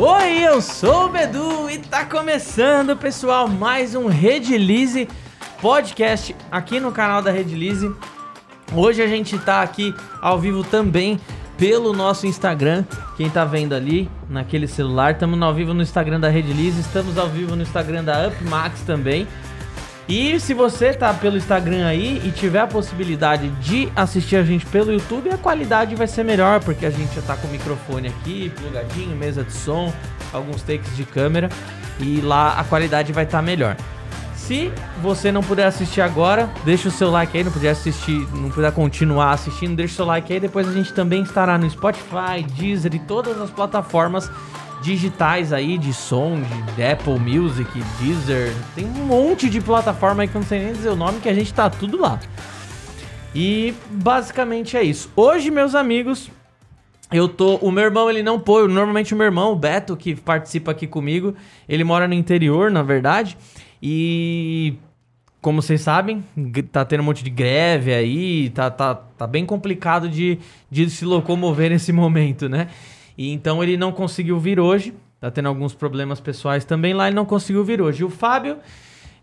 Oi, eu sou o Bedu e tá começando, pessoal, mais um Redilize podcast aqui no canal da Redilize. Hoje a gente tá aqui ao vivo também pelo nosso Instagram. Quem tá vendo ali naquele celular, estamos ao vivo no Instagram da Redilize, estamos ao vivo no Instagram da UpMax também. E se você tá pelo Instagram aí e tiver a possibilidade de assistir a gente pelo YouTube, a qualidade vai ser melhor, porque a gente já tá com o microfone aqui, plugadinho, mesa de som, alguns takes de câmera, e lá a qualidade vai estar tá melhor. Se você não puder assistir agora, deixa o seu like aí, não puder assistir, não puder continuar assistindo, deixa o seu like aí, depois a gente também estará no Spotify, Deezer e todas as plataformas digitais aí de som, de Apple Music, Deezer, tem um monte de plataforma aí que eu não sei nem dizer o nome, que a gente tá tudo lá. E basicamente é isso. Hoje, meus amigos, eu tô. O meu irmão, ele não pôs. Normalmente o meu irmão, o Beto, que participa aqui comigo, ele mora no interior, na verdade. E. Como vocês sabem, tá tendo um monte de greve aí, tá, tá, tá bem complicado de, de se locomover nesse momento, né? E então ele não conseguiu vir hoje. Tá tendo alguns problemas pessoais também lá, ele não conseguiu vir hoje. E o Fábio,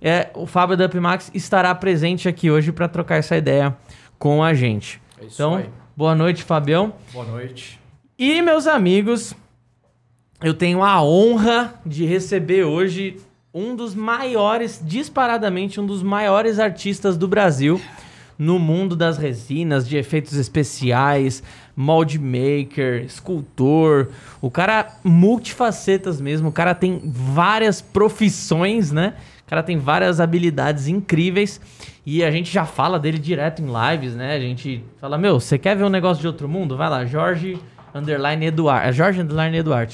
é, o Fábio da Upmax estará presente aqui hoje para trocar essa ideia com a gente. É isso então, aí. boa noite, Fabião. Boa noite. E meus amigos, eu tenho a honra de receber hoje um dos maiores, disparadamente um dos maiores artistas do Brasil no mundo das resinas, de efeitos especiais, mold maker, escultor. O cara multifacetas mesmo, o cara tem várias profissões, né? O cara tem várias habilidades incríveis e a gente já fala dele direto em lives, né? A gente fala: "Meu, você quer ver um negócio de outro mundo? Vai lá, Jorge underline Eduardo, é Jorge underline Eduardo.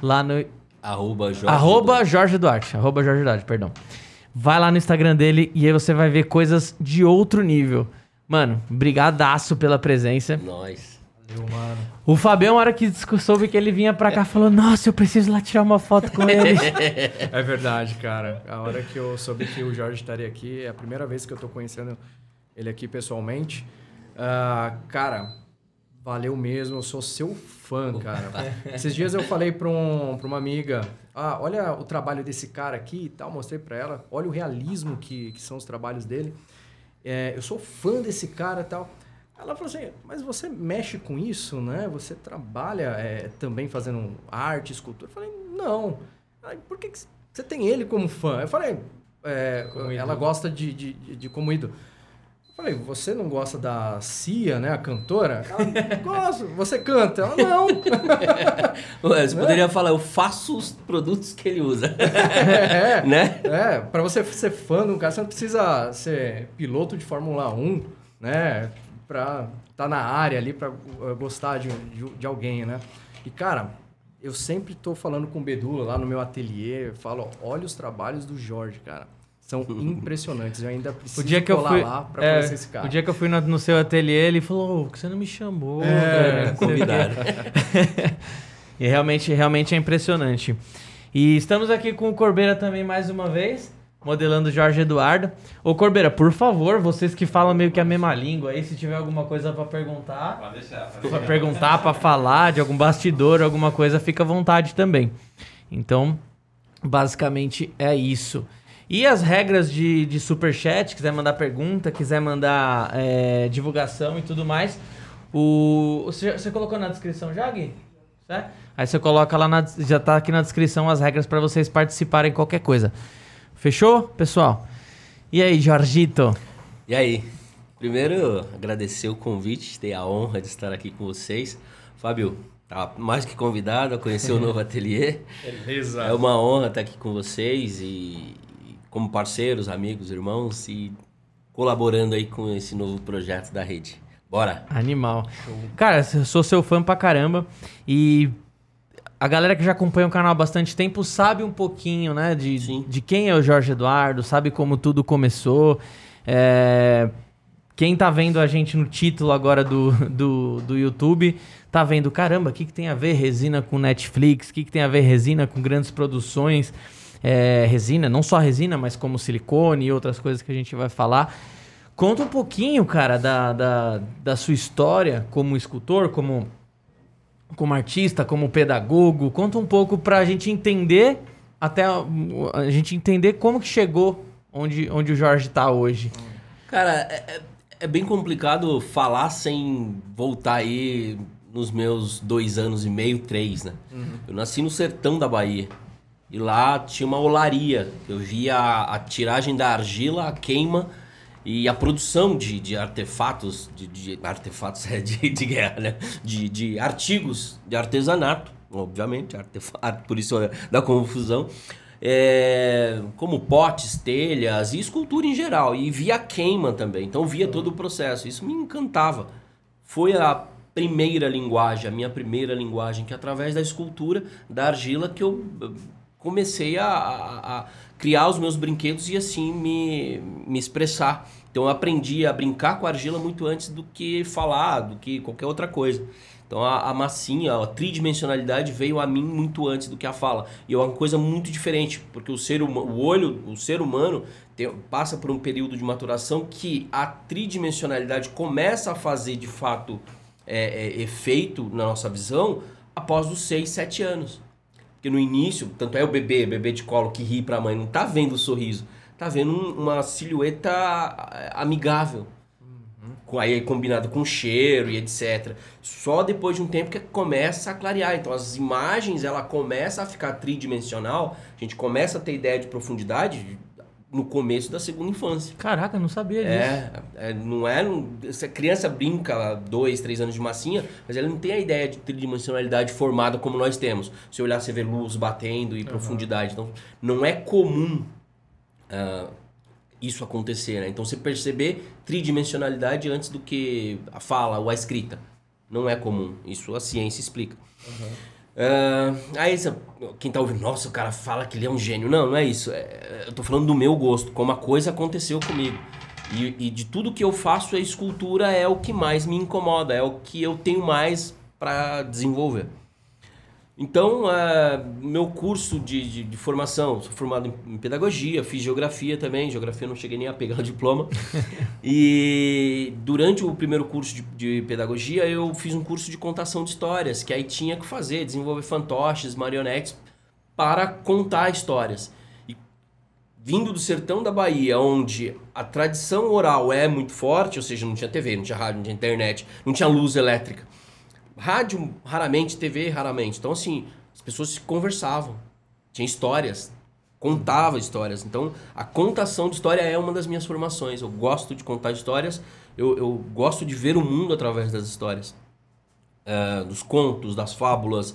Lá no arroba Jorge, arroba Jorge Duarte, arroba Jorge Duarte, perdão. Vai lá no Instagram dele e aí você vai ver coisas de outro nível. Mano, brigadaço pela presença. Nós. Valeu, mano. O Fabião, na hora que soube que ele vinha pra cá, falou: Nossa, eu preciso lá tirar uma foto com ele. é verdade, cara. A hora que eu soube que o Jorge estaria aqui, é a primeira vez que eu tô conhecendo ele aqui pessoalmente. Uh, cara, valeu mesmo. Eu sou seu fã, cara. Esses dias eu falei pra, um, pra uma amiga: ah, olha o trabalho desse cara aqui e tal, mostrei para ela, olha o realismo que, que são os trabalhos dele. É, eu sou fã desse cara e tal. Ela falou assim, mas você mexe com isso, né? Você trabalha é, também fazendo arte, escultura? Eu falei, não. Por que, que você tem ele como fã? Eu falei, é, ela gosta de, de, de, de como ídolo. Falei, você não gosta da Cia, né, a cantora? Ela, gosto, você canta. Ela, não. Ué, você né? poderia falar, eu faço os produtos que ele usa. É, né? É, pra você ser fã do cara, você não precisa ser piloto de Fórmula 1, né? Pra estar tá na área ali, pra eh, gostar de, de, de, alguém, né? E, cara, eu sempre tô falando com o Bedu lá no meu ateliê, falo, olha os trabalhos do Jorge, cara são impressionantes. Eu ainda preciso o dia que eu fui, lá pra é, conhecer esse cara. O dia que eu fui no, no seu ateliê, ele falou, que você não me chamou. É, convidado. e realmente, realmente é impressionante. E estamos aqui com o Corbeira também mais uma vez, modelando Jorge Eduardo. Ô Corbeira, por favor, vocês que falam meio que a mesma língua aí, se tiver alguma coisa para perguntar, pode deixar, pode pra perguntar, para falar de algum bastidor, alguma coisa, fica à vontade também. Então, basicamente é isso. E as regras de, de superchat, quiser mandar pergunta, quiser mandar é, divulgação e tudo mais. O, você, você colocou na descrição já, Gui? Certo? Aí você coloca lá, na, já tá aqui na descrição as regras para vocês participarem qualquer coisa. Fechou, pessoal? E aí, Jorgito? E aí? Primeiro, agradecer o convite, ter a honra de estar aqui com vocês. Fábio, tá mais que convidado a conhecer o novo ateliê. Beleza. É uma honra estar aqui com vocês e, como parceiros, amigos, irmãos e colaborando aí com esse novo projeto da rede. Bora! Animal. Cara, eu sou seu fã pra caramba e a galera que já acompanha o canal há bastante tempo sabe um pouquinho, né, de, de quem é o Jorge Eduardo, sabe como tudo começou. É... Quem tá vendo a gente no título agora do, do, do YouTube, tá vendo, caramba, o que, que tem a ver resina com Netflix? O que, que tem a ver resina com grandes produções? É, resina, não só resina, mas como silicone e outras coisas que a gente vai falar. Conta um pouquinho, cara, da, da, da sua história como escultor, como como artista, como pedagogo? Conta um pouco para a gente entender, até a, a, gente entender como que chegou onde, onde o Jorge está hoje. Cara, é, é, é bem complicado falar sem voltar aí nos meus dois anos e meio, três, né? Uhum. Eu nasci no sertão da Bahia. E lá tinha uma olaria. Eu via a, a tiragem da argila, a queima e a produção de, de artefatos, de, de artefatos é de, de guerra, né? De, de artigos de artesanato, obviamente, artefato, por isso da confusão. É, como potes, telhas e escultura em geral. E via queima também. Então via todo o processo. Isso me encantava. Foi a primeira linguagem, a minha primeira linguagem, que é através da escultura, da argila, que eu comecei a, a, a criar os meus brinquedos e assim me, me expressar. Então eu aprendi a brincar com a argila muito antes do que falar, do que qualquer outra coisa. Então a, a massinha, a tridimensionalidade veio a mim muito antes do que a fala. E é uma coisa muito diferente, porque o ser o olho, o ser humano tem, passa por um período de maturação que a tridimensionalidade começa a fazer de fato é, é, efeito na nossa visão após os 6, 7 anos. Porque no início, tanto é o bebê, bebê de colo que ri para a mãe, não tá vendo o sorriso, tá vendo uma silhueta eh, amigável. Uhum. Aí combinado com cheiro e etc. Só depois de um tempo que começa a clarear. Então as imagens ela começa a ficar tridimensional, a gente começa a ter ideia de profundidade no começo da segunda infância. Caraca, não sabia disso. É, é não é. Se a criança brinca dois, três anos de massinha, mas ela não tem a ideia de tridimensionalidade formada como nós temos. Se olhar, você vê luz batendo e uhum. profundidade. Então, não é comum uh, isso acontecer. Né? Então, você perceber tridimensionalidade antes do que a fala ou a escrita. Não é comum. Isso a ciência explica. Uhum. Uh, aí quem tá ouvindo, nossa, o cara fala que ele é um gênio. Não, não é isso. É, eu tô falando do meu gosto, como a coisa aconteceu comigo. E, e, de tudo que eu faço, a escultura é o que mais me incomoda, é o que eu tenho mais para desenvolver. Então, uh, meu curso de, de, de, formação, sou formado em, em, pedagogia, fiz geografia também, geografia não cheguei nem a pegar o diploma. e durante o primeiro curso de, de, pedagogia, eu fiz um curso de contação de histórias, que aí tinha que fazer, desenvolver fantoches, marionetes, para contar histórias. E vindo do sertão da Bahia, onde a tradição oral é muito forte, ou seja, não tinha TV, não tinha rádio, não tinha internet, não tinha luz elétrica Rádio, raramente, TV, raramente. Então, assim, as pessoas se conversavam. Tinha histórias. Contava histórias. Então, a contação de história é uma das minhas formações. Eu gosto de contar histórias. Eu, eu gosto de ver o mundo através das histórias. Uh, dos contos, das fábulas.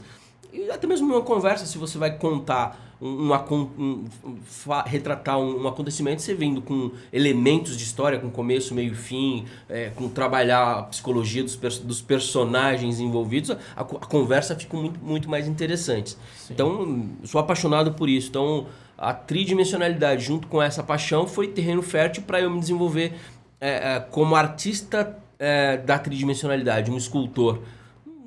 E até mesmo uma conversa, se você vai contar um, um, um, retratar um, acontecimento, você vindo com elementos de história, com começo, meio e fim, é, com trabalhar a psicologia dos, dos personagens envolvidos, a, a, conversa fica muito, muito mais interessante. Sim. Então, sou apaixonado por isso. Então, a tridimensionalidade junto com essa paixão foi terreno fértil para eu me desenvolver é, é, como artista é, da tridimensionalidade, um escultor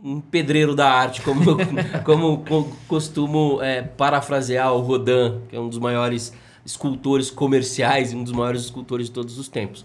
um pedreiro da arte, como, como, costumo é, parafrasear o Rodin, que é um dos maiores escultores comerciais e um dos maiores escultores de todos os tempos.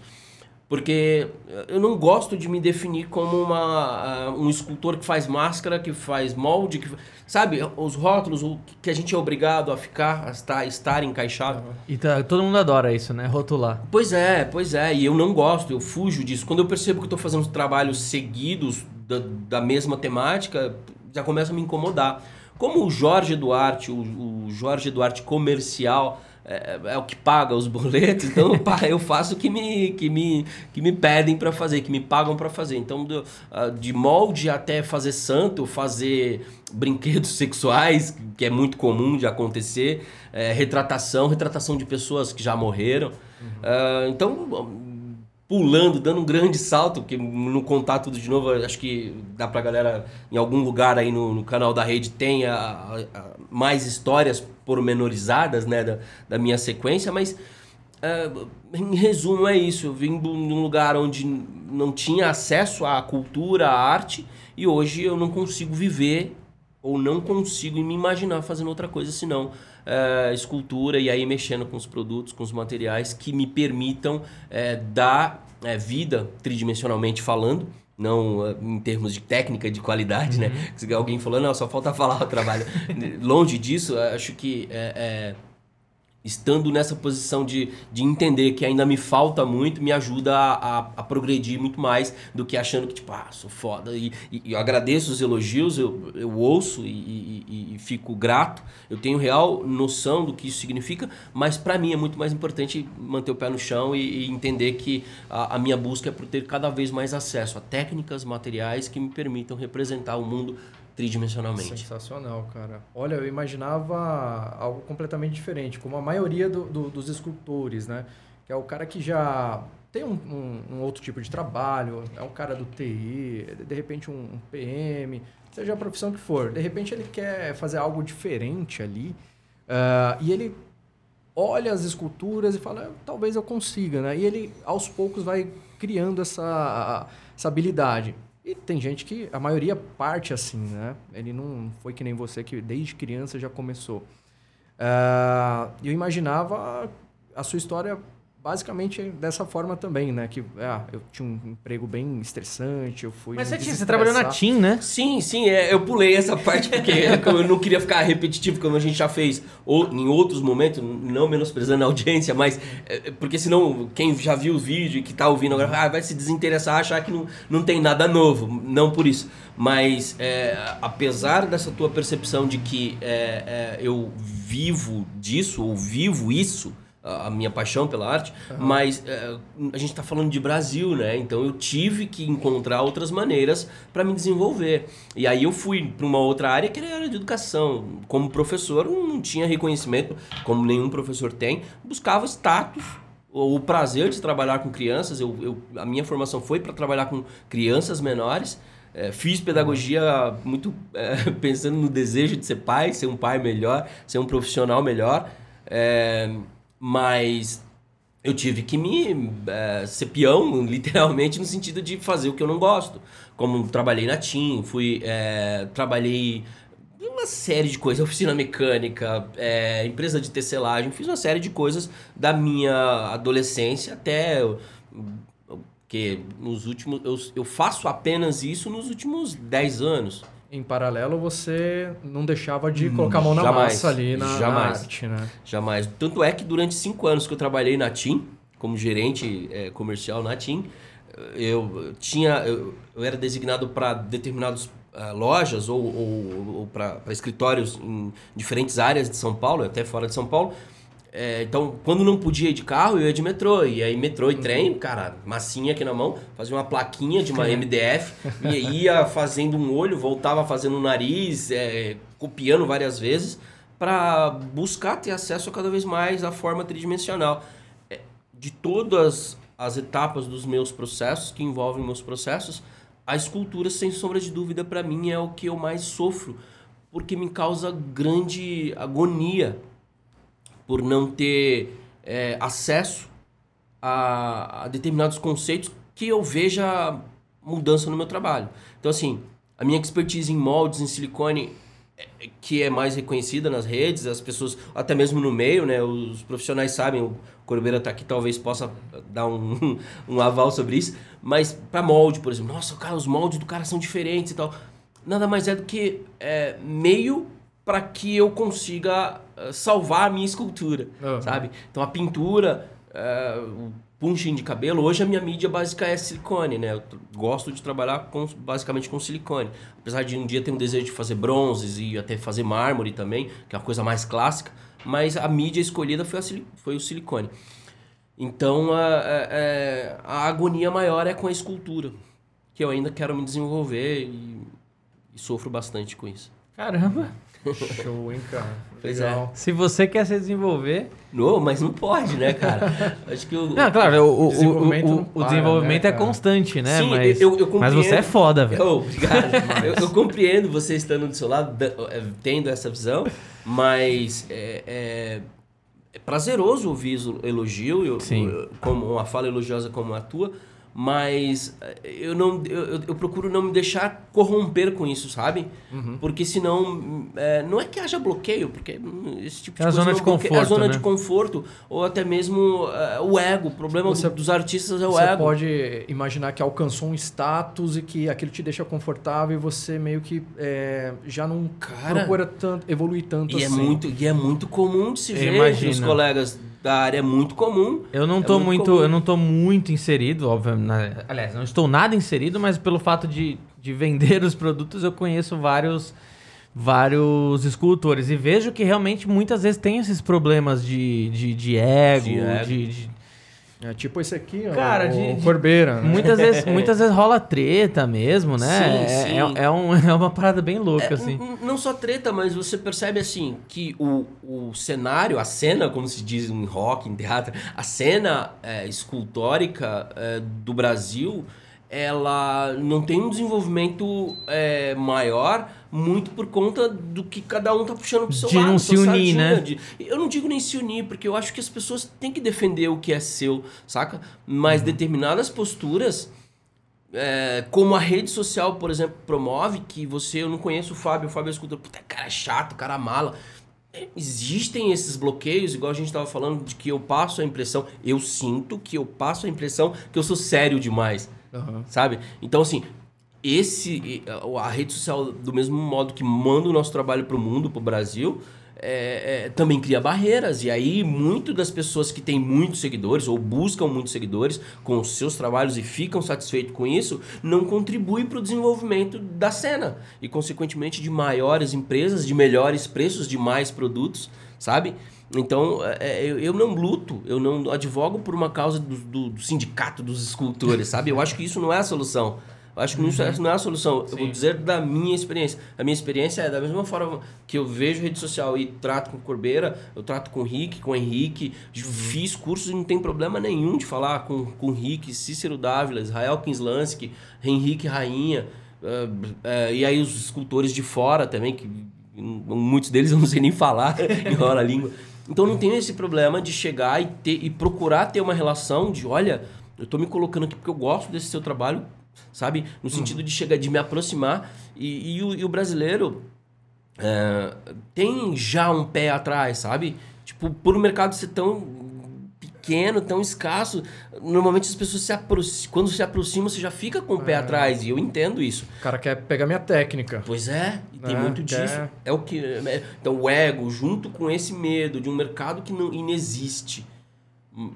Porque eu não gosto de me definir como uma, um escultor que faz máscara, que faz molde, que, sabe? Os rótulos que a gente é obrigado a ficar, a estar, estar encaixado. E tá, todo mundo adora isso, né? Rotular. Pois é, pois é. E eu não gosto, eu fujo disso. Quando eu percebo que estou fazendo trabalhos seguidos da, da, mesma temática, já começa a me incomodar. Como o Jorge Duarte, o, o Jorge Duarte comercial, é, é, o que paga os boletos, então eu faço o que me, que me, que me pedem para fazer, que me pagam para fazer. Então, do, ah, de molde até fazer santo, fazer brinquedos sexuais, que é muito comum de acontecer, é, retratação, retratação de pessoas que já morreram. Uhum. Uh, então, pulando, dando um grande salto, porque no contar tudo de novo, acho que dá pra galera, em algum lugar aí no, no canal da rede, tem a, a, a mais histórias pormenorizadas, né, da, da minha sequência, mas uh, em resumo é isso, eu vim de um lugar onde não tinha acesso à cultura, à arte, e hoje eu não consigo viver ou não consigo me imaginar fazendo outra coisa senão uh, escultura e aí mexendo com os produtos, com os materiais que me permitam uh, dar uh, vida tridimensionalmente falando não em termos de técnica, de qualidade, né? uhum. né? Alguém falou, não, só falta falar o trabalho. Longe disso, acho que é, é, estando nessa posição de, de entender que ainda me falta muito, me ajuda a, a, a progredir muito mais do que achando que, tipo, ah, sou foda. E, e, eu agradeço os elogios, eu, eu ouço e, e, e, fico grato. Eu tenho real noção do que isso significa, mas para mim é muito mais importante manter o pé no chão e, entender que a, a minha busca é por ter cada vez mais acesso a técnicas, materiais que me permitam representar o mundo tridimensionalmente. Sensacional, cara. Olha, eu imaginava algo completamente diferente, como a maioria do, do, dos escultores, né? Que é o cara que já tem um, um, um, outro tipo de trabalho, é um cara do TI, de repente um, um, PM, seja a profissão que for. De repente ele quer fazer algo diferente ali uh, e ele olha as esculturas e fala, talvez eu consiga, né? E ele aos poucos vai criando essa, essa habilidade. E tem gente que, a maioria parte assim, né? Ele não foi que nem você que desde criança já começou. Uh, eu imaginava a sua história basicamente dessa forma também, né? Que ah, eu tinha um emprego bem estressante, eu fui. Mas você, tinha, você trabalhou na TIM, né? Sim, sim, é, eu pulei essa parte porque eu não queria ficar repetitivo, como a gente já fez ou, em outros momentos, não menosprezando a audiência, mas é, porque senão quem já viu o vídeo e que tá ouvindo agora ah, vai se desinteressar, achar que não, não tem nada novo. Não por isso. Mas é, apesar dessa tua percepção de que é, é eu vivo disso, ou vivo isso a minha paixão pela arte, uhum. mas é, a gente está falando de Brasil, né? Então eu tive que encontrar outras maneiras para me desenvolver. E aí eu fui para uma outra área que era a área de educação. Como professor, não tinha reconhecimento, como nenhum professor tem, buscava status o prazer de trabalhar com crianças. Eu, eu a minha formação foi para trabalhar com crianças menores. É, fiz pedagogia muito é, pensando no desejo de ser pai, ser um pai melhor, ser um profissional melhor. É, mas eu tive que me é, ser peão, literalmente, no sentido de fazer o que eu não gosto. Como trabalhei na TIM, fui, é, trabalhei uma série de coisas, oficina mecânica, é, empresa de tecelagem, fiz uma série de coisas da minha adolescência até que nos últimos eu, eu faço apenas isso nos últimos 10 anos em paralelo você não deixava de colocar a mão na jamais, massa ali na, jamais, na arte, né? Jamais. Tanto é que durante cinco anos que eu trabalhei na TIM, como gerente é, comercial na TIM, eu tinha eu, eu era designado para determinadas uh, lojas ou, ou, ou para escritórios em diferentes áreas de São Paulo, até fora de São Paulo, é, então, quando não podia ir de carro, eu ia de metrô. E aí, metrô e uhum. trem, cara, massinha aqui na mão, fazia uma plaquinha de uma MDF, e ia fazendo um olho, voltava fazendo um nariz, é, copiando várias vezes, para buscar ter acesso cada vez mais à forma tridimensional. É, de todas as etapas dos meus processos, que envolvem meus processos, a escultura, sem sombra de dúvida, para mim é o que eu mais sofro, porque me causa grande agonia por não ter é, acesso a, a, determinados conceitos que eu veja mudança no meu trabalho. Então, assim, a minha expertise em moldes, em silicone, é, que é mais reconhecida nas redes, as pessoas, até mesmo no meio, né? Os profissionais sabem, o Corbeira está aqui, talvez possa dar um, um aval sobre isso. Mas para molde, por exemplo, nossa, cara, os moldes do cara são diferentes e tal. Nada mais é do que é, meio para que eu consiga uh, salvar a minha escultura, uhum. sabe? Então a pintura, uh, o punching de cabelo, hoje a minha mídia básica é silicone, né? Eu gosto de trabalhar com, basicamente com silicone. Apesar de um dia ter um desejo de fazer bronzes e até fazer mármore também, que é uma coisa mais clássica, mas a mídia escolhida foi, a, foi o silicone. Então a, a, a, agonia maior é com a escultura, que eu ainda quero me desenvolver e, e sofro bastante com isso. Caramba! Show, hein, cara? Pois é. Se você quer se desenvolver. Não, mas não pode, né, cara? Acho que o. Não, claro, o, o desenvolvimento, o, o, para, desenvolvimento né, é constante, né? Sim, mas, eu, eu mas você é foda, velho. Oh, obrigado. eu, eu, compreendo você estando do seu lado, é, tendo essa visão, mas é, é, é prazeroso ouvir elogio, eu, Sim. como uma fala elogiosa como a tua, mas eh, eu não eu, eu procuro não me deixar corromper com isso, sabe? Uhum. Porque senão é, não é que haja bloqueio, porque esse tipo de é coisa a zona de conforto, é a zona né? de conforto ou até mesmo uh, o ego. O problema você, dos artistas é o você ego. Você pode imaginar que alcançou um status e que aquilo te deixa confortável e você meio que é, já não Cara, procura tanto, evoluir tanto e é assim. É muito, e é muito comum de se ver entre os colegas da área é muito comum. Eu não tô é muito, muito eu não tô muito inserido, obviamente. Aliás, não estou nada inserido, mas pelo fato de, de vender os produtos, eu conheço vários vários escultores e vejo que realmente muitas vezes tem esses problemas de, de, de ego, de, ego. de, de é tipo esse aqui, ó, Cara, o, de, o Corbeira. Né? Muitas vezes, muitas vezes rola treta mesmo, né? Sim, é, sim. É, é, um, é uma parada bem louca, É, assim. Não só treta, mas você percebe assim que o, o cenário, a cena, como se diz em rock, em teatro, a cena é, escultórica é, do Brasil, ela não tem um desenvolvimento é, maior muito por conta do que cada um tá puxando pro seu De lado. não sua se unir, né? de- eu não digo nem se unir, porque eu acho que as pessoas têm que defender o que é seu, saca? Mas determinadas posturas é, como a rede social, por exemplo, promove, que você, eu não conheço o Fábio, o Fábio escuta, puta, cara é chato, cara é mala. É, Existem esses bloqueios, igual a gente estava falando, de que eu passo a impressão, eu sinto que eu passo a impressão que eu sou sério demais, Aham. sabe? Então, assim, esse, a rede social, do mesmo modo que manda o nosso trabalho para o mundo, para o Brasil, é, é, também cria barreiras. E aí, muito das pessoas que têm muitos seguidores ou buscam muitos seguidores com os seus trabalhos e ficam satisfeitos com isso, não contribui para o desenvolvimento da cena e, consequentemente, de maiores empresas, de melhores preços, de mais produtos, sabe? Então, é, eu, eu não luto, eu não advogo por uma causa do, do- do sindicato dos escultores, sabe? Eu acho que isso não é a solução. Acho que isso essa não é a solução. Eu vou dizer da minha experiência. A minha experiência é da mesma forma que eu vejo rede social e trato com Corbeira, eu trato com o Rick, com o Henrique. Fiz cursos e não tem problema nenhum de falar com, com o Rick, Cícero Dávila, Israel Kinslansky, Henrique Rainha. eh, eh, e aí os escultores de fora também, que muitos deles eu não sei nem falar, enrola a língua. Então não tenho esse problema de chegar e, ter, e procurar ter uma relação de, olha, eu tô me colocando aqui porque eu gosto desse seu trabalho, sabe? No sentido de chegar, de me aproximar. E, e o, e o brasileiro é, tem já um pé atrás, sabe? Tipo, por o mercado ser tão pequeno, tão escasso, normalmente as pessoas se aproximam, quando se aproximam, você já fica com o pé atrás, e eu entendo isso. O cara quer pegar minha técnica. Pois é, e tem É, muito quer- disso. É o que. é- então, o ego, junto com esse medo de um mercado que não inexiste,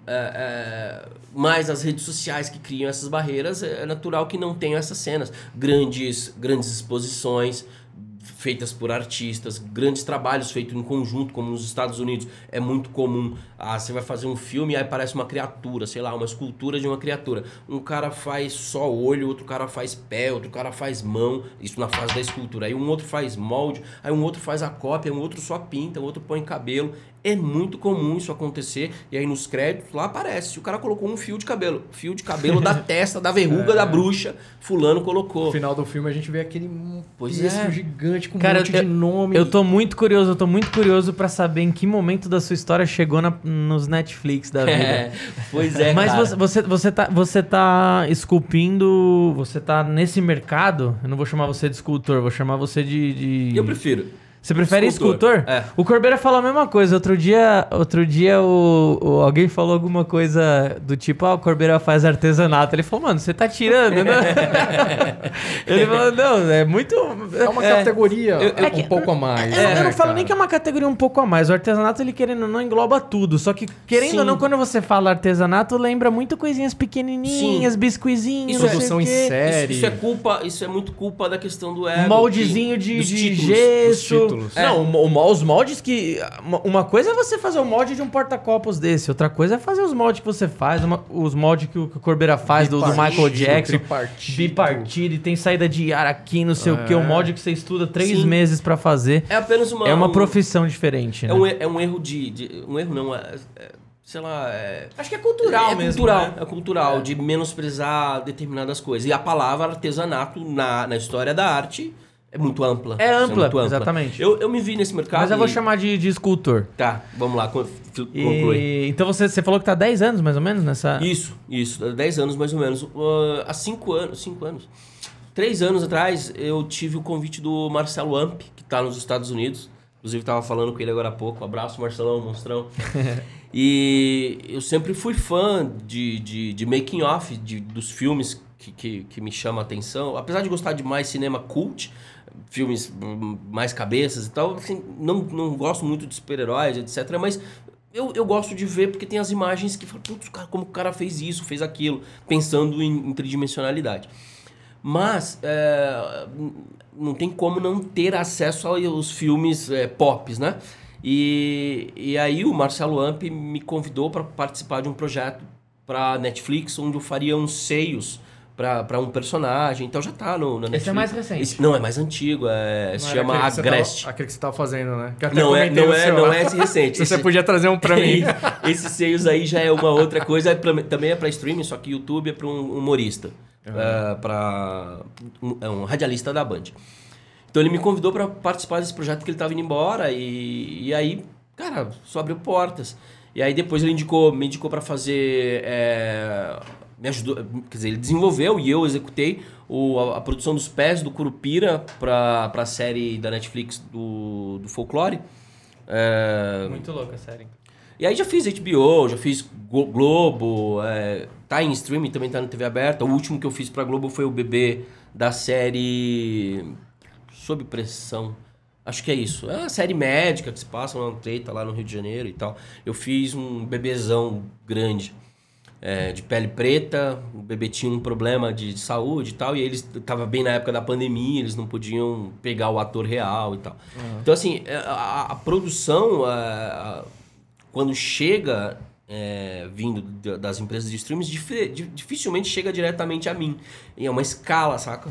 é, é, mais as redes sociais que criam essas barreiras, é natural que não tenham essas cenas. Grandes, grandes exposições feitas por artistas, grandes trabalhos feitos em conjunto, como nos Estados Unidos. É muito comum. Ah, você vai fazer um filme e aí aparece uma criatura, sei lá, uma escultura de uma criatura. Um cara faz só olho, outro cara faz pé, outro cara faz mão, isso na fase da escultura. Aí um outro faz molde, aí um outro faz a cópia, um outro só pinta, um outro põe cabelo. É muito comum isso acontecer. E aí nos créditos lá aparece. O cara colocou um fio de cabelo. Fio de cabelo da testa, da verruga da bruxa. Fulano colocou. No final do filme a gente vê aquele Pois texto é. gigante com Cara, um monte eu- de nome. Eu tô muito curioso, eu tô muito curioso pra saber em que momento da sua história chegou na- nos Netflix da vida. É, pois é, Mas cara. você, você, você, tá, você tá esculpindo. Você tá nesse mercado. Eu não vou chamar você de escultor, vou chamar você de. de- Eu prefiro. Você prefere Escultor. escultor? É. O Corbeira falou a mesma coisa. Outro dia, outro dia o, o- alguém falou alguma coisa do tipo, ah, o Corbeira faz artesanato. Ele falou, mano, você tá tirando, né? Ele falou, não, é muito. É uma categoria eu- eu- um pouco a mais. É, eu né, não falo cara? nem que é uma categoria um pouco a mais. O artesanato, ele querendo ou não, engloba tudo. Só que, querendo Sim. ou não, quando você fala artesanato, lembra muito coisinhas pequenininhas, é sei produção em série. Isso, isso é culpa, isso é muito culpa da questão do ego. moldezinho que- de, de gesso. Títulos. Não, o mo- os moldes que. Uma coisa é você fazer o molde de um porta-copos desse, outra coisa é fazer os moldes que você faz, uma- os moldes que o, que o Corbeira faz do, do Michael Bipartido, Jackson. tripartido. Bipartido, e tem saída de ar aqui, não sei o que, o molde que você estuda três Sim. meses pra fazer. É apenas uma. é uma um- profissão diferente, né? É um, er- é um erro de, de- Um erro não, é. é- sei lá. É, Acho que é cultural é mesmo. cultural, né? é cultural, de menosprezar determinadas coisas. E a palavra artesanato na, na história da arte é muito ampla. É ampla, muito exatamente. Eu, eu me vi nesse mercado. Mas eu vou e- chamar de, de escultor. Tá, vamos lá, con- fi- E- conclui. então você, você falou que tá há 10 anos, mais ou menos, nessa... Isso, isso, há 10 anos mais ou menos. Uh, há 5 anos, 5 anos. Três anos atrás, eu tive o convite do Marcelo Amp, que tá nos Estados Unidos. Inclusive, tava falando com ele agora há pouco. Abraço, Marcelão, monstrão. e eu sempre fui fã de, de, de making off de, dos filmes que, que, que me chamam a atenção. Apesar de gostar de mais cinema cult, filmes hum, mais cabeças e tal, assim, não, não gosto muito de super-heróis, etc. Mas eu, eu gosto de ver porque tem as imagens que falam, putz, cara, como o cara fez isso, fez aquilo, pensando em, em tridimensionalidade. Mas é, não tem como não ter acesso aos filmes é, pops, né? E, e aí o Marcelo Amp me convidou para participar de um projeto para Netflix, onde eu faria uns seios para um personagem. Então já tá no, Netflix. Esse é mais recente. Esse- não, é mais antigo. É, se chama você Agreste. Aquele que você tava fazendo, né? Não é, comentei não, no é, não é esse recente. Se você Esse- podia trazer um pra mim. Esses seios aí já é uma outra coisa, é pra- também é para streaming, só que YouTube é para um humorista, é, para um, é um radialista da Band. Então ele me convidou para participar desse projeto que ele estava indo embora e, e aí, cara, só abriu portas. E aí depois ele indicou, me indicou para fazer, é, me ajudou, quer dizer, ele desenvolveu e eu executei o, a, a produção dos pés do Curupira para a série da Netflix do, do Folclore. É, Muito louca a série. e aí já fiz HBO, já fiz Glo- Globo, é, tá em streaming, também tá na TV aberta. O último que eu fiz pra Globo foi o bebê da série Sob Pressão. Acho que é isso. É uma série médica que se passa uma treta lá no Rio de Janeiro e tal. Eu fiz um bebezão grande. É, de pele preta, o bebê tinha um problema de, de saúde e tal, e eles tava bem na época da pandemia, eles não podiam pegar o ator real e tal. Então, assim, é, a, a produção, a- a- quando chega é, vindo da- das empresas de streams, dificilmente chega diretamente a mim. E é uma escala, saca?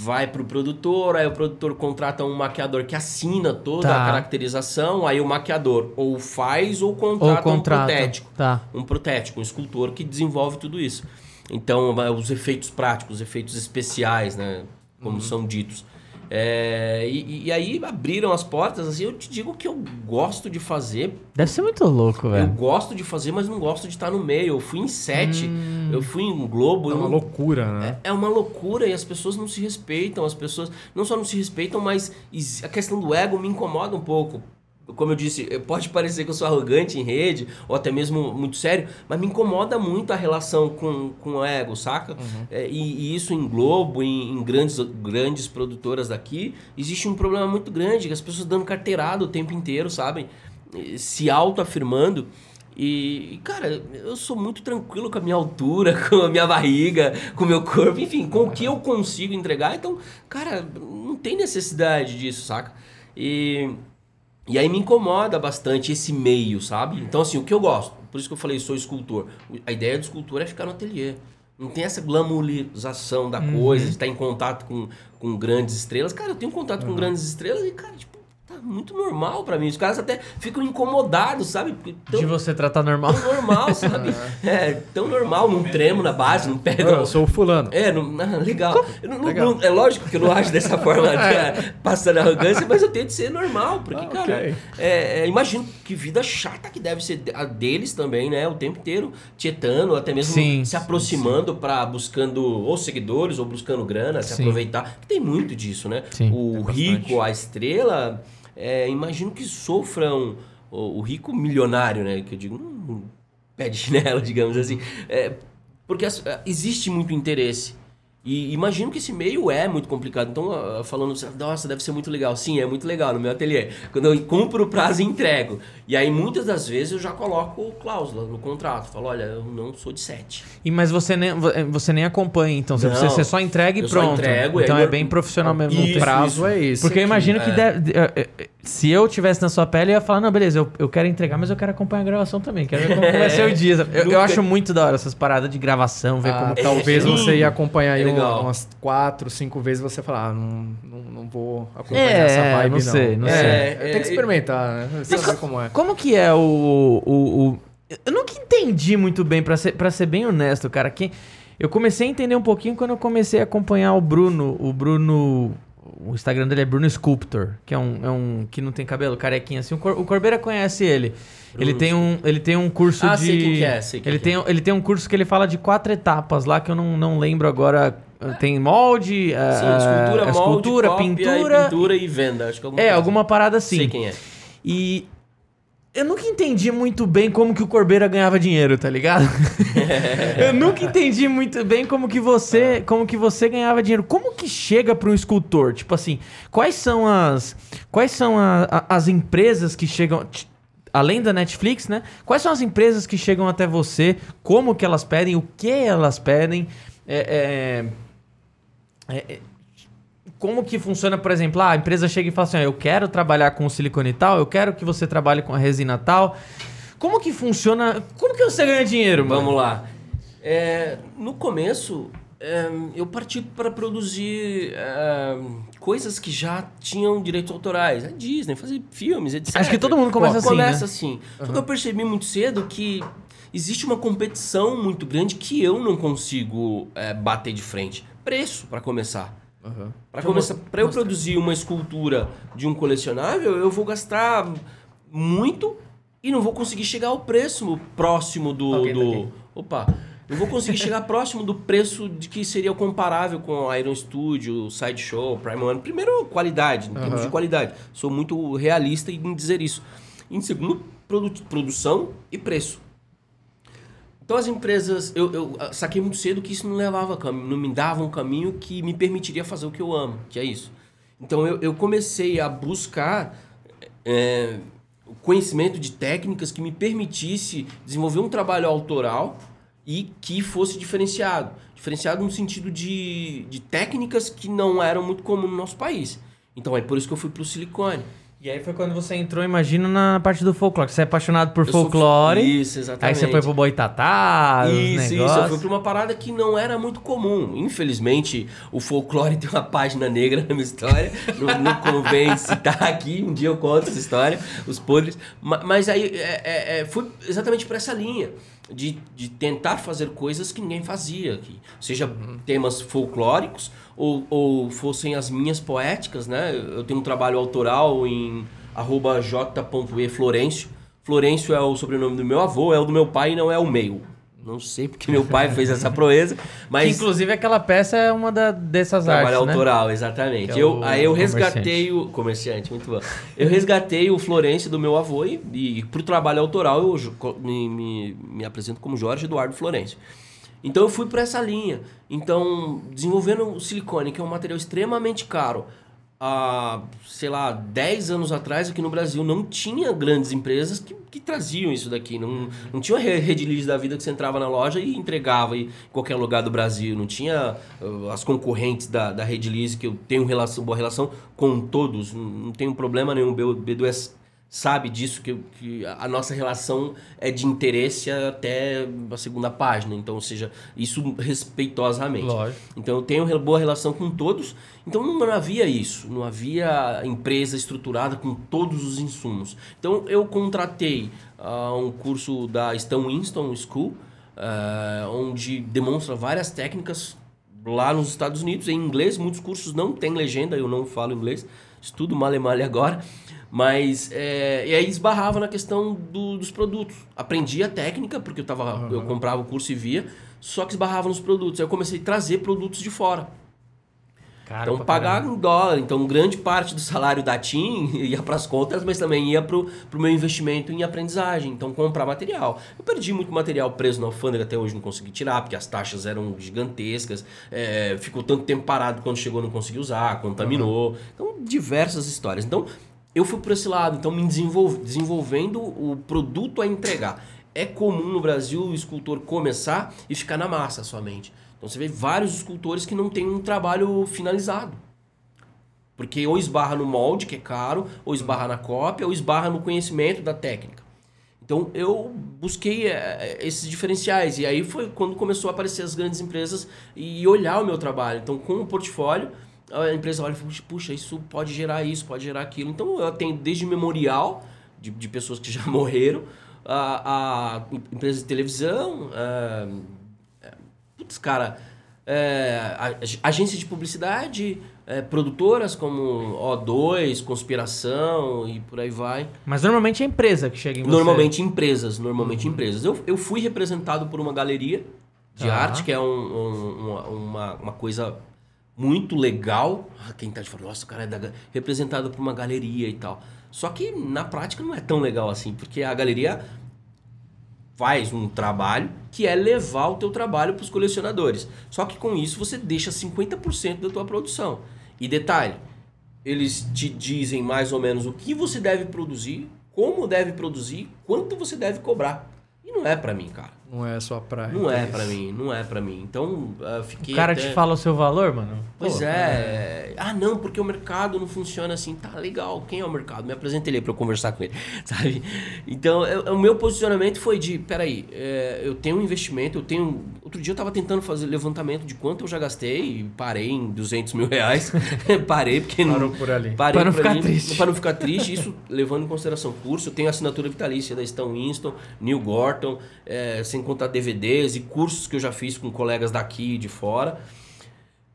Vai pro produtor, aí o produtor contrata um maquiador que assina toda Tá. a caracterização, aí o maquiador ou faz ou Ou contrata um protético Tá. um protético, um escultor que desenvolve tudo isso. Então, eh, os efeitos práticos, os efeitos especiais, né? Como são ditos. É, e, e aí abriram as portas, assim, eu te digo que eu gosto de fazer. Deve ser muito louco, Eu velho. gosto de fazer, mas não gosto de estar no meio. Eu fui em sete, eu fui em Globo. É eu uma não- loucura, né? é uma loucura e as pessoas não se respeitam. As pessoas não só não se respeitam, mas a questão do ego me incomoda um pouco. Como eu disse, eh, pode parecer que eu sou arrogante em rede, ou até mesmo muito sério, mas me incomoda muito a relação com, com o ego, saca? É, e, e isso em Globo, em, em grandes, grandes produtoras daqui, existe um problema muito grande, que as pessoas dando carteirada o tempo inteiro, sabem? Se autoafirmando. E, cara, eu sou muito tranquilo com a minha altura, com a minha barriga, com o meu corpo, enfim, com o que eu consigo entregar. Então, cara, não tem necessidade disso, saca? E, e aí me incomoda bastante esse meio, sabe? Então, assim, o que eu gosto, por isso que eu falei, sou escultor. A ideia do escultor é ficar no ateliê. Não tem essa glamorização da coisa, de estar em contato com, com grandes estrelas. Cara, eu tenho contato com grandes estrelas e, cara, tipo, tá muito normal pra mim. Os caras até ficam incomodados, sabe? Tão- De você tratar normal. tão normal, sabe? É, tão normal, não tremo na base, não pego. Eu sou o fulano. É, não, ah, legal. Não- Legal. não- é lógico que eu não acho dessa forma, é, passando arrogância, mas eu tento ser normal, porque, Ah, cara, ok. é, é, imagino que vida chata que deve ser a deles também, né? O tempo inteiro tietando, até mesmo Sim, se aproximando para buscando ou seguidores ou buscando grana, se Sim. aproveitar. Tem muito disso, né? Sim, o rico, a estrela, é, imagino que sofram o, o rico milionário, né? Que eu digo, não pé de chinelo, digamos assim. É, porque as- existe muito interesse. E imagino que esse meio é muito complicado. Então, ah, falando, assim, nossa, deve ser muito legal. Sim, é muito legal no meu ateliê. Quando eu cumpro o prazo e entrego. E aí, muitas das vezes, eu já coloco cláusula no contrato. Falo, olha, eu não sou de sete. E, mas você nem, eh, você nem acompanha, então. Você, Não. você só entrega e Eu só pronto. entrego, então é eu- bem profissional mesmo. Isso, o prazo é esse. Porque eu imagino que é. deve- eh, eh, se eu tivesse na sua pele, eu ia falar, não, beleza, eu, eu quero entregar, mas eu quero acompanhar a gravação também. Quero ver como vai ser o dia. Eu, eu acho muito da hora essas paradas de gravação, ver Ah, como talvez é. você ia acompanhar aí É legal. umas quatro, cinco vezes você falar, ah, não, não, não vou acompanhar É, essa vibe, não sei, não é, sei. é, É, tem que é, experimentar, né? Saber como é. Como que é o. o, o- eu nunca entendi muito bem, pra ser, pra ser bem honesto, cara. Que eu comecei a entender um pouquinho quando eu comecei a acompanhar o Bruno. O Bruno. o Instagram dele é Bruno Sculptor, que é um, é um que não tem cabelo, carequinha assim. O, Cor, o Corbeira conhece ele. Ele tem um, ele tem um curso Ah, de. sei quem que é, sei quem ele, que tem, ele tem um curso que ele fala de quatro etapas lá, que eu não, não lembro agora. Tem molde, Sim, ah, escultura, molde, escultura, cópia pintura. e pintura e venda. Acho que alguma É, coisa alguma parada assim. Sei quem é. E eu nunca entendi muito bem como que o Corbeira ganhava dinheiro, tá ligado? eu nunca entendi muito bem como que você, como que você ganhava dinheiro. Como que chega para um escultor? Tipo assim, quais são as quais são a- a- as empresas que chegam além da Netflix, né? Quais são as empresas que chegam até você? Como que elas pedem? O que elas pedem? É, é, é, é, como que funciona, por exemplo, ah, a empresa chega e fala assim, ó, eu quero trabalhar com silicone tal, eu quero que você trabalhe com a resina tal. Como que funciona? Como que você ganha dinheiro, mano? Vamos lá. É, no começo, é, eu parti para produzir é, coisas que já tinham direitos autorais. A Disney, fazer filmes, etc. Acho que todo mundo começa Pô, assim, Começa né? assim. Só que eu percebi muito cedo que existe uma competição muito grande que eu não consigo é, bater de frente. Preço, para começar. Para começar, para eu produzir uma escultura de um colecionável, eu vou gastar muito e não vou conseguir chegar ao preço próximo do, Ok, tá do aqui. opa, não vou conseguir chegar próximo do preço de que seria comparável com Iron Studio, Sideshow, Prime One. Primeiro, qualidade, em termos de qualidade. Sou muito realista em dizer isso. Em segundo, produ- produção e preço. Então as empresas, eu, eu ah, saquei muito cedo que isso não levava caminho, não me dava um caminho que me permitiria fazer o que eu amo, que é isso. Então eu, eu comecei a buscar é, o conhecimento de técnicas que me permitisse desenvolver um trabalho autoral e que fosse diferenciado. Diferenciado no sentido de, de técnicas que não eram muito comuns no nosso país. Então é por isso que eu fui pro silicone. E aí foi quando você entrou, imagino, na parte do folclore. Você é apaixonado por Eu sou- folclore. Isso, Aí exatamente. você foi pro boitatá, Isso, isso. Eu fui pra uma parada que não era muito comum. Infelizmente, o folclore tem uma página negra na minha história. não, não convém citar aqui. Um dia eu conto essa história, os podres. Ma- Mas aí é, é, é, fui exatamente por essa linha. De, de tentar fazer coisas que ninguém fazia aqui. Seja temas folclóricos ou, ou fossem as minhas poéticas, né? Eu tenho um trabalho autoral em arroba j.eflorencio. Florencio é o sobrenome do meu avô, é o do meu pai e não é o meu. Não sei porque meu pai fez essa proeza, Que, mas inclusive aquela peça é uma da, dessas trabalho artes, né? autoral, exatamente. Que é eu, o aí eu resgatei o comerciante, muito bom. Eu resgatei o Florencio do meu avô e, e pro trabalho autoral eu me, me, me apresento como Jorge Eduardo Florencio. Então eu fui por essa linha. Então, desenvolvendo o silicone, que é um material extremamente caro, há, sei lá, 10 anos atrás aqui no Brasil não tinha grandes empresas que, que traziam isso daqui. Não, não tinha uma re- rede lease da vida que você entrava na loja e entregava em qualquer lugar do Brasil. Não tinha uh, as concorrentes da, da rede lease, que eu tenho relação, boa relação com todos. Não, não tenho problema nenhum. O B2 sabe disso, que, que a nossa relação é de interesse até a segunda página. Então, ou seja, isso respeitosamente. Lógico. Então eu tenho boa relação com todos. Então não havia isso, não havia empresa estruturada com todos os insumos. Então eu contratei ah, um curso da Stan Winston School, ah, onde demonstra várias técnicas lá nos Estados Unidos em inglês. Muitos cursos não têm legenda, eu não falo inglês, estudo male male agora. Mas é, e aí esbarrava na questão do- dos produtos. Aprendi a técnica, porque eu, tava, eu comprava o curso e via, só que esbarrava nos produtos. Aí eu comecei a trazer produtos de fora. Caro Então pagar em dólar. Então grande parte do salário da TIM ia para as contas, mas também ia para o meu investimento em aprendizagem. Então comprar material. Eu perdi muito material preso na alfândega, até hoje não consegui tirar, porque as taxas eram gigantescas. É, ficou tanto tempo parado quando chegou não consegui usar, contaminou. Então diversas histórias. Então eu fui por esse lado, então me desenvolve, desenvolvendo o produto a entregar. É comum no Brasil o escultor começar e ficar na massa somente. Então você vê vários escultores que não têm um trabalho finalizado. Porque ou esbarra no molde, que é caro, ou esbarra na cópia, ou esbarra no conhecimento da técnica. Então eu busquei eh, esses diferenciais. E aí foi quando começou a aparecer as grandes empresas e olhar o meu trabalho. Então, com o portfólio, a empresa olha e fala, puxa, isso pode gerar isso, pode gerar aquilo. Então eu tenho desde memorial de, de pessoas que já morreram, a, a empresas de televisão, a, Putz, cara, é, a- agência de publicidade, é, produtoras como O2, Conspiração e por aí vai. Mas normalmente é empresa que chega em você. Normalmente empresas, normalmente uhum. empresas. Eu, eu fui representado por uma galeria de arte, que é um, um, uma, uma coisa muito legal. Ah, quem tá de fora, nossa, o cara é da, representado por uma galeria e tal. Só que na prática não é tão legal assim, porque a galeria faz um trabalho que é levar o teu trabalho para os colecionadores. Só que com isso você deixa 50% da tua produção. E detalhe, eles te dizem mais ou menos o que você deve produzir, como deve produzir, quanto você deve cobrar. E não é para mim, cara. Não é só praia. Não é para mim, não é para mim. Então, uh, fiquei. O cara até... te fala o seu valor, mano? Pois Pô, é. é. Ah, não, porque o mercado não funciona assim. Tá legal. Quem é o mercado? Me apresenta ele para eu conversar com ele, sabe? Então, eu, o meu posicionamento foi de: peraí, é, eu tenho um investimento, eu tenho. Outro dia eu tava tentando fazer levantamento de quanto eu já gastei e parei em 200 mil reais. parei porque Parou não. por ali. Parei para não ficar ali, triste. Para não ficar triste. Isso levando em consideração curso. Eu tenho assinatura vitalícia da Stone Winston, Neil Gorton, é, sem contar DVD e cursos que eu já fiz com colegas daqui e de fora.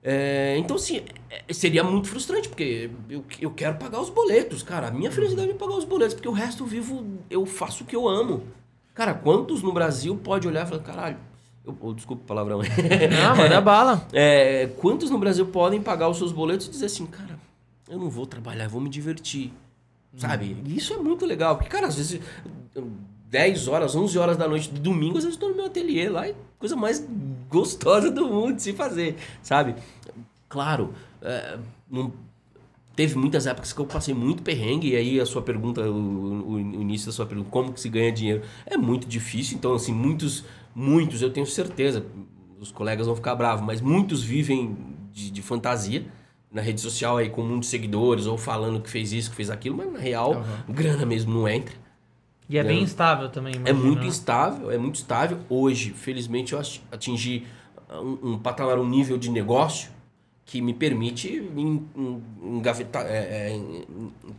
É, então, assim, é, seria muito frustrante, porque eu, eu quero pagar os boletos, cara. A minha felicidade é pagar os boletos, porque o resto eu vivo, eu faço o que eu amo. Cara, quantos no Brasil pode olhar e falar, caralho, eu, oh, desculpa o palavrão. Não, manda bala. É, quantos no Brasil podem pagar os seus boletos e dizer assim, cara, eu não vou trabalhar, eu vou me divertir. Sabe? Hum. Isso é muito legal, porque, cara, às vezes 10 horas, 11 horas da noite de domingo, às vezes estou no meu ateliê lá e coisa mais gostosa do mundo de se fazer, sabe? Claro, é, não, teve muitas épocas que eu passei muito perrengue e aí a sua pergunta, o, o, início da sua pergunta, como que se ganha dinheiro? É muito difícil, então assim, muitos, muitos, eu tenho certeza, os colegas vão ficar bravos, mas muitos vivem de, de fantasia, na rede social aí com muitos seguidores ou falando que fez isso, que fez aquilo, mas na real, uhum. grana mesmo não entra. E é, bem instável também, imagina. É muito instável, é muito estável. Hoje, felizmente, eu atingi um, um patamar, um nível de negócio que me permite engavetar, é, é,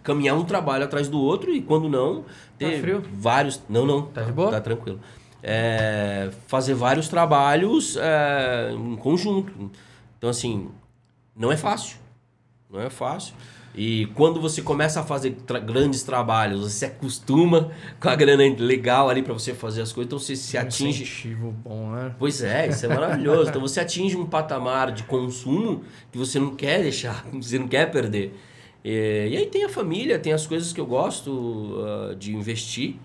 caminhar um trabalho atrás do outro e quando não, ter tá frio? vários... Não, não. Tá de boa? Tá tranquilo. É, fazer vários trabalhos é, em conjunto. Então, assim, não é fácil. Não é fácil. E quando você começa a fazer tra grandes trabalhos, você se acostuma com a grana legal ali para você fazer as coisas, então você se atinge. incentivo bom, né? Pois é, isso é maravilhoso. então você atinge um patamar de consumo que você não quer deixar, você não quer perder. E, e aí tem a família, tem as coisas que eu gosto uh, de investir.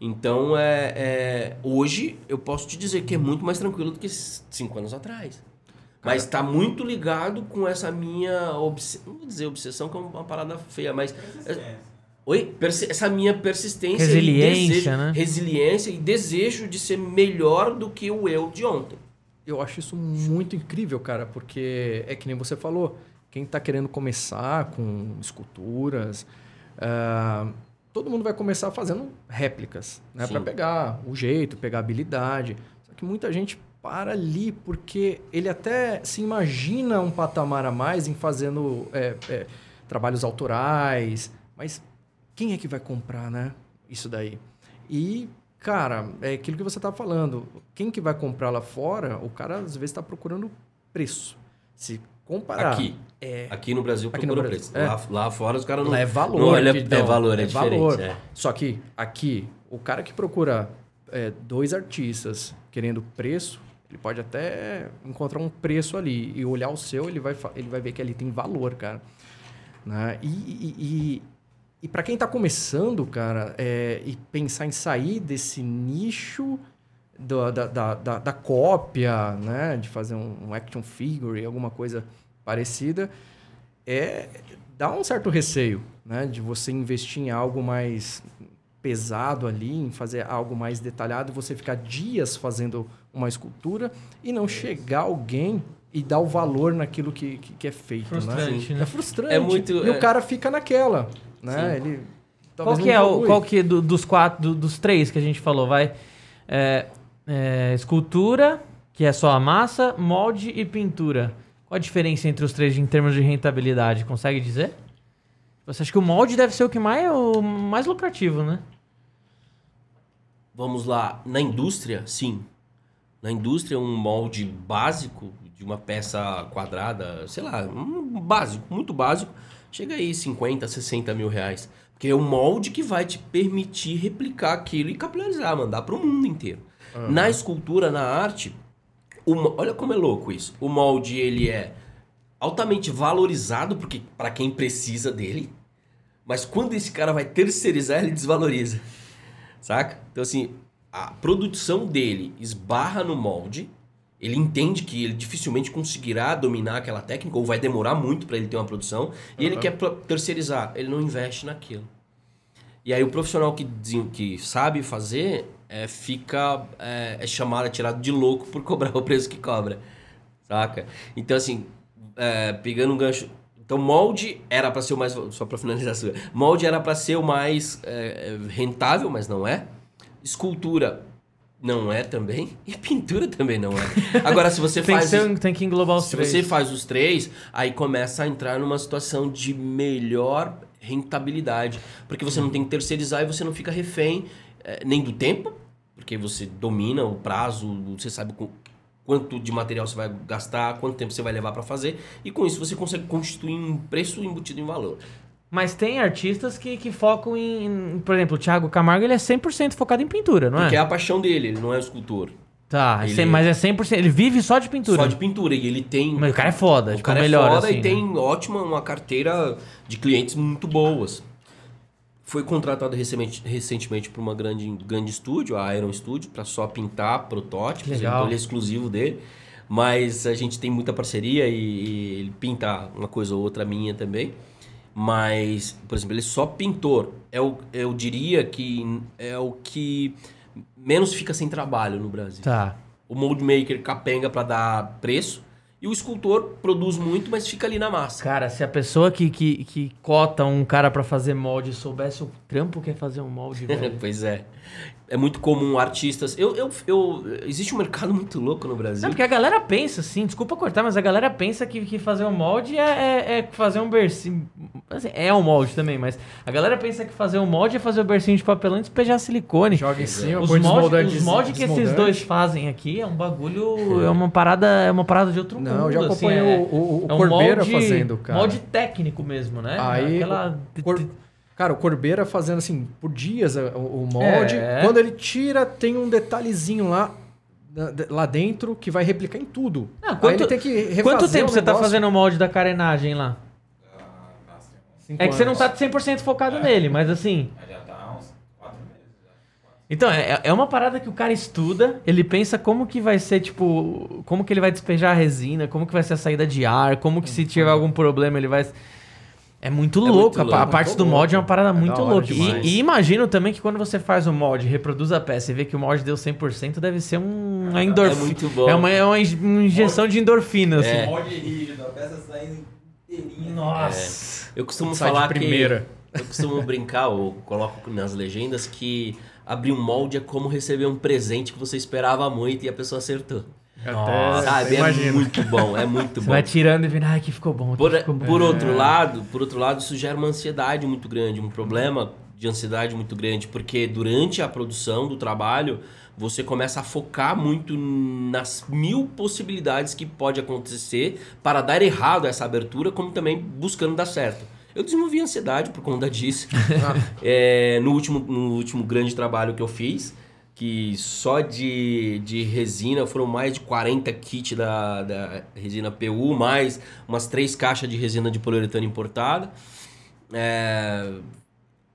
Então, é, é, hoje eu posso te dizer que é muito mais tranquilo do que cinco anos atrás. Mas está muito ligado com essa minha obsessão. Não vou dizer obsessão, que é uma parada feia, mas. Oi? Persi essa minha persistência resiliência, e desejo, né? resiliência e desejo de ser melhor do que o eu de ontem. Eu acho isso muito incrível, cara, porque é que nem você falou, quem está querendo começar com esculturas, uh, todo mundo vai começar fazendo réplicas, né, para pegar o jeito, pegar a habilidade. Só que muita gente para ali, porque ele até se imagina um patamar a mais em fazendo é, é, trabalhos autorais, mas quem é que vai comprar, né? Isso daí. E, cara, é aquilo que você está falando. Quem que vai comprar lá fora, o cara às vezes está procurando preço. Se comparar. Aqui. É, aqui no Brasil procura no Brasil, preço. É. Lá, lá fora os caras não. Lá é valor. Não, é, então, é valor, é, é diferente. Valor. É. Só que aqui, o cara que procura é, dois artistas querendo preço, ele pode até encontrar um preço ali e olhar o seu, ele vai, ele vai ver que ali tem valor, cara. Né? E, e, e, e para quem está começando, cara, é, e pensar em sair desse nicho da, da, da, da, cópia, né? de fazer um, um, action figure, alguma coisa parecida, é dá um certo receio né? de você investir em algo mais pesado ali, em fazer algo mais detalhado, você ficar dias fazendo uma escultura e não chegar alguém e dar o valor naquilo que, que, que é feito, né? frustrante, né? né? É frustrante. É muito, e é... o cara fica naquela, né? Ele qual que é o qual que do, dos quatro do, dos três que a gente falou, vai? É, é, escultura, que é só a massa, molde e pintura. Qual a diferença entre os três em termos de rentabilidade? Consegue dizer? Você acha que o molde deve ser o que mais o mais lucrativo, né? Vamos lá, na indústria, sim. Na indústria, um molde básico de uma peça quadrada, sei lá, um básico, muito básico, chega aí 50, 60 mil reais. Porque é um molde que vai te permitir replicar aquilo e capilarizar, mandar para o mundo inteiro. Uhum. Na escultura, na arte, o, olha como é louco isso. O molde ele é altamente valorizado porque para quem precisa dele, mas quando esse cara vai terceirizar, ele desvaloriza. Saca? Então assim, a produção dele esbarra no molde, ele entende que ele dificilmente conseguirá dominar aquela técnica ou vai demorar muito para ele ter uma produção e ele quer terceirizar, ele não investe naquilo. E aí o profissional que, que sabe fazer é, fica é, é chamado, é tirado de louco por cobrar o preço que cobra, saca? Então assim, é, pegando um gancho. Então, molde era para ser o mais. Só para finalizar, molde era para ser o mais é, rentável, mas não é. Escultura não é também. E pintura também não é. Agora, se você faz. Ser, tem que englobar os se três. Se você faz os três, aí começa a entrar numa situação de melhor rentabilidade. Porque você não tem que terceirizar e você não fica refém é, nem do tempo, porque você domina o prazo, você sabe quanto de material você vai gastar, quanto tempo você vai levar para fazer, e com isso você consegue constituir um preço embutido em valor. Mas tem artistas que, que focam em, por exemplo, o Thiago Camargo, ele é 100% focado em pintura, não é? Porque é a paixão dele, ele não é escultor. Tá, ele... mas é 100%, ele vive só de pintura. Só de pintura, e ele tem... Mas o cara é foda, o tipo, cara é melhor, foda assim, e né? tem ótima, uma carteira de clientes muito boas. Foi contratado recentemente, recentemente por uma grande, grande estúdio, a Iron Studio, para só pintar protótipos. Legal. Então ele é exclusivo dele. Mas a gente tem muita parceria e, e ele pinta uma coisa ou outra minha também. Mas, por exemplo, ele é só pintor. Eu, eu diria que é o que menos fica sem trabalho no Brasil. Tá. O mold maker capenga para dar preço e o escultor produz muito, mas fica ali na massa. Cara, se a pessoa que, que, que cota um cara para fazer molde soubesse o trampo que é fazer um molde, velho. pois é é muito comum artistas. Eu, eu, eu, existe um mercado muito louco no Brasil. Não, porque a galera pensa, assim, desculpa cortar, mas a galera pensa que, que fazer um molde é, é, é fazer um bercinho. Assim, é um molde também, mas a galera pensa que fazer um molde é fazer o um bercinho de papelão e despejar silicone. Joga em cima, os moldes os molde que esses dois fazem aqui é um bagulho, é, é uma parada, é uma parada de outro Não, mundo. Não, já acompanhei assim, o, o, o é um Corbeira molde, fazendo, cara. Molde técnico mesmo, né? Aí, Aquela... Cor... Cara, o Corbeira fazendo assim, por dias o, molde. É. Quando ele tira, tem um detalhezinho lá lá dentro que vai replicar em tudo. Ah, quanto, tem que refazer Quanto tempo você tá fazendo o molde da carenagem lá? é que você não tá 100% focado é. nele, mas assim... Já tá uns 4 meses. Então, é, é uma parada que o cara estuda, ele pensa como que vai ser, tipo... Como que ele vai despejar a resina, como que vai ser a saída de ar, como que se tiver algum problema ele vai... É muito é louco. Muito a, a parte do molde é uma parada é muito louca. E, e, imagino também que quando você faz o molde, reproduz a peça e vê que o molde deu 100%, deve ser um, uma endorfina. É muito bom. É uma, é uma injeção de endorfina. Assim. É. O molde rígido, a peça saindo inteirinha. Nossa. É. Eu costumo Sai falar primeira. que... Eu costumo brincar, ou coloco nas legendas, que abrir um molde é como receber um presente que você esperava muito e a pessoa acertou. Nossa, sabe? É muito bom, é muito bom. vai tirando e vendo, ai, que ficou bom. Por, ficou por bom. outro é. lado, por outro lado, isso gera uma ansiedade muito grande, um problema de ansiedade muito grande, porque durante a produção do trabalho, você começa a focar muito nas mil possibilidades que pode acontecer para dar errado essa abertura, como também buscando dar certo. Eu desenvolvi ansiedade por conta disso. é, no, último, no último grande trabalho que eu fiz, que só de, de resina foram mais de 40 kits da, da resina PU, mais umas três caixas de resina de poliuretano importada. É,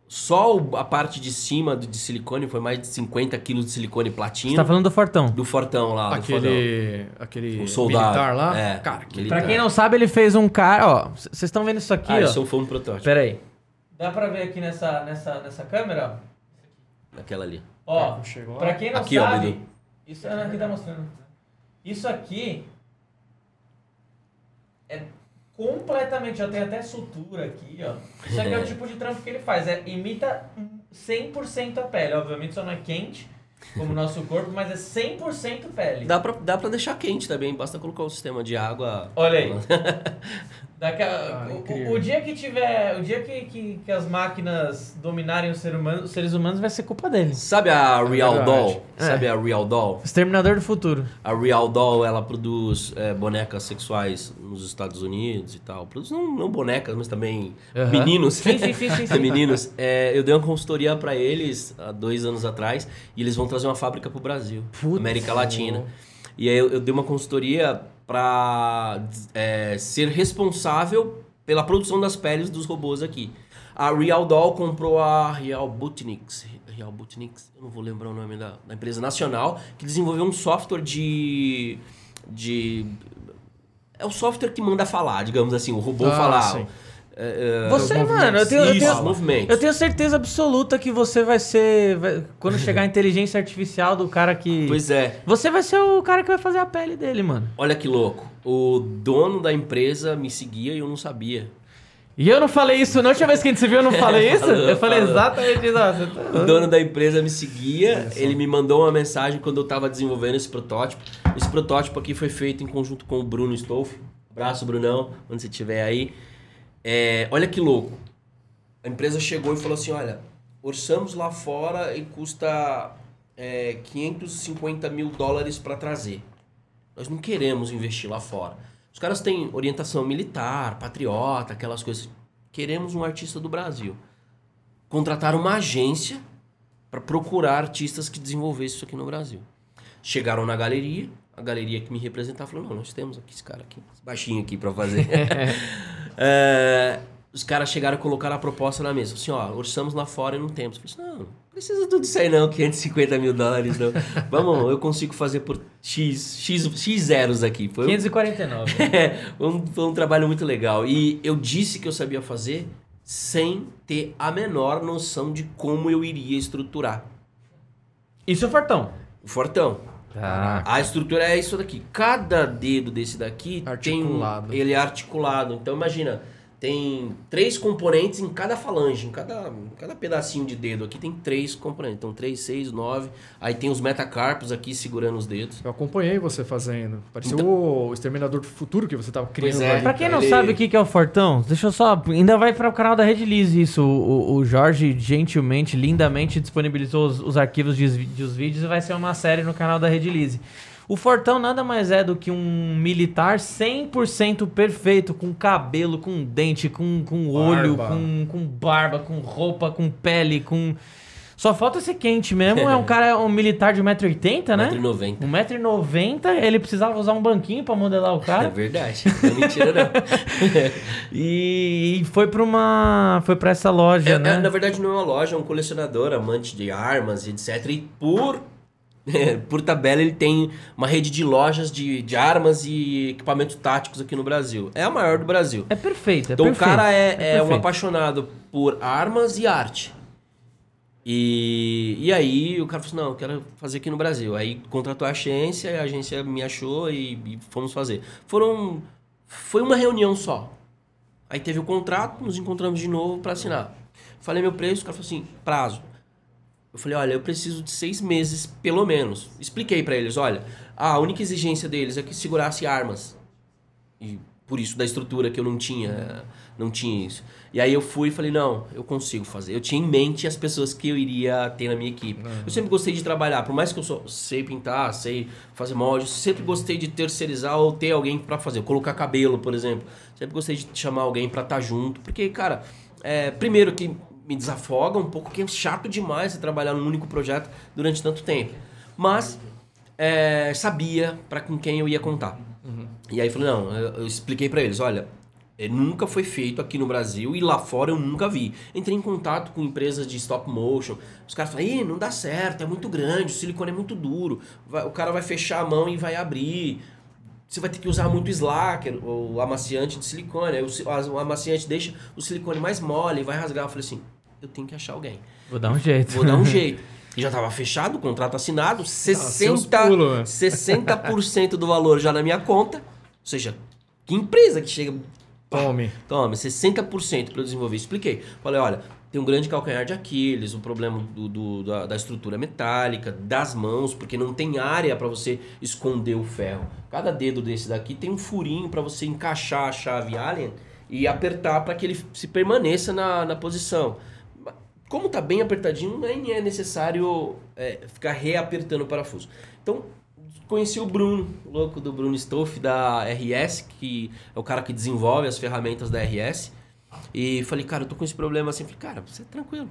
só a parte de cima de silicone foi mais de 50 quilos de silicone platino. Você tá falando do Fortão? Do Fortão lá. Aquele, fortão. aquele o soldado. militar lá? É, cara, que militar. Pra quem não sabe, ele fez um cara... Ó, vocês estão vendo isso aqui, ah, ó? isso foi um protótipo. Pera aí. Dá pra ver aqui nessa, nessa, nessa câmera? Naquela ali. Ó, pra quem não aqui, sabe, ó, isso é aqui tá mostrando. Isso aqui é completamente, já tem até sutura aqui, ó. Isso aqui é o tipo de trampo que ele faz, é imita 100% a pele, obviamente só não é quente, como o nosso corpo, mas é 100% pele. Dá pra, dá pra deixar quente também, basta colocar o sistema de água. Olha aí. Daqui a- Ah, o- o, dia que tiver. O dia que, que, que as máquinas dominarem os, ser humano- os seres humanos vai ser culpa deles. Sabe a Real verdade. Doll? É. Sabe a Real Doll? Exterminador do futuro. A Real Doll, ela produz é, bonecas sexuais nos Estados Unidos e tal. Produz não, não bonecas, mas também meninos. Sim, sim, sim, sim, sim. meninos. É, eu dei uma consultoria pra eles há dois anos atrás e eles vão trazer uma fábrica pro Brasil, Putz. América Latina. E aí eu, eu dei uma consultoria pra é, ser responsável pela produção das peles dos robôs aqui. A Real Doll comprou a Real Butnix. Real Butnix, eu não vou lembrar o nome da, da empresa nacional, que desenvolveu um software de. de é o software que manda falar, digamos assim, o robô Ah, falar. sim. É, é, Você, movimentos. mano, eu tenho, eu tenho, eu tenho certeza absoluta que você vai ser. vai- quando chegar a inteligência artificial do cara que. Pois é. Você vai ser o cara que vai fazer a pele dele, mano. Olha que louco. O dono da empresa me seguia e eu não sabia. E eu não falei isso, não. A última vez que a gente se viu, eu não falei isso? Falou, eu falei falou. exatamente isso. tá- O dono da empresa me seguia, ele me mandou uma mensagem quando eu estava desenvolvendo esse protótipo. Esse protótipo aqui foi feito em conjunto com o Bruno Stolf. Abraço, Brunão, onde você estiver aí. É, olha que louco. A empresa chegou e falou assim: olha, orçamos lá fora e custa é, 550 mil dólares para trazer. Nós não queremos investir lá fora. Os caras têm orientação militar, patriota, aquelas coisas. Queremos um artista do Brasil. Contrataram uma agência para procurar artistas que desenvolvessem isso aqui no Brasil. Chegaram na galeria, a galeria que me representava falou: não, nós temos aqui esse cara aqui, esse baixinho aqui para fazer. É, os caras chegaram e colocaram a proposta na mesa. Assim, ó, orçamos lá fora e não temos. Eu falei assim, não, não precisa tudo isso aí não, 550 mil dólares não. Vamos, eu consigo fazer por X, X, X zeros aqui. Foi um- 549. é, foi um, foi um trabalho muito legal. E eu disse que eu sabia fazer sem ter a menor noção de como eu iria estruturar. Isso é fortão. O fortão. A estrutura é isso daqui. Cada dedo desse daqui Articulado. tem um, ele é articulado. Então imagina, tem três componentes em cada falange, em cada, em cada pedacinho de dedo aqui tem três componentes. Então três, seis, nove. Aí tem os metacarpos aqui segurando os dedos. Eu acompanhei você fazendo. Parecia Então- o Exterminador do Futuro que você tava criando é. ali. Pra quem não Ele- sabe o que que é o Fortão, deixa eu só. Ainda vai para o canal da Red Liz isso. O, o- Jorge gentilmente, lindamente disponibilizou os, os arquivos de, dos vídeos e vai ser uma série no canal da Red Liz. O Fortão nada mais é do que um militar 100% perfeito, com cabelo, com dente, com, com olho, Barba. com, com barba, com roupa, com pele, com. Só falta ser quente mesmo. É um cara, um militar de 1,80m, né? 1,90m. 1,90m, ele precisava usar um banquinho pra modelar o É cara. verdade. Não é mentira, não. E, foi pra uma. Foi pra essa loja, É, né? é, na verdade, não é uma loja, é um colecionador, amante de armas e etc. E por, por tabela, ele tem uma rede de lojas de, de armas e equipamentos táticos aqui no Brasil. É a maior do Brasil. É perfeito, é então perfeito. o cara é, é um perfeito. apaixonado por armas e arte. E, e aí o cara falou assim, não, eu quero fazer aqui no Brasil. Aí contratou a agência, a agência me achou e, e fomos fazer. Foram... Foi uma reunião só. Aí teve o contrato, nos encontramos de novo para assinar. Falei meu preço, o cara falou assim, prazo. Eu falei, olha, eu preciso de seis meses, pelo menos. Expliquei para eles, olha, a única exigência deles é que segurasse armas. E por isso da estrutura que eu não tinha, não tinha isso. E aí eu fui e falei, não, eu consigo fazer. Eu tinha em mente as pessoas que eu iria ter na minha equipe. Eu sempre gostei de trabalhar, por mais que eu só sei pintar, sei fazer molde, sempre gostei de terceirizar ou ter alguém para fazer, colocar cabelo, por exemplo. Sempre gostei de chamar alguém para estar junto, porque, cara, é, primeiro que me desafoga um pouco, que é chato demais você trabalhar num único projeto durante tanto tempo. Mas é, sabia para com quem eu ia contar. E aí falei, não, eu, eu expliquei para eles, olha, é, nunca foi feito aqui no Brasil e lá fora eu nunca vi. Entrei em contato com empresas de stop motion. Os caras falaram, Ih, não dá certo, é muito grande, o silicone é muito duro. Vai- o cara vai fechar a mão e vai abrir. Você vai ter que usar muito slacker, o amaciante de silicone. Aí o, o amaciante deixa o silicone mais mole e vai rasgar. Eu falei assim, eu tenho que achar alguém. Vou dar um jeito. Vou dar um jeito. E já estava fechado, o contrato assinado, seus 60, pulos, né? 60% do valor já na minha conta. Ou seja, que empresa que chega. Tome. Toma, 60% para eu desenvolver. Expliquei. Falei, olha, tem um grande calcanhar de Aquiles, o problema do, do- da, da estrutura metálica, das mãos, porque não tem área para você esconder o ferro. Cada dedo desse daqui tem um furinho para você encaixar a chave Allen e apertar para que ele se permaneça na, na posição. Como tá bem apertadinho, nem é necessário é, ficar reapertando o parafuso. Então, conheci o Bruno, o louco do Bruno Stoff da RS, que é o cara que desenvolve as ferramentas da RS. E falei, cara, eu tô com esse problema assim. Falei, cara, você é tranquilo.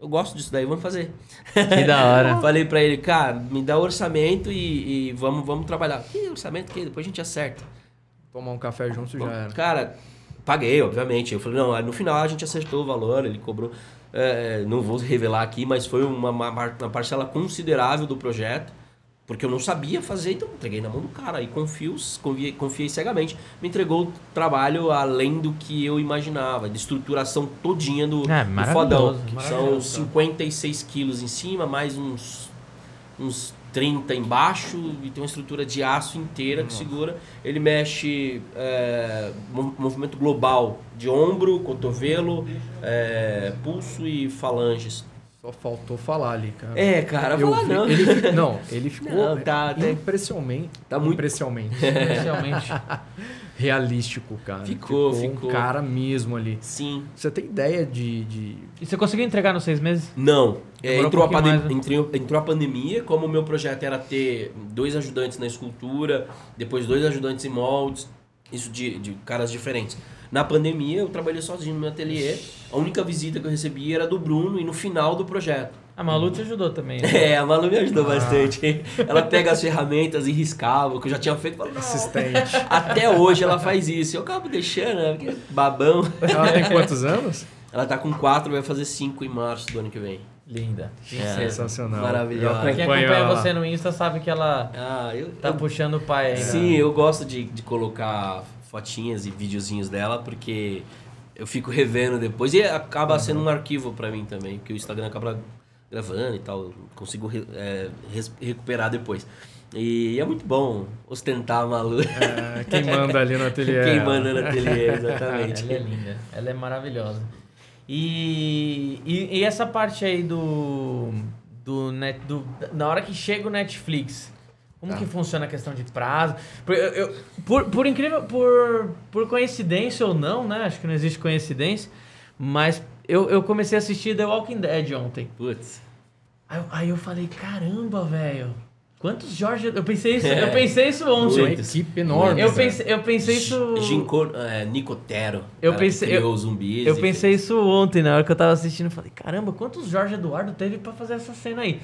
Eu gosto disso daí, vamos fazer. Que da hora. falei pra ele, cara, me dá orçamento e, e vamos, vamos trabalhar. Que orçamento que depois a gente acerta. Tomar um café junto já era. Cara, paguei, obviamente. Eu falei, não, no final a gente acertou o valor, ele cobrou. É, não vou revelar aqui, mas foi uma, uma, uma parcela considerável do projeto. Porque eu não sabia fazer, então entreguei na mão do cara. E confio, confiei, confiei cegamente. Me entregou o trabalho além do que eu imaginava. De estruturação todinha do, É, do fodão. São maravilhoso, 56 quilos em cima, mais uns, uns 30 embaixo. E tem uma estrutura de aço inteira que segura. Ele mexe é, mo- movimento global de ombro, cotovelo, é, pulso e falanges. Só faltou falar ali, cara. É, cara, Eu falar vi- não. Ele, não, ele ficou Não, tá- tá- impressionante. tá muito- impressionante. Especialmente. realístico, cara. Ficou, ficou. um cara mesmo ali. Sim. Você tem ideia de, de E você conseguiu entregar nos seis meses? Não. É, Demorou um entrou, a mais, né? entrou, entrou a pandemia, como o meu projeto era ter dois ajudantes na escultura, depois dois ajudantes em moldes, isso de, de caras diferentes. Na pandemia, eu trabalhei sozinho no meu ateliê. A única visita que eu recebi era do Bruno e no final do projeto. A Malu te ajudou também. né? É, a Malu me ajudou Ah. bastante. Ela pega as ferramentas e riscava, o que eu já tinha feito. Fala, assistente. Até hoje ela faz isso. Eu acabo deixando, né? Porque babão. Ela tem quantos anos? Ela tá com quatro, vai fazer cinco em março do ano que vem. Linda. É. Sensacional. Maravilhosa. Quem acompanha ela. você no Insta sabe que ela Ah, eu, tá eu- puxando o pai ainda. Sim, eu gosto de, de colocar fotinhas e videozinhos dela, porque eu fico revendo depois e acaba sendo um arquivo pra mim também, que o Instagram acaba gravando e tal, consigo re- é, recuperar depois. E é muito bom ostentar a Malu. É, quem manda ali no ateliê. Quem manda no ateliê, exatamente. Ela é linda, ela é maravilhosa. E, e, e essa parte aí do, do, net, do. Na hora que chega o Netflix, como Tá. que funciona a questão de prazo? Por, eu- por, por incrível, por, por coincidência ou não, né? Acho que não existe coincidência, mas eu, eu comecei a assistir The Walking Dead ontem. Putz. Aí, aí eu falei, caramba, velho. Quantos Jorge. Eu pensei isso, eu pensei isso ontem. Uma equipe enorme. Eu né? pensei, eu pensei isso. É, Nicotero. Eu cara que pensei- criou eu- zumbis. Eu pensei fez- isso ontem, na hora que eu tava assistindo. Eu falei, caramba, quantos Jorge Eduardo teve pra fazer essa cena aí?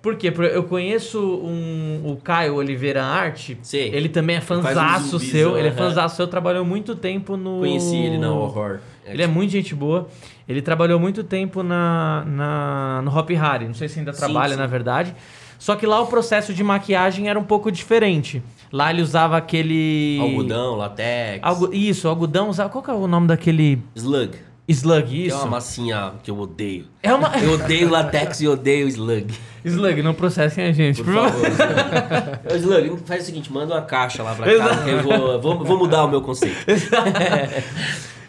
Por quê? Porque eu conheço um, o Caio Oliveira Arte. Sei. Ele também é um fanzaço zumbizão, seu. Ele é fanzaço seu, trabalhou muito tempo no. Conheci ele na Horror. Ele é muito gente boa. Ele trabalhou muito tempo na, na, no Hop Harry. Não sei se ainda Sim, trabalha, sim. na verdade. Só que lá o processo de maquiagem era um pouco diferente. Lá ele usava aquele. Algodão, latex. Algo, isso, algodão usava. Qual que é o nome daquele. Slug. Slug, Que é isso. uma massinha que eu odeio. É uma. Eu odeio latex e odeio slug. Slug, não processem a gente, Por por favor. slug, faz o seguinte, manda uma caixa lá pra casa que eu vou, vou, vou mudar o meu conceito.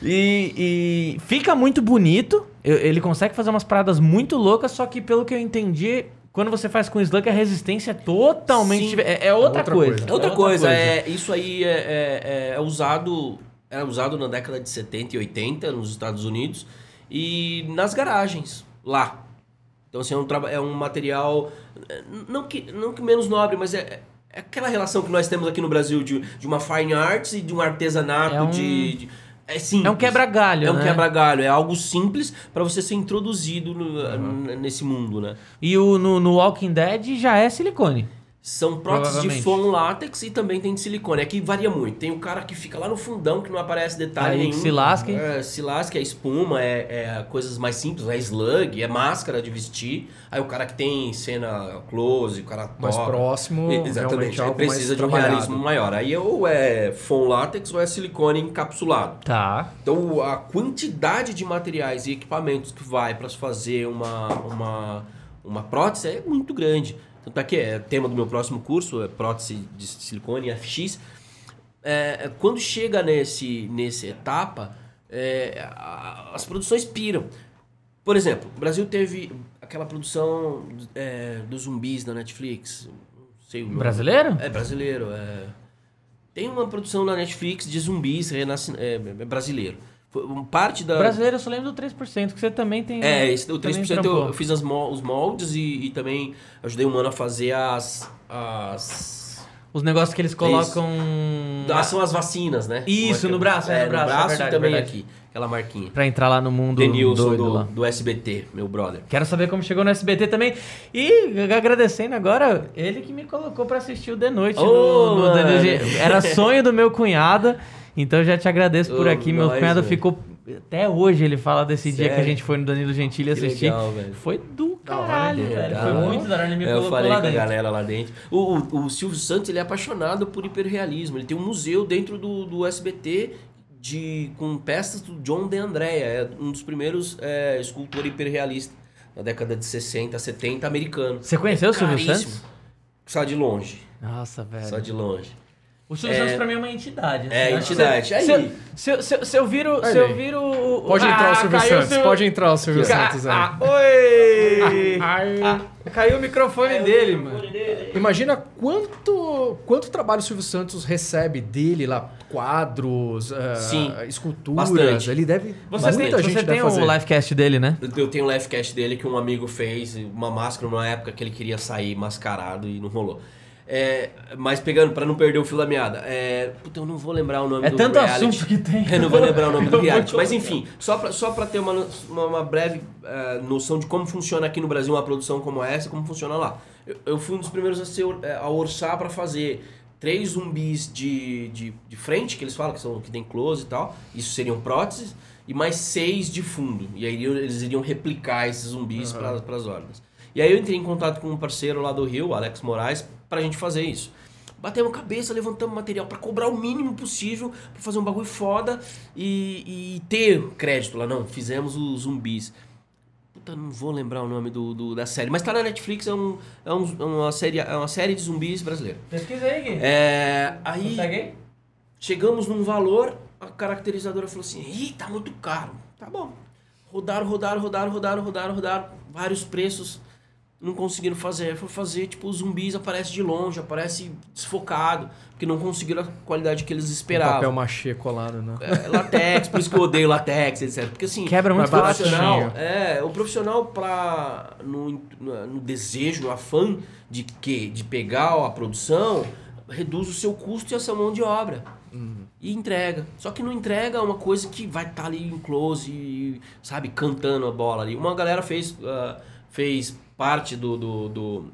E, e fica muito bonito. Ele consegue fazer umas paradas muito loucas, só que pelo que eu entendi, quando você faz com Slug, a resistência é totalmente. Dife- É, é outra, Outra coisa. coisa. É outra coisa, é, isso aí é, é- é- é usado, era usado na década de 70 e 80 nos Estados Unidos e nas garagens, lá. Então, assim, é um, é um material, é, não que, não que menos nobre, mas é, é aquela relação que nós temos aqui no Brasil de, de uma fine arts e de um artesanato É um- de, de- É simples. É um quebra-galho, É um né? quebra-galho, é algo simples para você ser introduzido no- n- nesse mundo, né? E o, no, no Walking Dead já é silicone. São próteses de foam látex e também tem de silicone. Aqui varia muito. Tem o cara que fica lá no fundão que não aparece detalhe Aí nenhum. se lasque. É, se lasca, é espuma, é, é coisas mais simples, é slug, é máscara de vestir. Aí o cara que tem cena close, o cara Mais toca. próximo, Exatamente. Aí algo precisa de um trabalhado. realismo maior. Aí ou é foam látex ou é silicone encapsulado. Tá. Então a quantidade de materiais e equipamentos que vai para fazer uma, uma, uma prótese é muito grande. Tanto é que é tema do meu próximo curso, é prótese de silicone FX. É, é, quando chega nesse, nesse etapa, é, as produções piram. Por exemplo, o Brasil teve aquela produção é, dos zumbis da Netflix. Não sei o nome. Brasileiro? É brasileiro. É... Tem uma produção na Netflix de zumbis renasci... é, é brasileiro. Parte da. Brasileiro eu só lembro do 3%, que você também tem. É, esse, o também 3% eu, eu fiz as os moldes e, e também ajudei o mano a fazer as. as... Os negócios que eles colocam. Ah, são as vacinas, né? Isso, Como é no braço, é, no braço, é e verdade, também verdade. aqui, aquela marquinha. Pra entrar lá no mundo Denilson do, lá. do SBT, meu brother. Quero saber como chegou no SBT também. E agradecendo agora, ele que me colocou pra assistir o The Noite. Ô, no, no. Danilo G- Era sonho do meu cunhado. Então eu já te agradeço por Ô, aqui. Meu nós, cunhado velho. ficou. Até hoje ele fala desse dia que a Sério? gente foi no Danilo Gentili Que assistir. legal. Foi do caralho, né? velho. Da Foi muito da hora. Ele me É, eu colocou falei lá com a dentro. galera lá dentro. O, o, o Silvio Santos ele é apaixonado por hiperrealismo. Ele tem um museu dentro do, do SBT de, com peças do John De Andrea. É um dos primeiros é, escultor hiperrealista na década de 60, 70, americano. Você conheceu o Silvio. Santos? Só de longe. Nossa, velho. Só de longe. O Silvio É. Santos pra mim é uma entidade. É, assim. entidade. Se, Aí. se, se, se, se eu viro. Se eu viro. o- Pode entrar o Silvio caiu Santos, Silvio- pode entrar o Silvio Ca- Santos ah, aí. oi! Ai. Ah, caiu o microfone dele, mano. Imagina quanto, quanto trabalho o Silvio Santos recebe dele lá, quadros, Sim, esculturas. bastante. Ele deve. Você tem, muita gente você deve tem o fazer. livecast dele, né? Eu tenho um livecast dele que um amigo fez, uma máscara numa época que ele queria sair mascarado e não rolou. É, mas pegando, pra não perder o fio da meada, é, puta, eu não vou lembrar o nome É do tanto reality. assunto que tem. Eu não vou lembrar o nome do reality. Mas enfim, só pra, só pra ter uma, uma, uma breve eh, noção de como funciona aqui no Brasil uma produção como essa como funciona lá. Eu, eu fui um dos primeiros a, ser, eh, a orçar pra fazer três zumbis de, de, de frente, que eles falam, que, são, que tem close e tal. Isso seriam próteses. E mais seis de fundo. E aí eles iriam replicar esses zumbis para as hordas. E aí eu entrei em contato com um parceiro lá do Rio, o Alex Moraes, pra gente fazer isso. Batemos cabeça, levantamos material pra cobrar o mínimo possível, pra fazer um bagulho foda e, e ter crédito lá. Não, fizemos os zumbis. Puta, não vou lembrar o nome do, do- da série, mas tá na Netflix, é, um, é, um- é uma, série, é uma série de zumbis brasileira. Pesquisa aí, Gui. É, aí Consegue chegamos num valor, a caracterizadora falou assim: Ih, tá muito caro. Tá bom. Rodaram, rodaram, rodaram, rodaram, rodaram, rodaram. Vários preços. Não conseguiram fazer. Foi fazer, tipo, os zumbis aparece de longe, aparece desfocado. Porque não conseguiram a qualidade que eles Papel esperavam. machê colado, né? É, latex, por isso que eu odeio latex, etc. Porque assim, Quebra muito o profissional, é, o profissional pra, no, no, no desejo, no afã de que de pegar a produção, reduz o seu custo e a sua mão de obra. E entrega. Só que não entrega uma coisa que vai estar ali em close, e, sabe, cantando a bola ali. Uma galera fez, ah, fez parte do. do, do-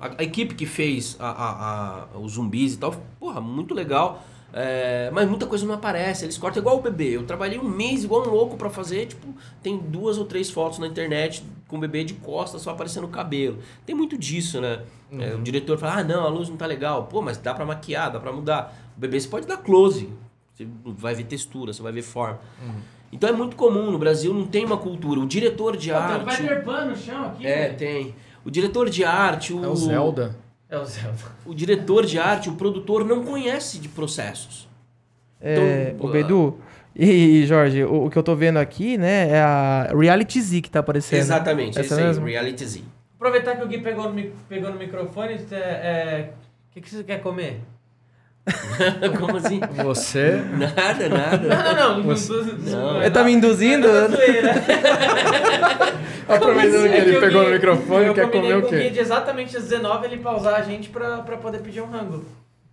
a, equipe que fez a, a- a- os zumbis e tal, porra, muito legal. É, mas muita coisa não aparece, eles cortam igual o bebê. Eu trabalhei um mês igual um louco pra fazer, tipo, tem duas ou três fotos na internet com o bebê de costas só aparecendo o cabelo. Tem muito disso, né? É, o diretor fala: "Ah, não, a luz não tá legal". Pô, mas dá pra maquiar, dá pra mudar. O bebê você pode dar close. Você vai ver textura, você vai ver forma. Então é muito comum no Brasil, não tem uma cultura. O diretor de Tem um arte, Peter Pan no chão aqui. é, velho. tem. O diretor de arte, o, É o Zelda. É o Zelda. o diretor de arte, o produtor não conhece de processos. É, Então, o Bedu e Jorge, o, o que eu tô vendo aqui, né, é a Reality Z que tá aparecendo. Exatamente, Essa esse aí, mesmo? Reality Z. Aproveitar que o Gui pegou no, pegou no microfone, é, é, o que, que você quer comer? Como assim? Você. Nada, nada. Não, não, não. Você- não, Ele tá me induzindo? é. Aproveitando que É ele o pegou Gui- no microfone, eu quer combinei comer o quê? de exatamente às 19 ele pausar a gente pra, pra poder pedir um rango.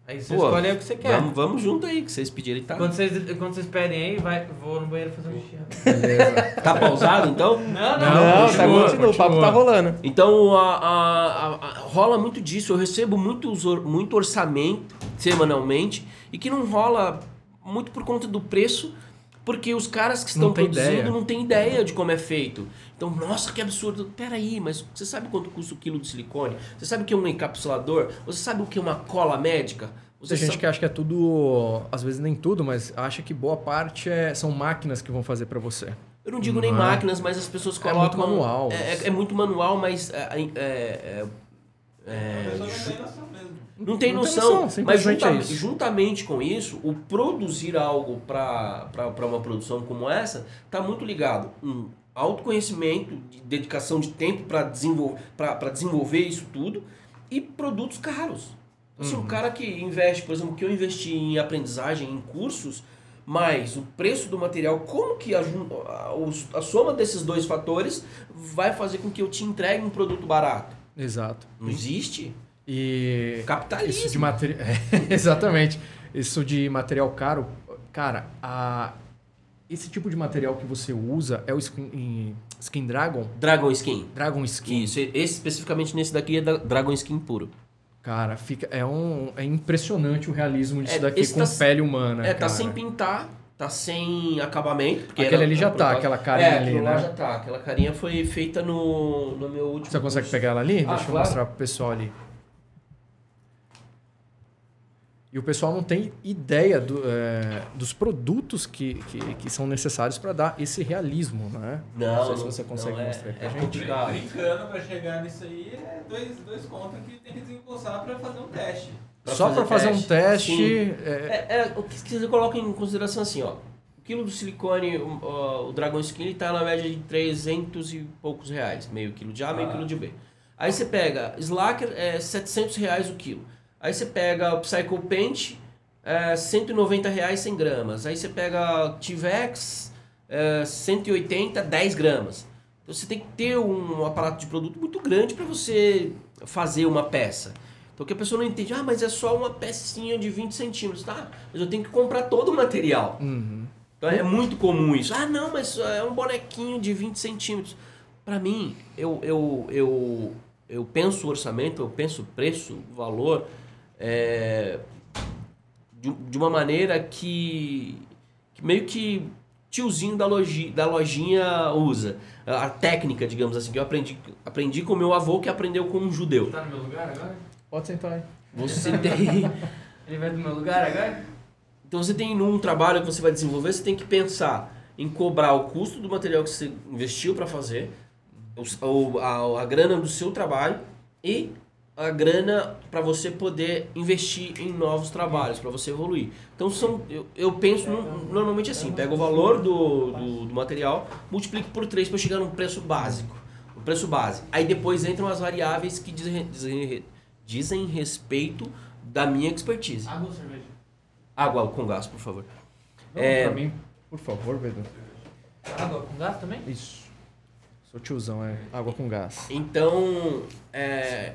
Aí você Pô, escolhe o que você quer. Vamos, vamos junto aí, que vocês pedirem. Tá, Quando vocês, quando vocês pedem aí, vai, vou no banheiro fazer um xixi. Beleza. tá pausado, então? Não, não. Não, Não, tá continua, continua, o papo continua. tá rolando. Então, a, a- a- a- rola muito disso. Eu recebo muitos or- muito orçamento semanalmente e que não rola muito por conta do preço, porque os caras que estão Não produzindo ideia. não têm ideia de como é feito. Então, nossa, que absurdo. Peraí, mas você sabe quanto custa o quilo de silicone? Você sabe o que é um encapsulador? Você sabe o que é uma cola médica? Você Tem gente sabe- que acha que é tudo, às vezes nem tudo, mas acha que boa parte é- são máquinas que vão fazer pra você. Eu não digo nem Não é. máquinas, mas as pessoas É colocam. muito manual. É, é- é muito manual, mas. é, é, é, é, não tem não noção. noção, mas junta- é juntamente com isso, o produzir algo para uma produção como essa tá muito ligado. Um autoconhecimento, de dedicação de tempo para desenvolver, pra desenvolver isso tudo e produtos caros. Assim, Uhum. um cara que investe, por exemplo, que eu investi em aprendizagem, em cursos, mais o preço do material, como que a, a, a soma desses dois fatores vai fazer com que eu te entregue um produto barato? Exato. Não existe. E Capitalismo. isso de material, exatamente. Isso de material caro, cara, a esse tipo de material que você usa é o skin, skin dragon, Dragon Skin. dragon skin. Isso, esse especificamente nesse daqui é da Dragon Skin puro. Cara, fica é um é impressionante o realismo disso É, daqui com tá- pele humana, é, tá cara. sem pintar, tá sem acabamento. Porque Aquele era- ali já tá, aquela carinha é, ali, lá né? já tá. Aquela carinha foi feita no, no meu último Você consegue pegar ela ali? Ah, Deixa eu claro. mostrar pro pessoal ali. E o pessoal não tem ideia do, é, dos produtos que, que, que são necessários para dar esse realismo, né? Não, sei se não- você consegue não, é- mostrar pra é gente. complicado. Brincando pra chegar nisso aí é dois, dois contas que tem que desembolsar pra fazer um teste. Pra Só para fazer um teste. é, É, é, o que você coloca em consideração assim, ó. O quilo do silicone, o, o Dragon Skin, ele tá na média de 300 e poucos reais. Meio quilo de A, meio Ah. quilo de B. Aí você pega Slacker, é 700 reais o quilo. Aí você pega o Psycho Paint, é 190 reais 100 gramas. Aí você pega Tivex, é 180, 10 gramas. Então você tem que ter um aparato de produto muito grande para você fazer uma peça. Então que a pessoa não entende, ah, mas é só uma pecinha de 20 centímetros. Tá, mas eu tenho que comprar todo o material. uhum. Então é muito comum isso. Ah, não, mas é um bonequinho de 20 centímetros. Para mim, eu, eu, eu, eu penso o orçamento, eu penso o preço, o valor, é, de, de uma maneira que, que meio que tiozinho da, loji, da lojinha usa. A técnica, digamos assim, que eu aprendi, aprendi com meu avô que aprendeu com um judeu. Tá no meu lugar agora? Pode sentar aí. Você tem... Ele vai do meu lugar agora? Então você tem num trabalho que você vai desenvolver, você tem que pensar em cobrar o custo do material que você investiu para fazer, o- o- a, a grana do seu trabalho e a grana para você poder investir em novos trabalhos, para você evoluir. Então são, eu, eu penso no- normalmente assim, pego o valor do, do, do material, multiplico por 3 para chegar num preço básico. O preço base. Aí depois entram as variáveis que dizem, dizem, dizem respeito da minha expertise. Água ou cerveja? Água com gás, por favor. Não, É- Pra mim, por favor, Pedro. Água com gás também? Isso. Sou tiozão, é água com gás. Então, é,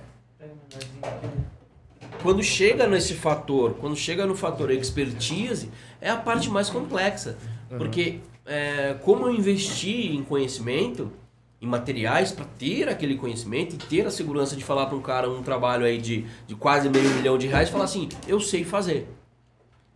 Quando chega nesse fator, quando chega no fator expertise, é a parte mais complexa. Porque é, como eu investi em conhecimento, em materiais, para ter aquele conhecimento e ter a segurança de falar para um cara um trabalho aí de, de quase meio milhão de reais, falar assim, eu sei fazer.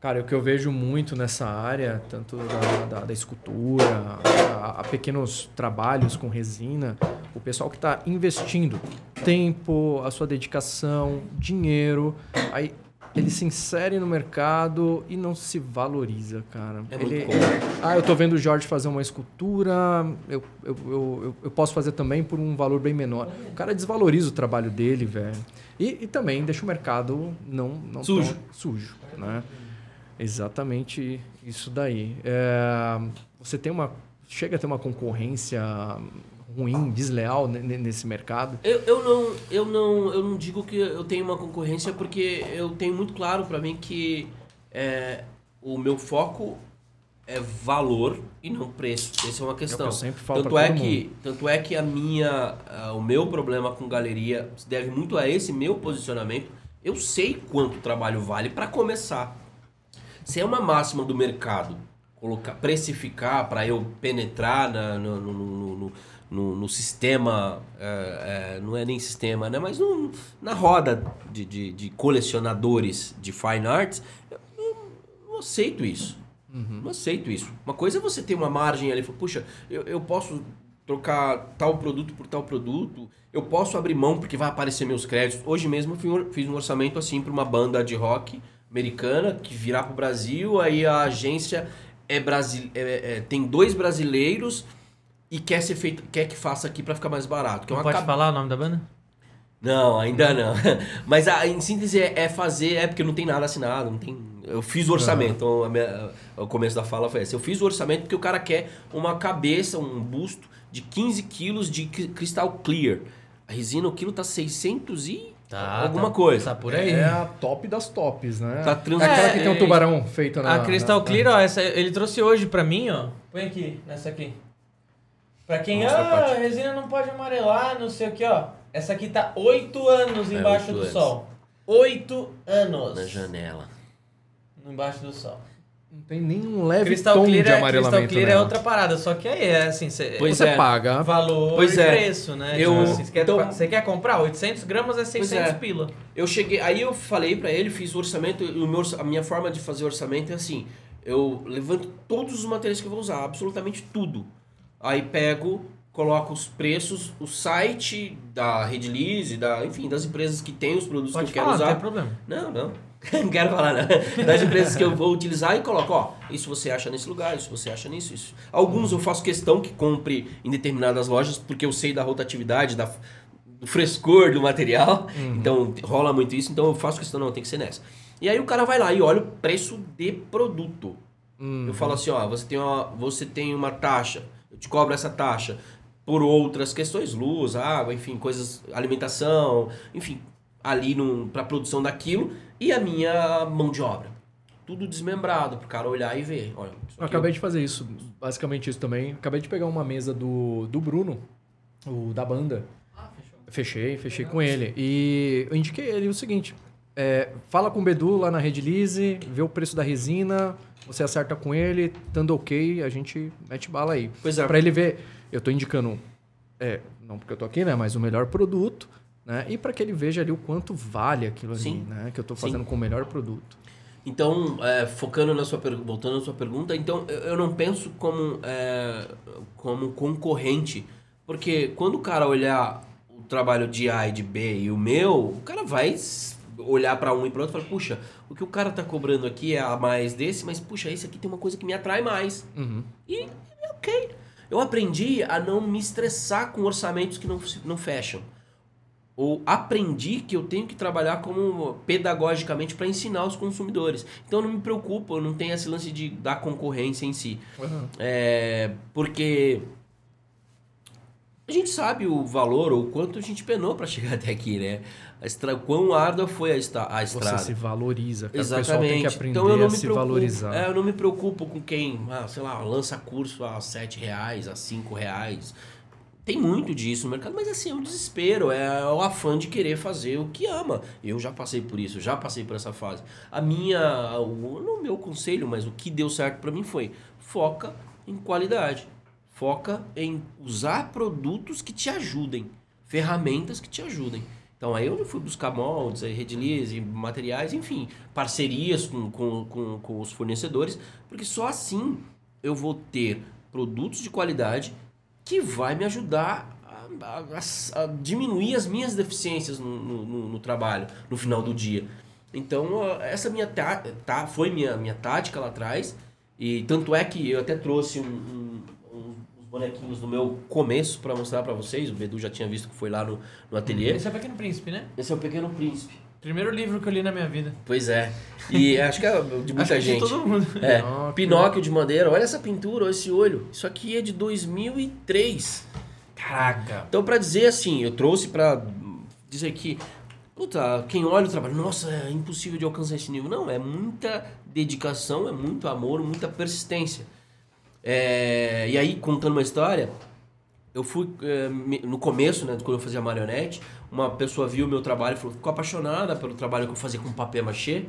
Cara, o que eu vejo muito nessa área, tanto da, da, da escultura, a, a pequenos trabalhos com resina, o pessoal que está investindo tempo, a sua dedicação, dinheiro, aí ele se insere no mercado e não se valoriza, cara. É muito ele, comum. ah, eu tô vendo o Jorge fazer uma escultura, eu, eu, eu, eu, posso fazer também por um valor bem menor. O cara desvaloriza o trabalho dele, velho. E, e também deixa o mercado não, não Sujo. sujo, né? Exatamente isso daí. É, você tem uma. Chega a ter uma concorrência ruim, desleal ne- ne- nesse mercado. Eu, eu, não, eu, não, eu não digo que eu tenho uma concorrência porque eu tenho muito claro para mim que é, o meu foco é valor e não preço. Essa é uma questão. eu sempre falo tanto, é que, tanto é que a minha, a- o meu problema com galeria se deve muito a esse meu posicionamento. Eu sei quanto trabalho vale para começar. Se é uma máxima do mercado, colocar, precificar para eu penetrar na- no, no, no- no- sistema, é, é, não é nem sistema, né? mas no- na roda de, de- de colecionadores de fine arts, eu não, não aceito isso. Não aceito isso. Uma coisa é você ter uma margem ali, falar, puxa, eu, eu posso trocar tal produto por tal produto, eu posso abrir mão porque vai aparecer meus créditos. Hoje mesmo eu fiz um orçamento assim para uma banda de rock americana que virá para o Brasil, aí a agência é, brasi é- é- tem dois brasileiros e quer ser feito, quer que faça aqui para ficar mais barato. Que é pode cab- falar o nome da banda? não, ainda não. Mas a, em síntese é, é fazer, é porque não tem nada assinado, não tem. Eu fiz o orçamento, então minha- o começo da fala foi esse. Eu fiz o orçamento porque o cara quer uma cabeça, um busto de 15 quilos de cri- cristal clear. A resina, o quilo tá Tá, alguma tá- coisa. Tá por aí. É a top das tops, né? Tá trans- É aquela É, que tem um é, tubarão feito na... A Crystal na- Clear, ó, essa, ele trouxe hoje pra mim, ó. Põe aqui, nessa aqui. Pra quem, Mostra, ah, a resina não pode amarelar, não sei o que, ó. Essa aqui tá 8 anos É, embaixo oito do anos. sol. 8 anos. Na janela. Embaixo do sol. Não tem nenhum leve Crystal tom Clear, de é, amarelamento Crystal Clear é nela. outra parada, só que aí é assim, cê, Pois Você é. paga. valor Pois e é. preço, né? Eu- Tipo assim, você, quer, então- você quer comprar 800 gramas é 600 é. pila. Eu cheguei, aí eu falei pra ele, fiz o orçamento, e o meu, a minha forma de fazer orçamento é assim, eu levanto todos os materiais que eu vou usar, absolutamente tudo. Aí pego, coloco os preços, o site da Redlease, da, enfim, das empresas que tem os produtos Pode que eu falar, quero não usar. tem problema. Não, não. Não quero falar, não. Das empresas que eu vou utilizar e coloco, ó, isso você acha nesse lugar, isso você acha nisso, isso. Alguns eu faço questão que compre em determinadas lojas, porque eu sei da rotatividade, da, do frescor do material. Então rola muito isso, então eu faço questão, não, tem que ser nessa. E aí o cara vai lá e olha o preço de produto. Hum. Eu falo assim, ó, você tem, uma, você tem uma taxa, eu te cobro essa taxa por outras questões, luz, água, enfim, coisas, alimentação, enfim, ali para produção daquilo e a minha mão de obra. Tudo desmembrado pro cara olhar e ver. Olha, Eu aqui acabei de fazer isso, basicamente isso também. Acabei de pegar uma mesa do, do Bruno, o da banda. Fechei, fechei com ele. E eu indiquei ele o seguinte: é, fala com o Bedu lá na Rede Lise, vê o preço da resina, você acerta com ele, estando ok, a gente mete bala aí. Pois é. Pra ele ver, eu tô indicando, é, não porque eu tô aqui, né, mas o melhor produto, né? E para que ele veja ali o quanto vale aquilo ali, Sim. né? Que eu tô Sim. fazendo com o melhor produto. Então, é, focando na sua pergunta, voltando na sua pergunta, então eu, não penso como, é, como concorrente, porque quando o cara olhar o trabalho de A e de B e o meu, o cara vai olhar para um e para outro e falar, puxa, o que o cara tá cobrando aqui é a mais desse, mas puxa, esse aqui tem uma coisa que me atrai mais. Uhum. E ok. Eu aprendi a não me estressar com orçamentos que não, não fecham. Ou aprendi que eu tenho que trabalhar como pedagogicamente para ensinar os consumidores. Então não me preocupo, eu não tenho esse lance de, da concorrência em si. É, porque a gente sabe o valor ou o quanto a gente penou para chegar até aqui, né? A estra... Quão árdua foi a, esta... a estrada. Você se valoriza, cara. O pessoal Exatamente. tem que aprender então eu não a me se preocupo, valorizar. É, eu não me preocupo com quem, ah, sei lá, lança curso a sete reais, a cinco reais. Tem muito disso no mercado, mas assim, é um desespero, é o afã de querer fazer o que ama. Eu já passei por isso, já passei por essa fase. A minha, o, não o meu conselho, mas o que deu certo pra mim foi foca em qualidade. Foca em usar produtos que te ajudem, ferramentas que te ajudem. Então aí eu fui buscar moldes, aí, redilize, materiais, enfim, parcerias com, com, com, com os fornecedores, porque só assim eu vou ter produtos de qualidade que vai me ajudar a, a- a diminuir as minhas deficiências no, no, no- trabalho, no final do dia. Então, essa minha tá, tá, foi minha, minha tática lá atrás, e tanto é que eu até trouxe um, um- um- uns bonequinhos do meu começo para mostrar para vocês, o Bedu já tinha visto que foi lá no, no ateliê. Esse é o Pequeno Príncipe, né? Esse é o Pequeno Príncipe. Primeiro livro que eu li na minha vida. Pois é. E acho que é de muita Acho que de gente. todo mundo. É, Pinóquio. Pinóquio de madeira. Olha essa pintura, olha esse olho. Isso aqui é de 2003. Caraca. Então, pra dizer assim, eu trouxe pra dizer que, puta, quem olha o trabalho, nossa, é impossível de alcançar esse nível. Não, é muita dedicação, é muito amor, muita persistência. É, e aí, contando uma história, eu fui me- no começo, né, quando eu fazia marionete, uma pessoa viu o meu trabalho e falou, ficou apaixonada pelo trabalho que eu fazia com papel machê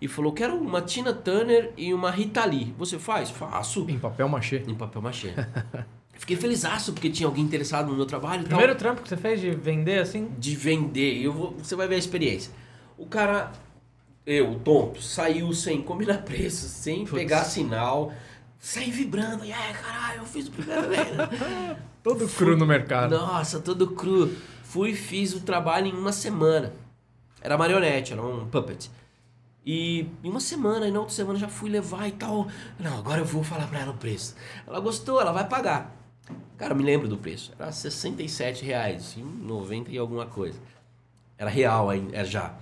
e falou, quero uma Tina Turner e uma Rita Lee. Você faz? Faço. Em papel machê. Em papel machê. Fiquei felizaço porque tinha alguém interessado no meu trabalho e tal Primeiro trampo que você fez de vender assim? de vender. Eu vou, você vai ver a experiência. O cara, eu, tonto, saiu sem combinar preço, sem pegar sinal, saí vibrando. E aí, caralho, eu fiz o primeiro venda. Todo cru no mercado. Nossa, todo cru. Fui e fiz o trabalho em uma semana. Era marionete, era um puppet. E em uma semana, e na outra semana já fui levar e tal. Não, agora eu vou falar pra ela o preço. Ela gostou, ela vai pagar. Cara, eu me lembro do preço. Era 67 reais, em 90 e alguma coisa. Era real ainda, já.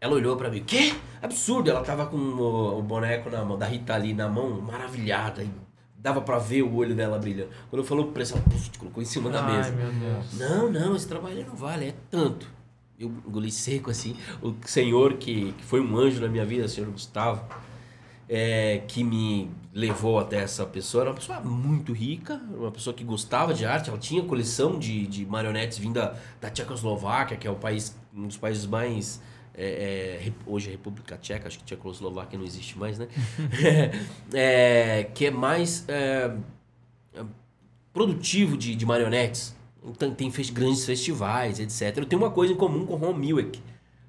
Ela olhou pra mim, quê? Absurdo! Ela tava com o, o boneco na mão, da Rita ali na mão, maravilhada. E dava pra ver o olho dela brilhando. Quando eu falou o preço, ela puf, colocou em cima da Ai, mesa. meu Deus. Não, não, esse trabalho não vale, é tanto. eu engoli seco, assim. O senhor que, que foi um anjo na minha vida, o senhor Gustavo, é, que me levou até essa pessoa, era uma pessoa muito rica, uma pessoa que gostava de arte, ela tinha coleção de, de marionetes vinda da Tchecoslováquia, que é o país, um dos países mais... É, é, hoje é República Tcheca, acho que Tchecoslováquia não existe mais, né? é, que é mais é, produtivo de, de marionetes. Então, tem fez grandes festivais, etc. Eu tenho uma coisa em comum com o Ron Milwick.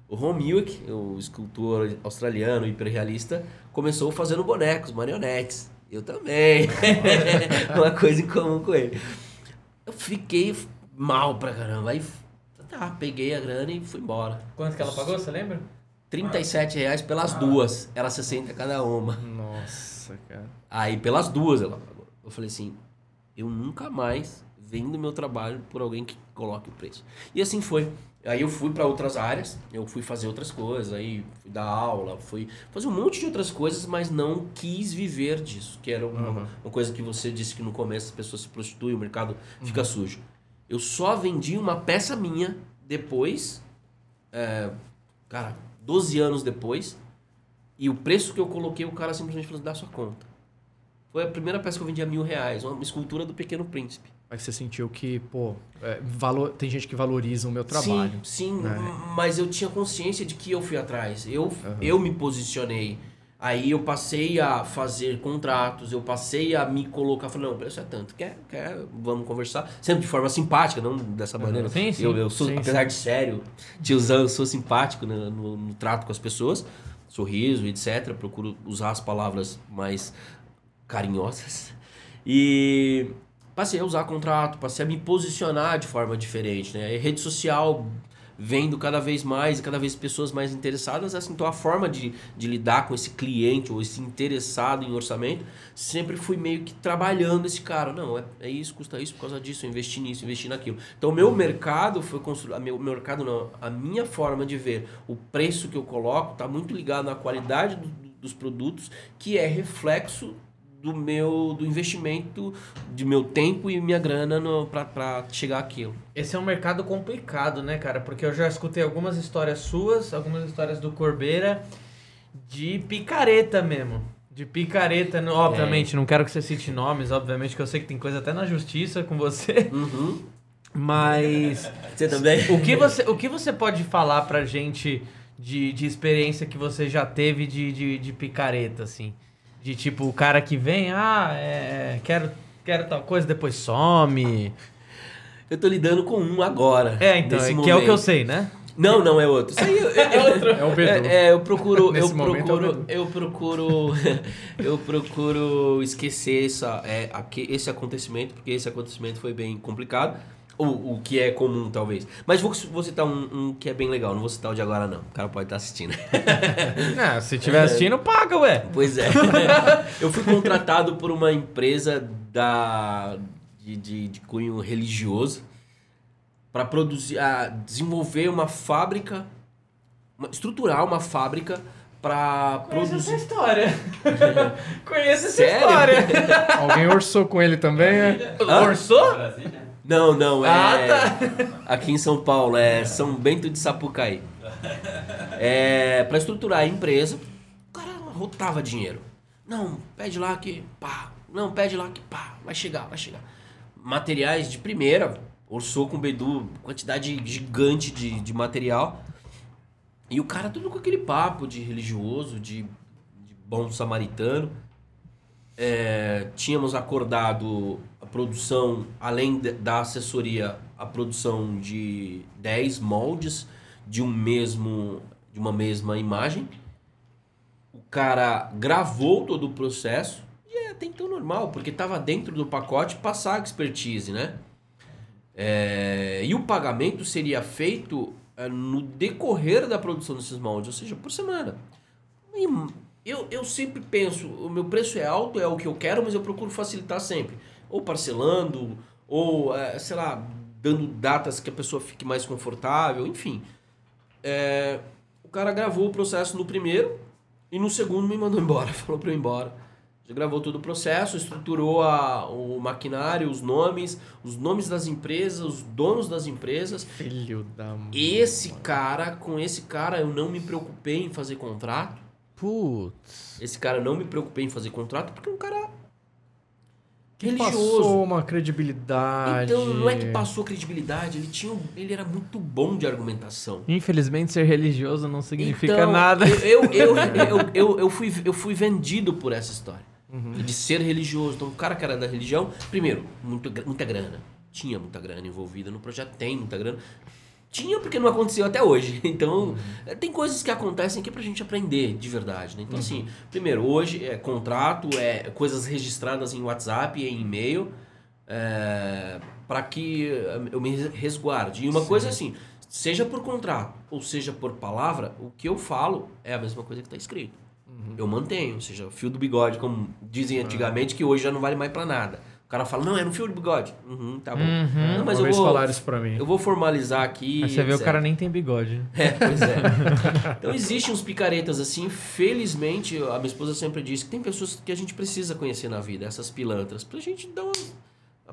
O Ron Milwick, o escultor australiano hiperrealista, começou fazendo bonecos, marionetes. Eu também. uma coisa em comum com ele. Eu fiquei mal pra caramba. Aí tá, peguei a grana e fui embora. Quanto que ela pagou, você lembra? 37 reais pelas duas. Era 60 cada uma. Nossa, cara. Aí pelas duas ela pagou. Eu falei assim, eu nunca mais vendo meu trabalho por alguém que coloque o preço. E assim foi. Aí eu fui para outras áreas, eu fui fazer outras coisas, aí fui dar aula, fui fazer um monte de outras coisas, mas não quis viver disso, que era uma, Uhum. uma coisa que você disse que no começo as pessoas se prostituem, o mercado fica sujo. Eu só vendi uma peça minha depois, é, cara, 12 anos depois, e o preço que eu coloquei, o cara simplesmente falou: dá sua conta. Foi a primeira peça que eu vendi a mil reais, uma escultura do Pequeno Príncipe. Aí você sentiu que, pô, é, valor, tem gente que valoriza o meu trabalho. Sim, sim, né? mas eu tinha consciência de que eu fui atrás. Eu, eu me posicionei. Aí eu passei a fazer contratos, eu passei a me colocar, falei, não, o preço é tanto, quer, quer, vamos conversar. Sempre de forma simpática, não dessa maneira. Sim, sim. Eu, eu sou, Sim, apesar de sério, tiozão, eu sou simpático no, no- no trato com as pessoas, sorriso, etc. Procuro usar as palavras mais carinhosas. E passei a usar contrato, passei a me posicionar de forma diferente, né? E rede social vendo cada vez mais e cada vez pessoas mais interessadas, assim, então a forma de, de lidar com esse cliente ou esse interessado em orçamento, sempre fui meio que trabalhando esse cara, não, é, é isso, custa isso por causa disso, eu investi nisso, eu investi naquilo. Então o meu mercado foi construído, meu mercado não, a minha forma de ver o preço que eu coloco está muito ligado na qualidade do- dos produtos, que é reflexo do meu do investimento de meu tempo e minha grana pra chegar àquilo. Esse é um mercado complicado, né, cara? Porque eu já escutei algumas histórias suas, algumas histórias do Corbeira de picareta mesmo. De picareta, obviamente, não quero que você cite nomes, obviamente, que eu sei que tem coisa até na justiça com você, Uhum. mas Você também? o que você, o que você pode falar pra gente de, de experiência que você já teve de, de, de picareta, assim? De tipo, o cara que vem, ah, é, quero, quero tal coisa, depois some. Eu tô lidando com um agora. É, então, nesse é, que é o que eu sei, né? Não, não, é outro. Isso aí eu, eu- É o Bedu. É, é, eu procuro, eu é o procuro, Bedu. eu procuro, eu procuro esquecer essa, é, aque- esse acontecimento, porque esse acontecimento foi bem complicado. Ou o que é comum, talvez. Mas vou, vou citar um, um que é bem legal. Não vou citar o de agora, não. O cara pode estar assistindo. Não, se tiver assistindo, paga, ué. Pois é. eu fui contratado por uma empresa da, de, de, de cunho religioso para produzir, a desenvolver uma fábrica, uma- estruturar uma fábrica para Conheço essa produzir. história. Conheço essa Sério? história. Alguém orçou com ele também, né? Orçou? Brasília? Não, não, é. Ah, tá. Aqui em São Paulo, é São Bento de Sapucaí. É, para estruturar a empresa, o cara rotava dinheiro. Não, pede lá que pá. Não, pede lá que pá. Vai chegar, vai chegar. Materiais de primeira, orçou com Bedu, quantidade gigante de, de material. E o cara tudo com aquele papo de religioso, de, de bom samaritano. É, tínhamos acordado produção, além da assessoria, a produção de 10 moldes de um mesmo de uma mesma imagem. O cara gravou todo o processo e é até então normal, porque estava dentro do pacote passar a expertise, né? É, e o pagamento seria feito é, no decorrer da produção desses moldes, ou seja, por semana. E eu, eu sempre penso, o meu preço é alto, é o que eu quero, mas eu procuro facilitar sempre. Ou parcelando, ou, é, sei lá, dando datas que a pessoa fique mais confortável, enfim. É, o cara gravou o processo no primeiro e no segundo me mandou embora, falou pra eu ir embora. Você gravou todo o processo, estruturou a, o maquinário, os nomes, os nomes das empresas, os donos das empresas. Filho da mãe. Esse cara, com esse cara, eu não me preocupei em fazer contrato. Putz. Esse cara eu não me preocupei em fazer contrato porque é um cara Que religioso. passou uma credibilidade. Então, não é que passou credibilidade, ele tinha, ele era muito bom de argumentação. Infelizmente, ser religioso não significa Então, nada. Eu, eu, eu, eu, eu, fui, eu fui vendido por essa história. De ser religioso. Então, o cara que era da religião, primeiro, muito, muita grana. Tinha muita grana envolvida no projeto, tem muita grana. Tinha porque não aconteceu até hoje. Então, eh, tem coisas que acontecem que é pra gente aprender de verdade. Né? Então, assim, primeiro, hoje é contrato, é coisas registradas em WhatsApp e em e-mail é, para que eu me resguarde. E uma coisa assim, seja por contrato ou seja por palavra, o que eu falo é a mesma coisa que está escrito. Eu mantenho, ou seja, fio do bigode, como dizem antigamente, que hoje já não vale mais para nada. O cara fala, não, é no fio do bigode. Uhum, tá bom. Não, mas Uma eu vez vou, falaram isso pra mim. eu vou formalizar aqui. Aí você vê o etc. cara nem tem bigode. É, pois é. Então existem uns picaretas assim. Felizmente, a minha esposa sempre diz que tem pessoas que a gente precisa conhecer na vida, essas pilantras, pra gente dar uma,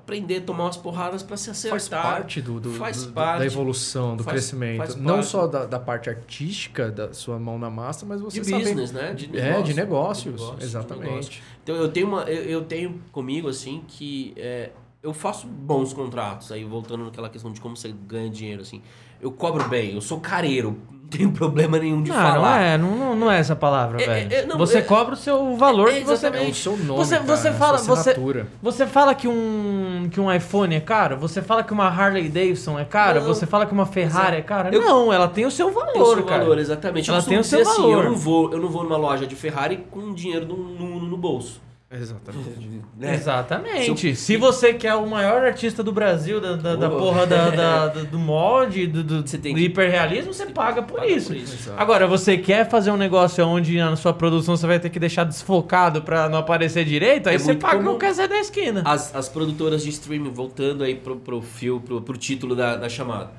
aprender a tomar umas porradas pra se acertar. Faz parte do, do- Faz do- parte. da evolução, do Faz- crescimento. faz Não só da, da parte artística, da sua mão na massa, mas você de saber- business, né? De É, de negócio, negócios. de negócio, de exatamente. negócio. Então eu tenho uma, eu, eu tenho comigo assim que é, eu faço bons contratos. Aí voltando naquela questão de como você ganha dinheiro assim, eu cobro bem, eu sou careiro, tenho problema nenhum de não, falar. não é, não, não, não é essa palavra, É, velho. é, é, não, você é- cobra o seu valor É, que você exatamente. É o seu nome, Você- cara, você a sua fala- você- assinatura. Você fala que um, que um iPhone é caro? Você fala que uma Harley Davidson é cara? Não. Você fala que uma Ferrari é cara? Eu- não, ela tem o seu valor, Tem o seu cara. valor, exatamente. Ela eu tem o seu valor. Assim, eu, não vou, eu não vou numa loja de Ferrari com dinheiro no, no, no bolso. Exatamente. né? Exatamente. Se você quer o maior artista do Brasil, da, da, da porra da, da- da- do mod, do, do, Você tem do que- hiperrealismo, você paga por Paga isso. por isso. Agora, você quer fazer um negócio onde na sua produção você vai ter que deixar desfocado pra não aparecer direito, aí É você paga qualquer Zé da esquina. As, as produtoras de streaming, voltando aí pro, pro fio, pro, pro título da, da chamada.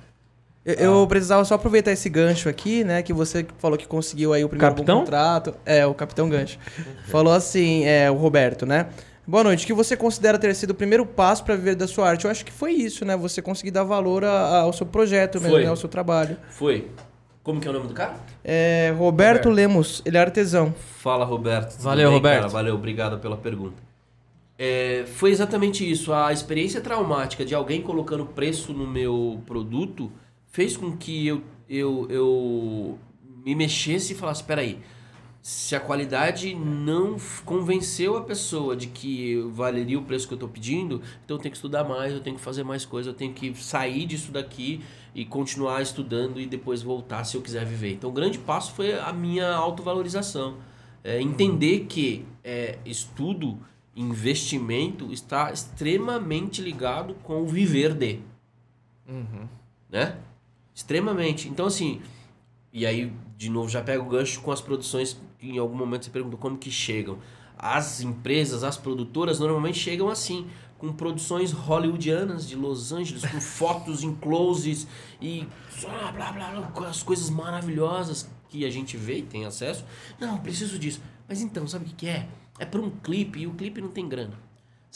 Eu, eu precisava só aproveitar esse gancho aqui, né? Que você falou que conseguiu aí o primeiro bom Capitão? contrato. É, o Capitão Gancho. falou assim, é, o Roberto, né? Boa noite. O que você considera ter sido o primeiro passo para viver da sua arte? Eu acho que foi isso, né? Você conseguir dar valor a- a- ao seu projeto mesmo, né? Ao seu trabalho. Foi. Como que é o nome do cara? É, Roberto, Roberto. Lemos, ele é artesão. Fala, Roberto. Tudo Valeu, bem, Roberto. cara? Valeu, obrigado pela pergunta. É, foi exatamente isso. A experiência traumática de alguém colocando preço no meu produto fez com que eu, eu, eu me mexesse e falasse: peraí, se a qualidade não convenceu a pessoa de que valeria o preço que eu estou pedindo, então eu tenho que estudar mais, eu tenho que fazer mais coisas, eu tenho que sair disso daqui e continuar estudando e depois voltar se eu quiser viver. Então o grande passo foi a minha autovalorização. É, entender que é, estudo, investimento está extremamente ligado com o viver de Uhum. né? Extremamente. Então, assim, e aí, de novo, já pego o gancho com as produções que em algum momento você perguntou como que chegam. As empresas, as produtoras normalmente chegam assim, com produções hollywoodianas de Los Angeles, com fotos em closes e blá, blá, blá, blá, com as coisas maravilhosas que a gente vê e tem acesso. Não, preciso disso. Mas então, sabe o que que é? É para um clipe e o clipe não tem grana.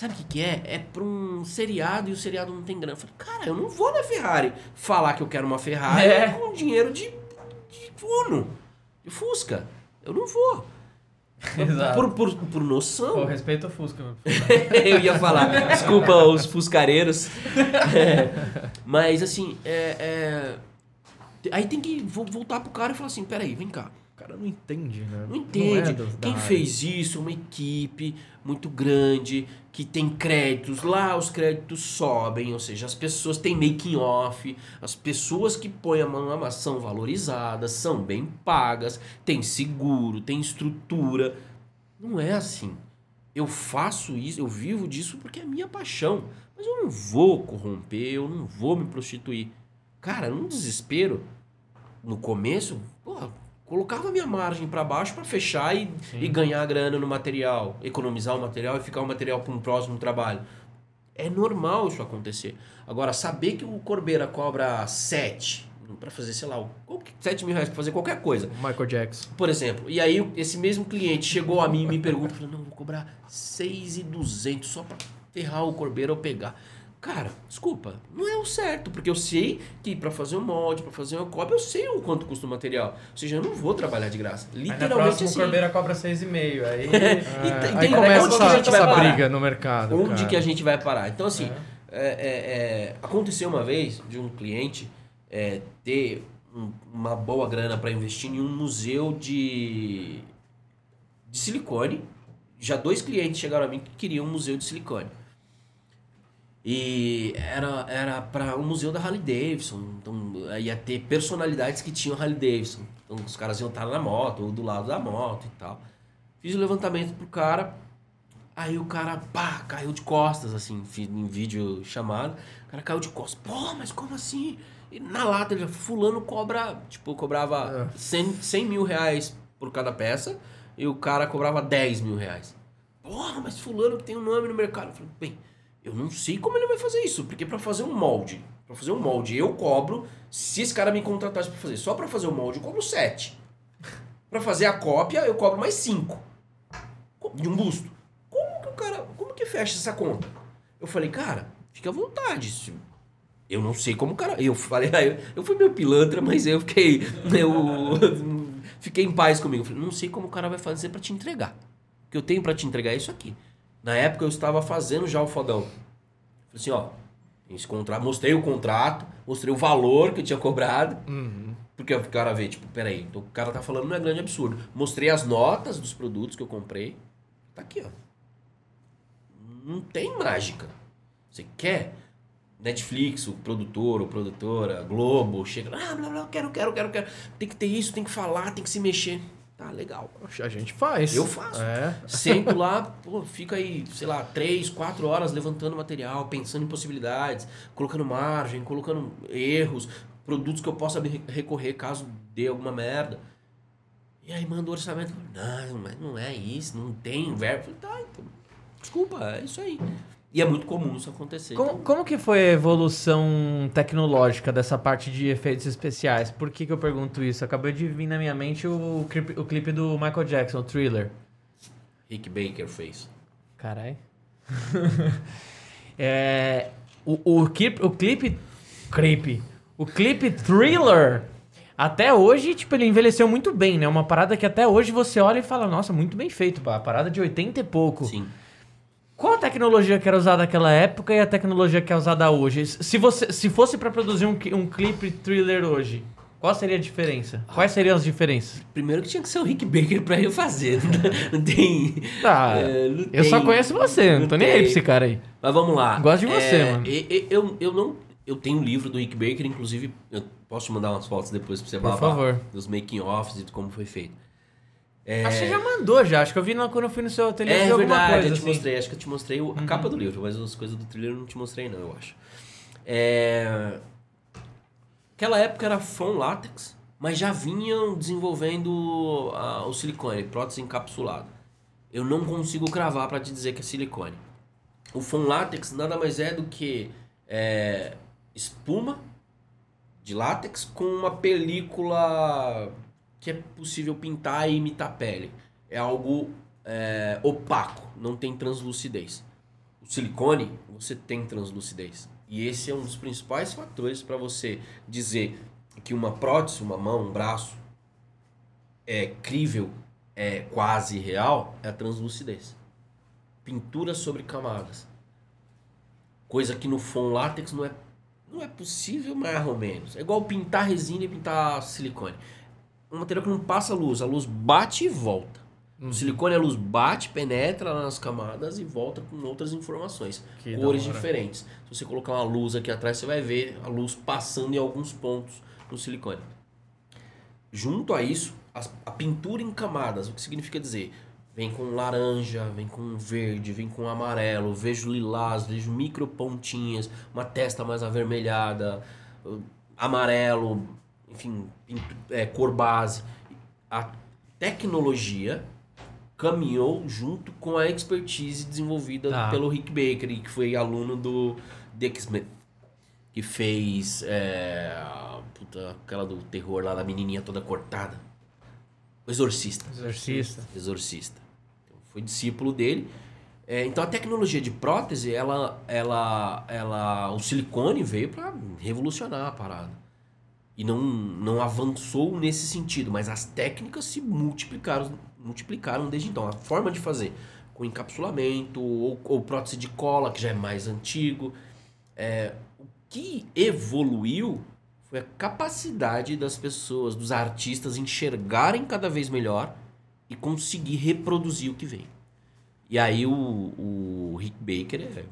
Sabe o que, que é? É pra um seriado e o seriado não tem grana. Eu falei, cara, eu não vou na Ferrari falar que eu quero uma Ferrari É. com dinheiro de, de Uno, de Fusca. Eu não vou. Exato. Por, por, por Pô, noção. respeito ao Fusca. eu ia falar, desculpa os fuscareiros. É, mas assim, é, é, aí tem que vo- voltar pro cara e falar assim, peraí, vem cá. Cara não entende, né? Não entende. é da- da Quem fez isso é uma equipe muito grande, que tem créditos. Lá os créditos sobem, ou seja, as pessoas têm making off, as pessoas que põem a mão na massa são valorizadas, são bem pagas, tem seguro, tem estrutura. Não é assim. Eu faço isso, eu vivo disso porque é minha paixão. Mas eu não vou corromper, eu não vou me prostituir. Cara, num desespero, no começo, porra, colocava minha margem para baixo para fechar e, e ganhar grana no material, economizar o material e ficar o material para um próximo trabalho. É normal isso acontecer. Agora, saber que o Corbeira cobra 7 Pra fazer, sei lá, o- qualquer- 7 mil reais pra fazer qualquer coisa. Michael Jackson. Por exemplo, e aí esse mesmo cliente chegou a mim e me pergunta, falou, não, vou cobrar 6,200 só pra ferrar o corbeiro ou pegar. Cara, desculpa, não é o certo, porque eu sei que pra fazer um molde, pra fazer uma cópia, eu sei o quanto custa o material. Ou seja, eu não vou trabalhar de graça. Literalmente assim. o Corbeira cobra 6,5. Aí. E tem- aí começa essa, a gente vai essa briga no mercado. Onde cara. que a gente vai parar? Então, assim, é, é, é, aconteceu uma vez de um cliente é, ter um- uma boa grana para investir em um museu de, de silicone. Já dois clientes chegaram a mim que queriam um museu de silicone. E era, era para um museu da Harley Davidson. Então ia ter personalidades que tinham Harley Davidson. Então os caras iam estar na moto ou do lado da moto e tal. Fiz o levantamento pro cara. Aí o cara, pá, caiu de costas, assim, em vídeo chamado. O cara caiu de costas. Pô, mas como assim? E na lata, ele, fulano cobra, tipo, cobrava 100, 100 mil reais por cada peça. E o cara cobrava 10 mil reais. Porra, mas fulano que tem um nome no mercado. Eu falei, bem, eu não sei como ele vai fazer isso. Porque pra fazer um molde, pra fazer um molde, eu cobro. Se esse cara me contratasse pra fazer só pra fazer o molde, eu cobro 7. Pra fazer a cópia, eu cobro mais 5. De um busto. Como que o cara. Como que fecha essa conta? Eu falei, cara, fica à vontade. se- Eu não sei como o cara. Eu falei, ah, eu, eu fui meio pilantra, mas eu fiquei. Eu fiquei em paz comigo. Eu falei, não sei como o cara vai fazer pra te entregar. O que eu tenho pra te entregar é isso aqui. Na época eu estava fazendo já o fodão. Falei assim, ó. Esse contrato, mostrei o contrato, mostrei o valor que eu tinha cobrado. Porque o cara vê, tipo, peraí, então o cara tá falando não é grande absurdo. Mostrei as notas dos produtos que eu comprei. Tá aqui, ó. Não tem mágica. Você quer? Netflix, o produtor ou produtora, Globo, chega, ah, blá, blá, quero, quero, quero, quero. Tem que ter isso, tem que falar, tem que se mexer. Tá, legal. A gente faz. Eu faço. É. Sento lá, pô, fica aí, sei lá, três, quatro horas levantando material, pensando em possibilidades, colocando margem, colocando erros, produtos que eu possa recorrer caso dê alguma merda. E aí manda o orçamento. Não, mas não é isso, não tem verbo. Eu Falei, tá, então, desculpa, é isso aí. E é muito comum isso acontecer. Como, como que foi a evolução tecnológica dessa parte de efeitos especiais? Por que, que eu pergunto isso? Acabou de vir na minha mente o clipe, o clipe do Michael Jackson, o Thriller. Rick Baker fez. Caralho. é, o, o, clipe, o clipe. Clipe. O clipe Thriller. Até hoje, tipo, ele envelheceu muito bem, né? Uma parada que até hoje você olha e fala, nossa, muito bem feito, pá. Parada de 80 e pouco. Sim. Qual a tecnologia que era usada naquela época e a tecnologia que é usada hoje? Se, você, se fosse pra produzir um, um clipe thriller hoje, qual seria a diferença? Quais seriam as diferenças? Primeiro que tinha que ser o Rick Baker pra eu fazer. Não tem. Tá, é, não eu só tem- conheço você, não tô nem aí tem. pra esse cara aí. Mas vamos lá. Gosto de você, É, mano. Eu, eu não. Eu tenho um livro do Rick Baker, inclusive, eu posso te mandar umas fotos depois pra você Por babar favor. Dos making offs e de como foi feito. É, Acho que você já mandou já, acho que eu vi quando eu fui no seu ateliê é verdade, coisa eu te assim. Uhum. mostrei. Acho que eu te mostrei a capa do livro, mas as coisas do thriller eu não te mostrei, não, eu acho. É... Aquela época era foam látex, mas já vinham desenvolvendo ah, o silicone, prótese encapsulada. Eu não consigo cravar para te dizer que é silicone. O foam látex nada mais é do que é, espuma de látex com uma película que é possível pintar e imitar pele. É algo é, opaco, não tem translucidez. O silicone, você tem translucidez. E esse é um dos principais fatores para você dizer que uma prótese, uma mão, um braço é crível, é quase real, é a translucidez. Pintura sobre camadas. Coisa que no foam látex não é, não é possível mais ou menos. É igual pintar resina e pintar silicone. Um material que não passa luz, a luz bate e volta. O silicone, a luz bate, penetra nas camadas e volta com outras informações. Que cores diferentes. Se você colocar uma luz aqui atrás, você vai ver a luz passando em alguns pontos no silicone. Junto a isso, a pintura em camadas, o que significa dizer? Vem com laranja, vem com verde, vem com amarelo, vejo lilás, vejo micro pontinhas, uma testa mais avermelhada, uh, amarelo, enfim, é, cor base. A tecnologia caminhou junto com a expertise desenvolvida Tá. pelo Rick Baker, que foi aluno do Dick Smith, que fez é, puta, aquela do terror lá, da menininha toda cortada. O Exorcista. Exorcista. Exorcista. Então, foi discípulo dele. É, então a tecnologia de prótese, ela, ela, ela, o silicone veio para revolucionar a parada. E não, não avançou nesse sentido, mas as técnicas se multiplicaram, multiplicaram desde então. A forma de fazer, com encapsulamento, ou, ou prótese de cola, que já é mais antigo. É, o que evoluiu foi a capacidade das pessoas, dos artistas, enxergarem cada vez melhor e conseguir reproduzir o que vem. E aí o, o Rick Baker é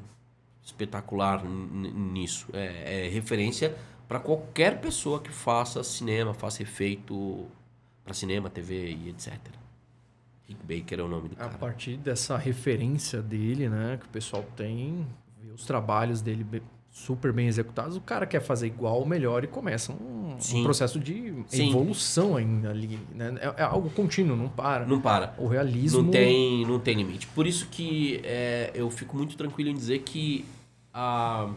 espetacular nisso. É, é referência para qualquer pessoa que faça cinema, faça efeito para cinema, TV e etc. Rick Baker é o nome do A cara. partir dessa referência dele, né, que o pessoal tem, vê os trabalhos dele super bem executados, o cara quer fazer igual ou melhor e começa um, um processo de Sim. evolução ainda ali. Né? É, é algo contínuo, não para. Não para. O realismo. Não tem, não tem limite. Por isso que é, eu fico muito tranquilo em dizer que a,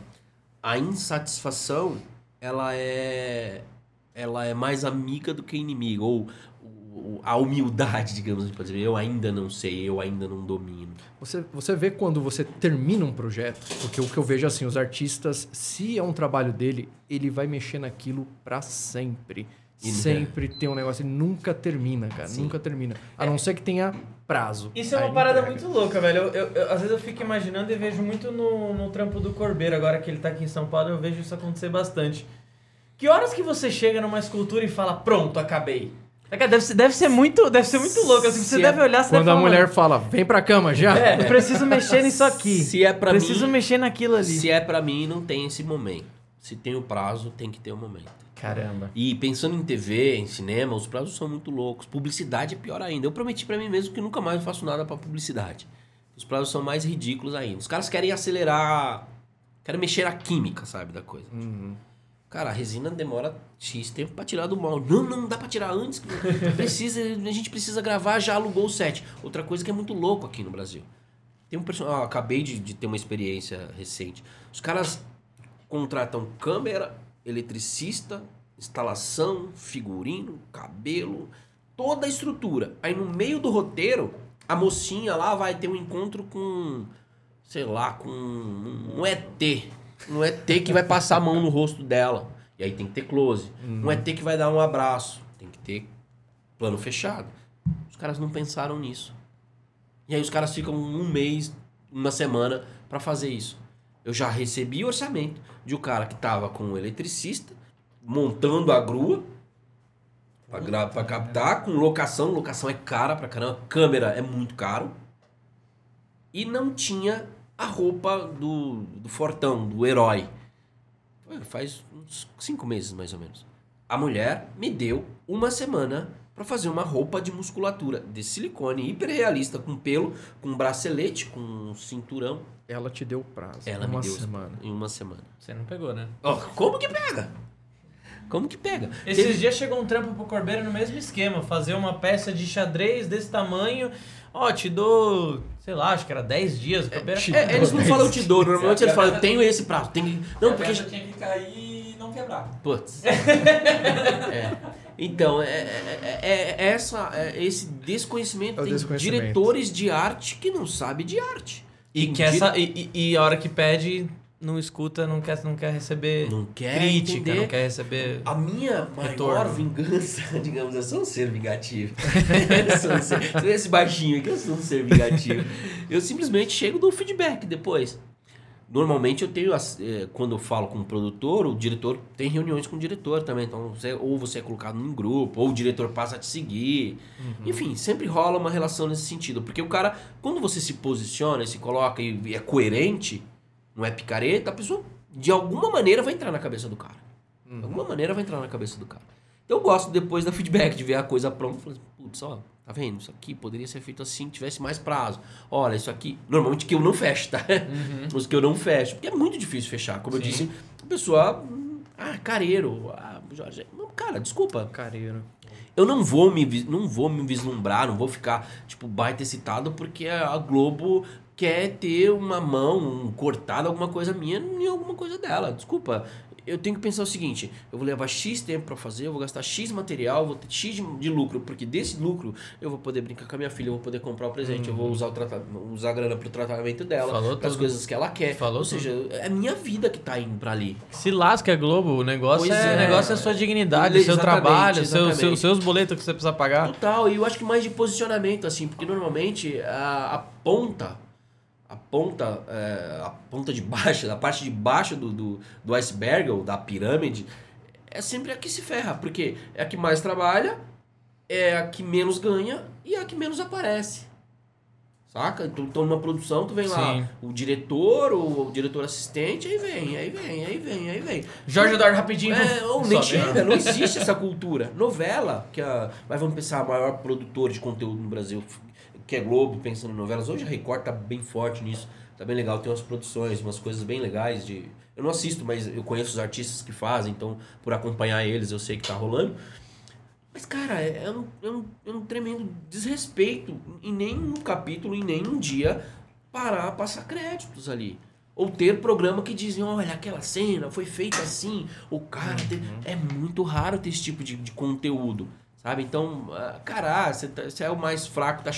a insatisfação ela é, ela é mais amiga do que inimiga. Ou o- a humildade, digamos assim, dizer, eu ainda não sei, eu ainda não domino. Você, você vê quando você termina um projeto, porque o que eu vejo assim, os artistas, se é um trabalho dele, ele vai mexer naquilo pra sempre. E- sempre tem um negócio, ele nunca termina, cara, Sim. nunca termina. A não ser que tenha prazo. Isso é uma parada entrega. muito louca, velho. Eu, eu- eu- às vezes eu fico imaginando e vejo muito no, no trampo do Corbeiro, agora que ele tá aqui em São Paulo, eu vejo isso acontecer bastante. Que horas que você chega numa escultura e fala, pronto, acabei? É, cara, Deve ser, deve ser muito, deve ser muito louco. Assim, você Se deve é- olhar, você Quando deve a falar, mulher fala, vem pra cama já. É, eu preciso mexer nisso aqui. Se é pra preciso mim, mexer naquilo ali. se é para mim, não tem esse momento. Se tem o prazo, tem que ter o momento. Caramba. E pensando em TV, em cinema, os prazos são muito loucos. Publicidade é pior ainda. Eu prometi pra mim mesmo que nunca mais faço nada pra publicidade. Os prazos são mais ridículos ainda. Os caras querem acelerar, querem mexer na química, sabe, da coisa. Cara, a resina demora X tempo pra tirar do mal. Não, não dá pra tirar antes. Precisa, a gente precisa gravar, já alugou o set. Outra coisa que é muito louco aqui no Brasil. Tem um personagem, ah, acabei de, de ter uma experiência recente. Os caras contratam câmera, eletricista, instalação, figurino, cabelo, toda a estrutura. Aí no meio do roteiro, a mocinha lá vai ter um encontro com, sei lá, com um ET. Um ET que vai passar a mão no rosto dela. E aí tem que ter close. Um ET que vai dar um abraço. Tem que ter plano fechado. Os caras não pensaram nisso. E aí os caras ficam um mês, uma semana pra fazer isso. Eu já recebi orçamento de um cara que tava com um eletricista montando a grua pra captar, com locação. Locação é cara pra caramba. Câmera é muito caro. E não tinha a roupa do, do fortão, do herói. Faz uns cinco meses mais ou menos. A mulher me deu uma semana pra fazer uma roupa de musculatura de silicone hiperrealista, com pelo, com bracelete, com cinturão. Ela te deu prazo. Ela uma me deu semana. em uma semana. Você não pegou, né? Ó, como que pega? Como que pega? Esses Teve- dias chegou um trampo pro Corbeiro no mesmo esquema, fazer uma peça de xadrez desse tamanho. Ó, te dou, sei lá, acho que era 10 dias. O Corbeiro te É, eles não falam eu te dou, normalmente eles falam, eu tenho esse prazo. Tem... Não, a porque. tinha que cair e não quebrar. Putz. É. Então, é, é- é- é essa, é esse desconhecimento. É desconhecimento. diretores de arte que não sabem de arte. E, que essa, e, e- a hora que pede, não escuta, não quer, não quer receber Não quer crítica, entender. não quer receber. A minha maior Retorno. vingança, digamos, eu sou um ser vingativo. eu sou um ser, esse baixinho aqui, eu sou um ser vingativo. Eu simplesmente chego e dou feedback depois. Normalmente eu tenho, as- eh, quando eu falo com o produtor, o diretor tem reuniões com o diretor também. Então, você- ou você é colocado num grupo, ou o diretor passa a te seguir. Enfim, sempre rola uma relação nesse sentido. Porque o cara, quando você se posiciona e se coloca e é coerente, não é picareta, a pessoa de alguma maneira vai entrar na cabeça do cara. De alguma maneira vai entrar na cabeça do cara. Então eu gosto depois da feedback, de ver a coisa pronta. Falar, assim, putz, ó, tá vendo? Isso aqui poderia ser feito assim, tivesse mais prazo. Olha, isso aqui. Normalmente que eu não fecho, tá? Os que eu não fecho. Porque é muito difícil fechar. Como eu Sim. disse, a pessoa. Ah, careiro. Ah, Jorge. Cara, desculpa. Careiro. Eu não vou me não vou me vislumbrar, não vou ficar tipo baita excitado porque a Globo quer ter uma mão um cortada alguma coisa minha em alguma coisa dela. Desculpa. Eu tenho que pensar o seguinte: eu vou levar X tempo para fazer, eu vou gastar X material, vou ter X de, de, lucro, porque desse lucro eu vou poder brincar com a minha filha, eu vou poder comprar o presente, uhum. eu vou usar, o usar a grana pro tratamento dela, as coisas que ela quer. Falou Ou seja, tudo. é a minha vida que tá indo para ali. Se lasca, Globo, o negócio, é, é, negócio é a sua dignidade, o seu trabalho, seu, seu, seus boletos que você precisa pagar. Total, e eu acho que mais de posicionamento, assim, porque normalmente a, a ponta a ponta, é, a ponta de baixo, a parte de baixo do, do, do iceberg ou da pirâmide, é sempre a que se ferra, porque é a que mais trabalha, é a que menos ganha e é a que menos aparece. Saca? Então, então numa produção, tu vem Sim. lá o diretor, o, o, diretor assistente, aí vem, aí vem, aí vem, aí vem. Jorge Eduardo rapidinho. É, ou nem chega, não existe essa cultura. Novela, que a, mas vamos pensar, a maior produtor de conteúdo no Brasil, que é Globo, pensando em novelas. Hoje a Record tá bem forte nisso. Tá bem legal, tem umas produções, umas coisas bem legais de... Eu não assisto, mas eu conheço os artistas que fazem, então por acompanhar eles eu sei que tá rolando. Mas, cara, é, um, é, um, é um tremendo desrespeito em nenhum capítulo, em nenhum dia, parar a passar créditos ali. Ou ter programa que dizem, olha, aquela cena foi feita assim. O cara. Uhum. Tem... É muito raro ter esse tipo de, de conteúdo. Sabe? Então, ah, cara, você, tá, você é o mais fraco, tá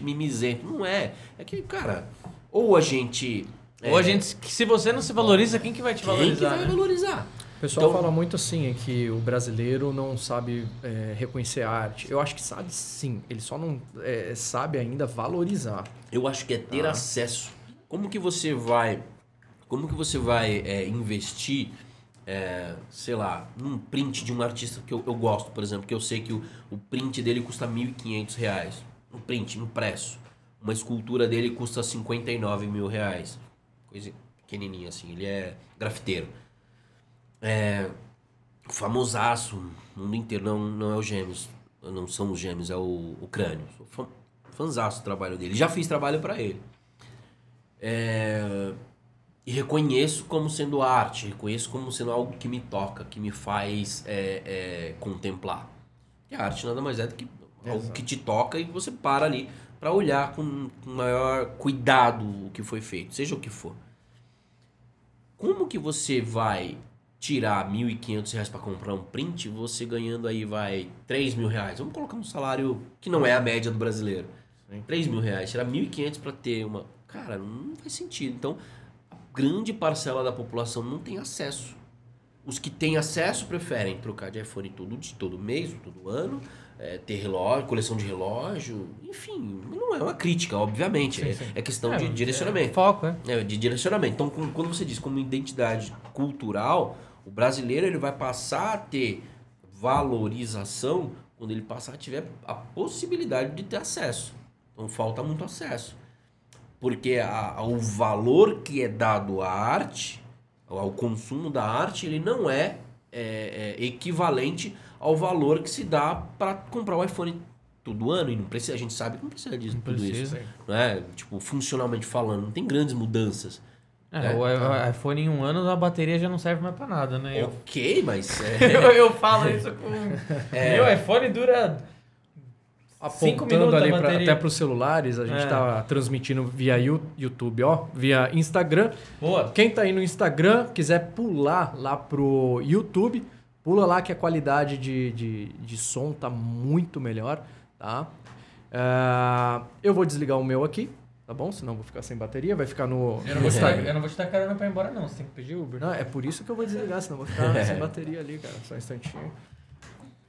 mimizento. Não é. É que, cara, ou a gente. Ou é, a gente. Se você não se valoriza, quem que vai te valorizar? Quem que vai né? valorizar? O pessoal então, fala muito assim, é que o brasileiro não sabe é, reconhecer a arte. Eu acho que sabe sim, ele só não é, sabe ainda valorizar. Eu acho que é ter ah. acesso. Como que você vai. Como que você vai é, investir é, sei lá, num print de um artista que eu, eu gosto, por exemplo, que eu sei que o, o print dele custa 1.500 reais. Um print impresso. Uma escultura dele custa 59 mil reais. Coisa pequenininha assim. Ele é grafiteiro. É, famosaço, mundo inteiro. Não, não é o Gêmeos. Não são os Gêmeos, é o, o Crânio. Sou fã, fãzaço do trabalho dele. Já fiz trabalho para ele. É, e reconheço como sendo arte, reconheço como sendo algo que me toca, que me faz é, é, contemplar. E a arte nada mais é do que algo Exato. que te toca e você para ali para olhar com, com maior cuidado o que foi feito, seja o que for. Como que você vai tirar R$ 1.500 para comprar um print, você ganhando aí vai R$ mil reais? Vamos colocar um salário que não é a média do brasileiro. R$ mil reais, tirar 1.500 para ter uma... Cara, não faz sentido. Então, grande parcela da população não tem acesso. Os que têm acesso preferem trocar de iPhone todo, de todo mês, todo ano, é, ter relógio, coleção de relógio, enfim, não é uma crítica, obviamente. Sim, é, sim. é, questão é, de direcionamento. É foco, é. é. De direcionamento. Então, quando você diz como identidade cultural, o brasileiro ele vai passar a ter valorização quando ele passar a tiver a possibilidade de ter acesso. Então falta muito acesso. Porque a, o valor que é dado à arte, ao consumo da arte, ele não é, é, é equivalente ao valor que se dá para comprar o iPhone todo ano. E não precisa, a gente sabe que não precisa disso, não tudo precisa. isso. Não é? Tipo, funcionalmente falando, não tem grandes mudanças. É, o iPhone em um ano a bateria já não serve mais para nada, né? Ok, mas. É... eu, eu falo isso com. É... Meu iPhone dura apontando ali pra, até para os celulares, a gente está é. transmitindo via YouTube, ó, via Instagram. Boa. Quem está aí no Instagram, quiser pular lá pro YouTube, pula lá que a qualidade de, de, de som tá muito melhor, tá? Uh, eu vou desligar o meu aqui, tá bom? Senão vou ficar sem bateria, vai ficar no... Eu não vou te dar, eu não vou te dar carona para ir embora não, você tem que pedir Uber. Não, é por isso que eu vou desligar, senão vou ficar sem bateria ali, cara, só um instantinho.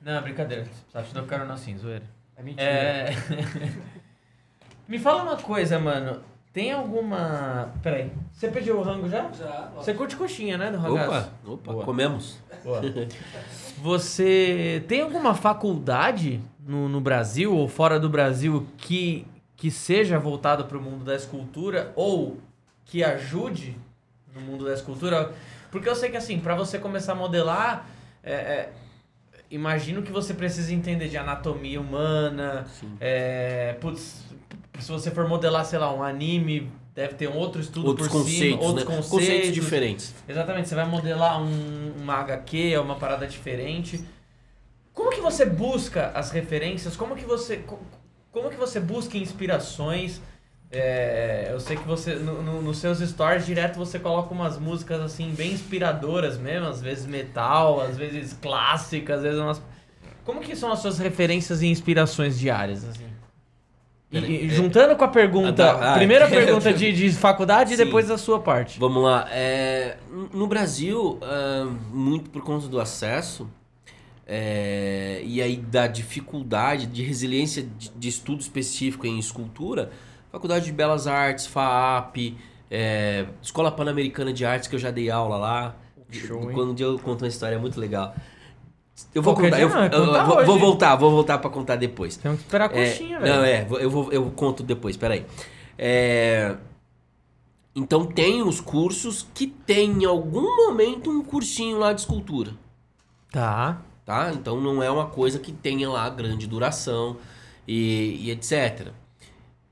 Não, brincadeira, precisava te dar carona assim, zoeira. É mentira. É... Me fala uma coisa, mano. Tem alguma. Peraí. Você pediu o rango já? Já. Você curte coxinha, né? Do ragaço? Opa, opa, Boa. comemos. Boa. Você tem alguma faculdade no, no Brasil ou fora do Brasil que, que seja voltada para o mundo da escultura ou que ajude no mundo da escultura? Porque eu sei que assim, para você começar a modelar, é, é, imagino que você precisa entender de anatomia humana. É, putz, se você for modelar, sei lá, um anime, deve ter um outro estudo outros por conceitos, cima, outros né? conceitos. conceitos diferentes. Exatamente, você vai modelar um, uma HQ, é uma parada diferente. Como que você busca as referências? Como que você como que você busca inspirações? É, eu sei que você, no, no- nos seus stories, direto você coloca umas músicas assim, bem inspiradoras mesmo, às vezes metal, às vezes clássicas, às vezes umas. Como que são as suas referências e inspirações diárias? Assim? E, e é- juntando com a pergunta, Ah, tá. Ah, primeira é. pergunta de, de faculdade e Sim. depois a sua parte. Vamos lá. É, no Brasil, ah, muito por conta do acesso é, e aí da dificuldade, de resiliência de, de estudo específico em escultura, Faculdade de Belas Artes, FAAP, é, Escola Pan-Americana de Artes, que eu já dei aula lá. Show? Quando um dia eu conto uma história muito legal. Eu vou Qualquer contar, dia eu, é eu- eu vou, vou voltar, vou voltar pra contar depois. Temos que esperar a É, coxinha, velho. Não, é, eu, vou, eu conto depois, peraí. É, então tem os cursos que tem em algum momento um cursinho lá de escultura, Tá. tá? Então não é uma coisa que tenha lá grande duração e, e etc.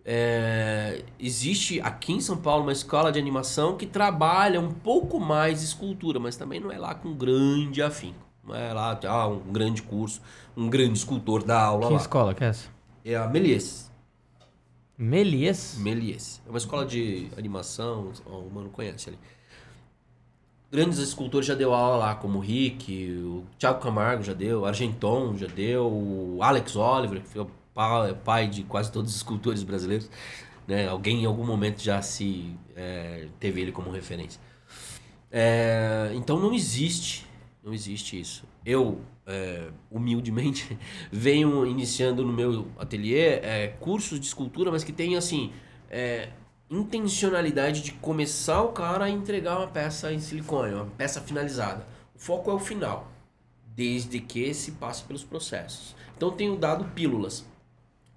É, existe aqui em São Paulo uma escola de animação que trabalha um pouco mais escultura, mas também não é lá com grande afinco. Não é lá ah, um grande curso, um grande escultor da aula Que lá. escola que é essa? É a Melies. Melies? Melies. É uma escola de animação, o mano conhece ali. Grandes escultores já deu aula lá, como o Rick, o Thiago Camargo já deu, o Argenton já deu, o Alex Oliver, que foi pai, pai de quase todos os escultores brasileiros. Né? Alguém em algum momento já se é, teve ele como referência. É, então não existe, não existe isso. Eu, é, humildemente, venho iniciando no meu ateliê é, cursos de escultura, mas que tem assim é, intencionalidade de começar o cara a entregar uma peça em silicone, uma peça finalizada. O foco é o final, desde que se passe pelos processos. Então tenho dado pílulas.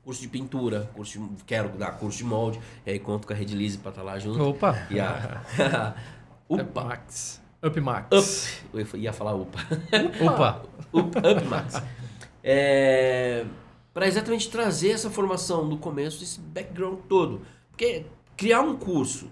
Curso de pintura, curso de, quero dar curso de molde, e aí conto com a Redilize pra estar lá junto. Opa. E a... Up Upa! Max. Up Max. Up! Eu ia falar upa. Opa. Up, up Max. É, para exatamente trazer essa formação do começo, esse background todo. Porque criar um curso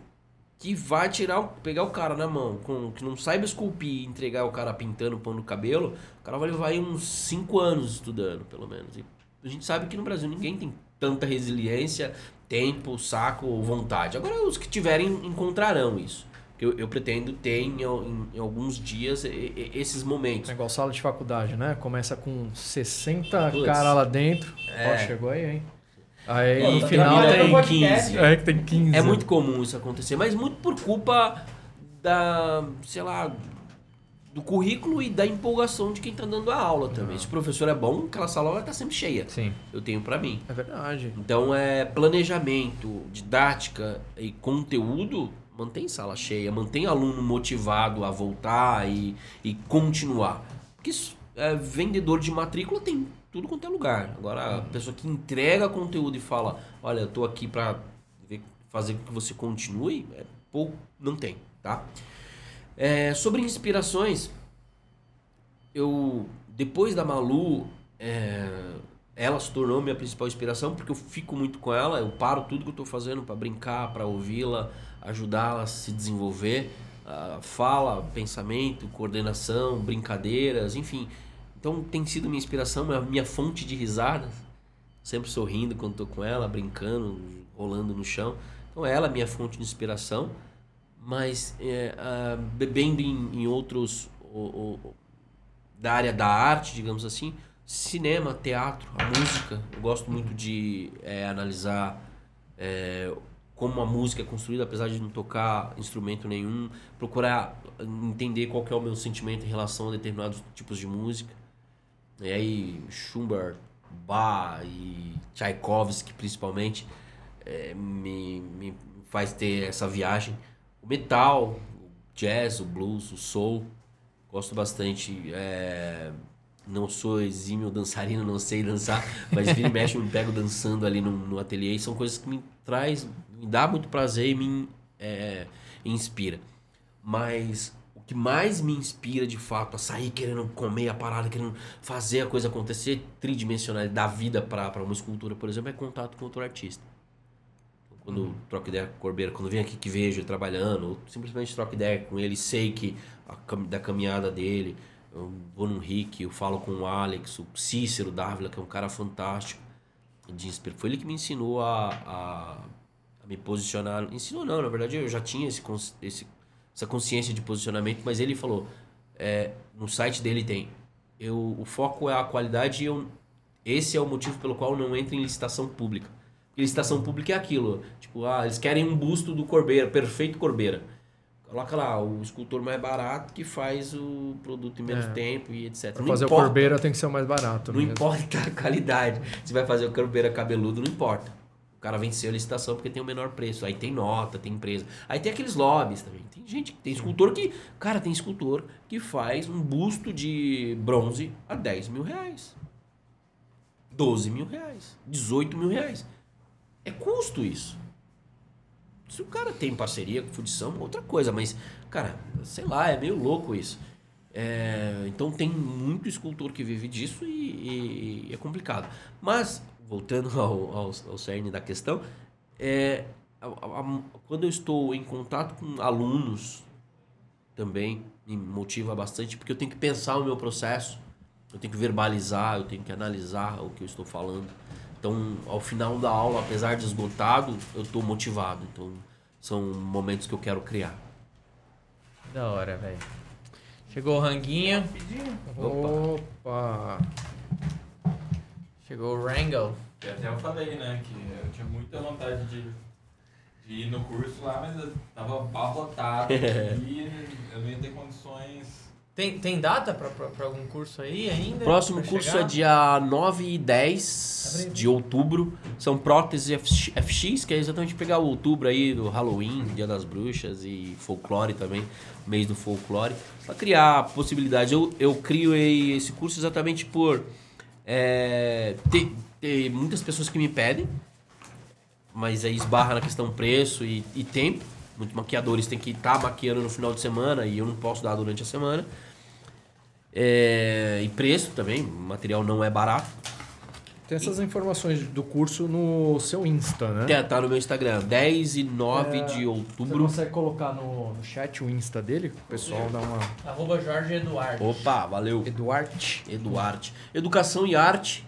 que vai tirar, pegar o cara na mão, com, que não saiba esculpir e entregar o cara pintando, pondo o cabelo, o cara vai levar aí uns 5 anos estudando, pelo menos. E a gente sabe que no Brasil ninguém tem tanta resiliência, tempo, saco ou vontade. Agora os que tiverem encontrarão isso. Eu, eu pretendo ter em, em- em alguns dias e- e- esses momentos. É igual sala de faculdade, né? Começa com 60 Putz. cara lá dentro. É. Ó, chegou aí, hein? Aí Pô, no tá final tem no podcast. 15. É que tem 15. É muito comum isso acontecer, mas muito por culpa da, sei lá, do currículo e da empolgação de quem tá dando a aula também. Se o professor é bom, aquela sala vai estar sempre cheia. Sim. Eu tenho pra mim. É verdade. Então é planejamento, didática e conteúdo, mantém sala cheia, mantém aluno motivado a voltar e, e continuar. Porque isso, é, vendedor de matrícula tem tudo quanto é lugar. Agora, a pessoa que entrega conteúdo e fala, olha, eu tô aqui pra ver- fazer com que você continue, é, pouco, não tem, tá? É, sobre inspirações, eu depois da Malu, é, ela se tornou minha principal inspiração porque eu fico muito com ela, eu paro tudo que eu tô fazendo para brincar, para ouvi-la, ajudá-la a se desenvolver, ah, fala, pensamento, coordenação, brincadeiras, enfim. Então tem sido minha inspiração, é a minha fonte de risadas, sempre sorrindo quando tô com ela, brincando, rolando no chão. Então ela é minha fonte de inspiração, mas é, ah, bebendo em, em outros da área da arte, digamos assim, cinema, teatro, a música. Eu gosto muito de é, analisar é, como a música é construída, apesar de não tocar instrumento nenhum, procurar entender qual é o meu sentimento em relação a determinados tipos de música. E aí, Schubert, Bach e Tchaikovsky, principalmente, é, me, me faz ter essa viagem. O metal, o jazz, o blues, o soul, gosto bastante. é, não sou exímio dançarino, não sei dançar, mas vira e mexe eu me pego dançando ali no, no ateliê. E são coisas que me traz, me dá muito prazer e me é, inspira. Mas o que mais me inspira de fato a sair querendo comer a parada, querendo fazer a coisa acontecer, tridimensional, dar vida para uma escultura, por exemplo, é contato com outro artista. Quando troco ideia com o Corbeira, quando vem aqui que vejo ele trabalhando, ou simplesmente troco ideia com ele, sei que a da caminhada dele, eu vou num Rick, eu falo com o Alex, o Cícero Dávila, que é um cara fantástico. De inspira- Foi ele que me ensinou a, a, a me posicionar. Ensinou não, na verdade eu já tinha esse, esse- essa consciência de posicionamento, mas ele falou, é, no site dele tem, eu, o foco é a qualidade e eu, esse é o motivo pelo qual eu não entro em licitação pública. Licitação pública é aquilo, tipo, ah, eles querem um busto do Corbeira, perfeito Corbeira. Coloca lá, o escultor mais barato que faz o produto em menos É. tempo e etc. Pra Não fazer importa. o corbeira tem que ser o mais barato. Não mesmo. importa a qualidade. Se vai fazer o corbeira cabeludo, não importa. O cara venceu a licitação porque tem o menor preço. Aí tem nota, tem empresa. Aí tem aqueles lobbies também. Tem gente, tem escultor que. Cara, tem escultor que faz um busto de bronze a 10 mil reais. 12 mil reais. 18 mil reais. É custo isso. Se o cara tem parceria com fundição, outra coisa, mas, cara, sei lá, é meio louco isso. É, então tem muito escultor que vive disso e, e- e é complicado. Mas, voltando ao, ao, ao cerne da questão, é, a- a- quando eu estou em contato com alunos também me motiva bastante, porque eu tenho que pensar o meu processo, eu tenho que verbalizar, eu tenho que analisar o que eu estou falando. Então, ao final da aula, apesar de esgotado, eu estou motivado. Então, são momentos que eu quero criar. Da hora, velho. Chegou o ranguinho. Opa! Chegou o Wrangle. E até eu falei, né, que eu tinha muita vontade de, de ir no curso lá, mas eu tava abarrotado e eu não ia ter condições. Tem, tem data pra algum curso aí ainda? O próximo curso chegar? é dia 9 e 10 de outubro. São próteses FX, que é exatamente pegar o outubro aí do Halloween, Dia das Bruxas e folclore também, mês do folclore, para criar possibilidades. Eu, eu crio esse curso exatamente por é, muitas pessoas que me pedem, mas aí esbarra na questão preço e, e tempo. Muitos maquiadores têm que estar maquiando no final de semana e eu não posso dar durante a semana. É, e preço também, o material não é barato. Tem essas informações do curso no seu Insta, né? Tá, tá no meu Instagram, 10 e 9 É, de Você outubro. consegue colocar no, no chat o Insta dele? O pessoal dá uma. Arroba Jorge Eduardo. Opa, valeu. Eduarte. Eduarte. Educação e arte.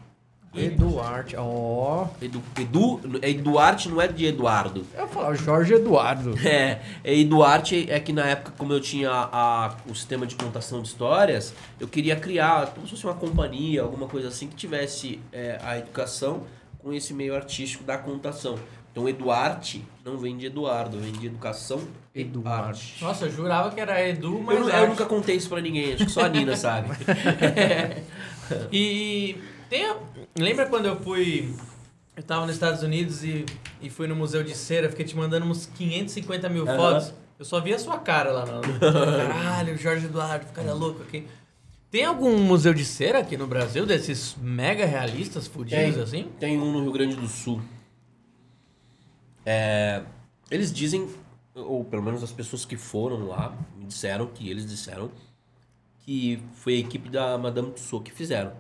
Eduarte. Ó. Edu, Edu, é Eduarte, não é de Eduardo. Eu ia falar Jorge Eduardo. É, é Eduarte é que na época, como eu tinha a, o sistema de contação de histórias, eu queria criar como se fosse uma companhia, alguma coisa assim, que tivesse é, a educação com esse meio artístico da contação. Então, Eduarte não vem de Eduardo, vem de educação e Eduarte. arte. Nossa, eu jurava que era Edu, mas. Eu, eu nunca contei isso pra ninguém, acho que só a Nina sabe. E tem lembra quando eu fui. Eu tava nos Estados Unidos e, e fui no Museu de Cera, fiquei te mandando uns 550 mil Aham. fotos. Eu só vi a sua cara lá. No... Caralho, Jorge Eduardo, cara louco aqui. Tem algum museu de cera aqui no Brasil, desses mega realistas, fudidos Tem. assim? Tem um no Rio Grande do Sul. É, eles dizem, ou pelo menos as pessoas que foram lá, me disseram que eles disseram que foi a equipe da Madame Tussauds que fizeram.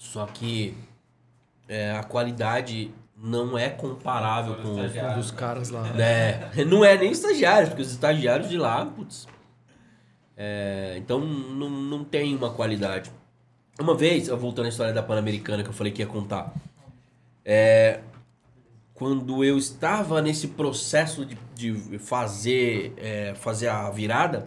Só que é, a qualidade não é comparável com os, estagiários. Dos caras lá. é, não é nem estagiários, porque os estagiários de lá, putz. É, então não, não tem uma qualidade. Uma vez, eu voltando à história da Pan-Americana que eu falei que ia contar. É, quando eu estava nesse processo de, de fazer, é, fazer a virada,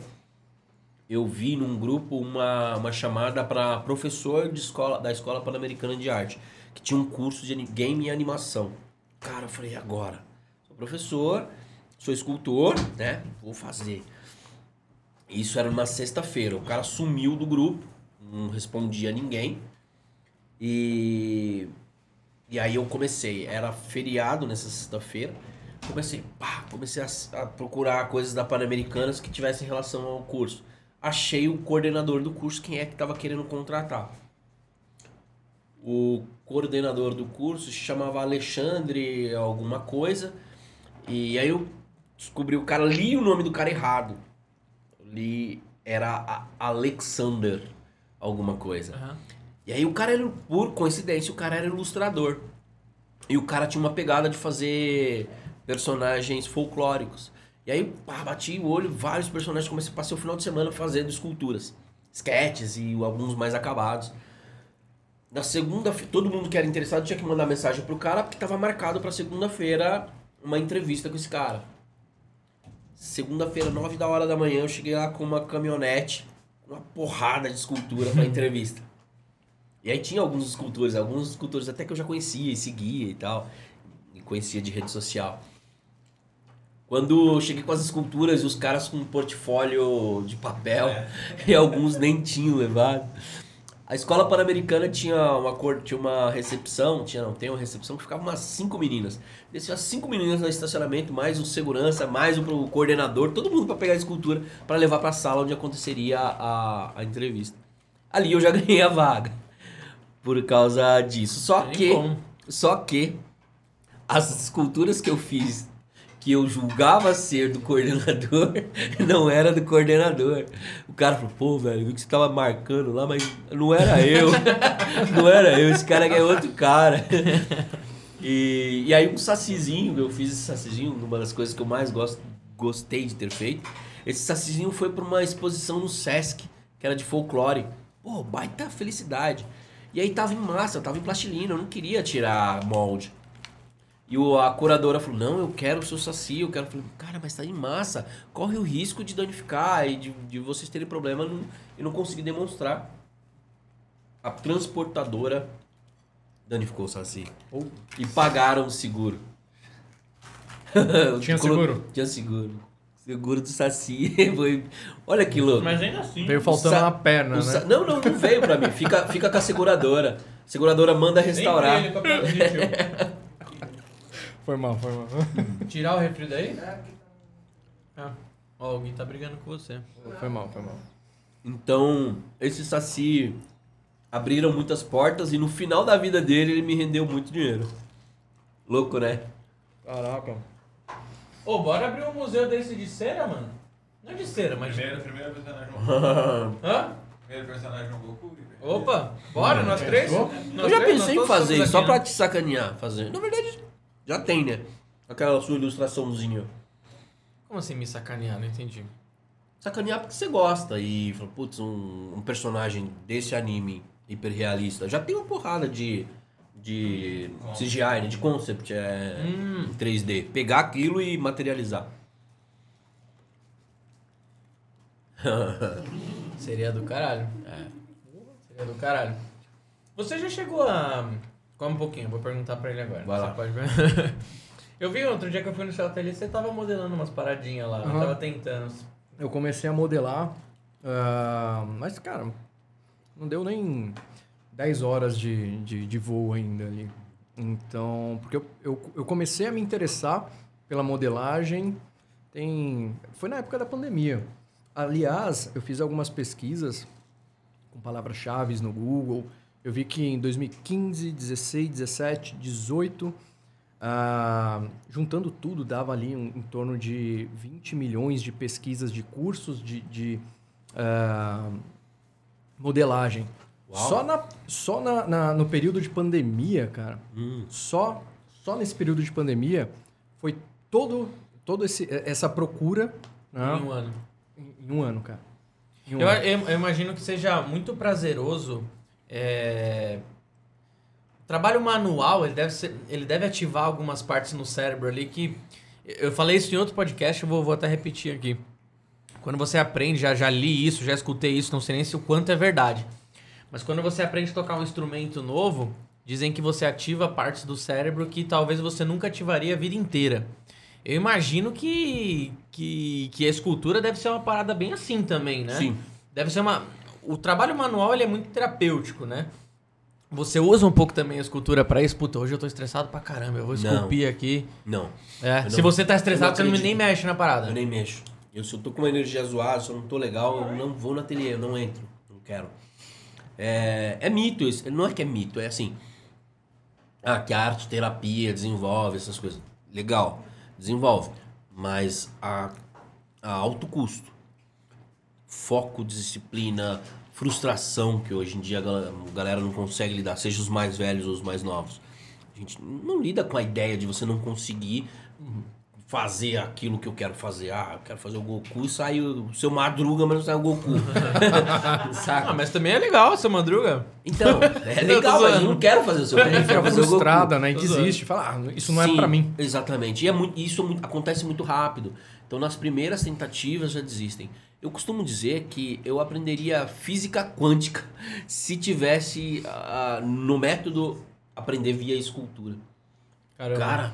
eu vi num grupo uma, uma chamada para professor de escola, da Escola Pan-Americana de Arte, que tinha um curso de game e animação. Cara, eu falei, agora, sou professor, sou escultor, né? Vou fazer. Isso era uma sexta-feira. O cara sumiu do grupo, não respondia a ninguém. E, e aí eu comecei. Era feriado nessa sexta-feira. Comecei, pá, comecei a, a procurar coisas da Pan-Americanas que tivessem relação ao curso. Achei o coordenador do curso, quem é que estava querendo contratar. O coordenador do curso se chamava Alexandre alguma coisa. E aí eu descobri o cara, li o nome do cara errado. Li, era Alexander alguma coisa. Aham. E aí o cara era, por coincidência, o cara era ilustrador. E o cara tinha uma pegada de fazer personagens folclóricos. E aí, pá, bati o olho, vários personagens, comecei, passei o final de semana fazendo esculturas. Sketches e alguns mais acabados. Na segunda, todo mundo que era interessado tinha que mandar mensagem pro cara, porque tava marcado pra segunda-feira uma entrevista com esse cara. Segunda-feira, nove da hora da manhã, eu cheguei lá com uma caminhonete, uma porrada de escultura pra entrevista. E aí tinha alguns escultores, alguns escultores até que eu já conhecia e seguia e tal. E conhecia de rede social. Quando eu cheguei com as esculturas e os caras com um portfólio de papel e alguns nem tinham levado. A escola pan-americana tinha uma cor, tinha uma recepção, tinha não, tem uma recepção que ficava umas cinco meninas. Descia cinco meninas no estacionamento, mais o segurança, mais o coordenador, todo mundo para pegar a escultura para levar para a sala onde aconteceria a, a entrevista. Ali eu já ganhei a vaga por causa disso. Só que como. só que as esculturas que eu fiz que eu julgava ser do coordenador não era do coordenador. O cara falou, pô, velho, vi que você tava marcando lá, mas não era eu. não era eu, esse cara aqui é outro cara. E, e aí um sacizinho, eu fiz esse sacizinho, uma das coisas que eu mais gosto, gostei de ter feito. Esse sacizinho foi para uma exposição no Sesc, que era de folclore. Pô, baita felicidade. E aí tava em massa, tava em plastilina, eu não queria tirar molde. E o, a curadora falou, não, eu quero o seu saci, eu quero. Eu falei, cara, mas tá em massa, corre o risco de danificar e de, de vocês terem problema no- e não conseguir demonstrar. A transportadora danificou o saci. E pagaram o seguro. Tinha Colo- seguro? Tinha seguro. Seguro do saci. Foi... Olha que louco. Mas ainda assim. Veio faltando sa- uma perna, né? sa- Não, não, não veio pra mim. Fica, fica com a seguradora. A seguradora manda restaurar. Sempre ele. Foi mal, foi mal. Tirar o refri daí? Ah. Ó, alguém tá brigando com você. Foi mal, foi mal. Então, esse Saci abriram muitas portas e no final da vida dele ele me rendeu muito dinheiro. Louco, né? Caraca. Ô, bora abrir um museu desse de cera, mano? Não é de cera, mas. Primeiro, primeiro personagem Hã? Primeiro personagem no Goku. Opa, bora, nós três? Nós Eu já três, pensei nós em todos fazer só pra né? te sacanear. Fazer. Na verdade, já tem, né? Aquela sua ilustraçãozinha. Como assim me sacanear? Não entendi. Sacanear porque você gosta e fala, putz, um, um personagem desse anime hiperrealista. Já tem uma porrada de, de CGI, né? de concept é, Hum. em 3D. Pegar aquilo e materializar. Seria do caralho. É. Seria do caralho. Você já chegou a. Calma um pouquinho, vou perguntar pra ele agora. Vai Você lá. pode... eu vi outro dia que eu fui no seu ateliê, você tava modelando umas paradinhas lá. Aham. Tava tentando. Eu comecei a modelar, ah, mas, cara, não deu nem 10 horas de, de, de voo ainda ali. Então, porque eu, eu, eu comecei a me interessar pela modelagem, tem, foi na época da pandemia. Aliás, eu fiz algumas pesquisas com palavras-chave no Google. Eu vi que em 2015, 16, 17, 18, ah, juntando tudo, dava ali um- em torno de 20 milhões de pesquisas de cursos de, de, ah, modelagem. Uau. Só, na, só na, na- no período de pandemia, cara, Hum. só, só nesse período de pandemia foi todo, todo esse, essa procura né, Em um ano. em, em um ano, cara. Um Eu, ano. eu imagino que seja muito prazeroso. É, O trabalho manual, ele deve, ser, ele deve ativar algumas partes no cérebro ali que. Eu falei isso em outro podcast, eu vou, vou até repetir aqui. Quando você aprende, já, já li isso, já escutei isso, não sei nem se o quanto é verdade. Mas quando você aprende a tocar um instrumento novo, dizem que você ativa partes do cérebro que talvez você nunca ativaria a vida inteira. Eu imagino que, que, que a escultura deve ser uma parada bem assim também, né? Sim. Deve ser uma. O trabalho manual ele é muito terapêutico, né? Você usa um pouco também a escultura pra isso? Puta, hoje eu tô estressado pra caramba, eu vou Não. esculpir aqui. Não, É, se não- você tá estressado, não você não nem mexe na parada. eu nem mexo. Eu, se eu tô com uma energia zoada, se eu não tô legal, eu não vou no ateliê, eu não entro. Não quero. É, é mito isso. Não é que é mito, é assim. Ah, que a arte terapia desenvolve essas coisas. Legal, desenvolve. Mas a, a alto custo. Foco, disciplina, frustração que hoje em dia a galera, não consegue lidar, seja os mais velhos ou os mais novos. A gente não lida com a ideia de você não conseguir fazer aquilo que eu quero fazer. Ah, eu quero fazer o Goku e sai o seu Madruga, mas não sai o Goku. Saca? Ah, mas também é legal essa madruga. Então, é legal, mas eu não quero fazer o seu fazer o Goku. frustrada, né? E desiste. Fala, ah, isso não é Sim, pra mim. Exatamente. E é muito, isso é acontece muito rápido. Então, nas primeiras tentativas já desistem. Eu costumo dizer que eu aprenderia física quântica se tivesse ah, no método aprender via escultura. Caramba. Cara,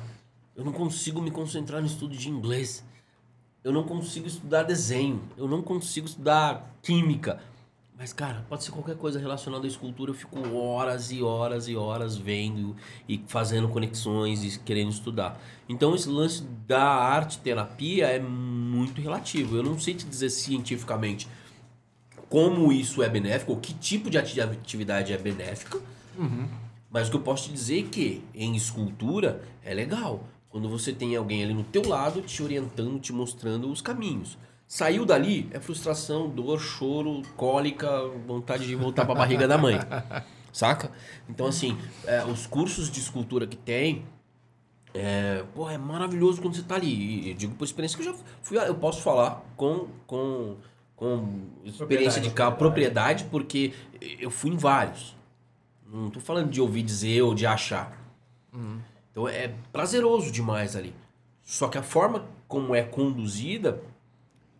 eu não consigo me concentrar no estudo de inglês. Eu não consigo estudar desenho. Eu não consigo estudar química. Mas, cara, pode ser qualquer coisa relacionada à escultura. Eu fico horas e horas e horas vendo e fazendo conexões e querendo estudar. Então, esse lance da arte terapia é muito relativo. Eu não sei te dizer cientificamente como isso é benéfico, ou que tipo de ati- atividade é benéfica. Mas o que eu posso te dizer é que em escultura é legal. Quando você tem alguém ali no teu lado te orientando, te mostrando os caminhos. Saiu dali, é frustração, dor, choro, cólica, vontade de voltar pra barriga da mãe. Saca? Então, assim, é, os cursos de escultura que tem, é, pô, é maravilhoso quando você tá ali. E eu digo por experiência que eu já fui, eu posso falar com, com, com experiência de carro, propriedade, porque eu fui em vários. Não tô falando de ouvir dizer ou de achar. Então é prazeroso demais ali. Só que a forma como é conduzida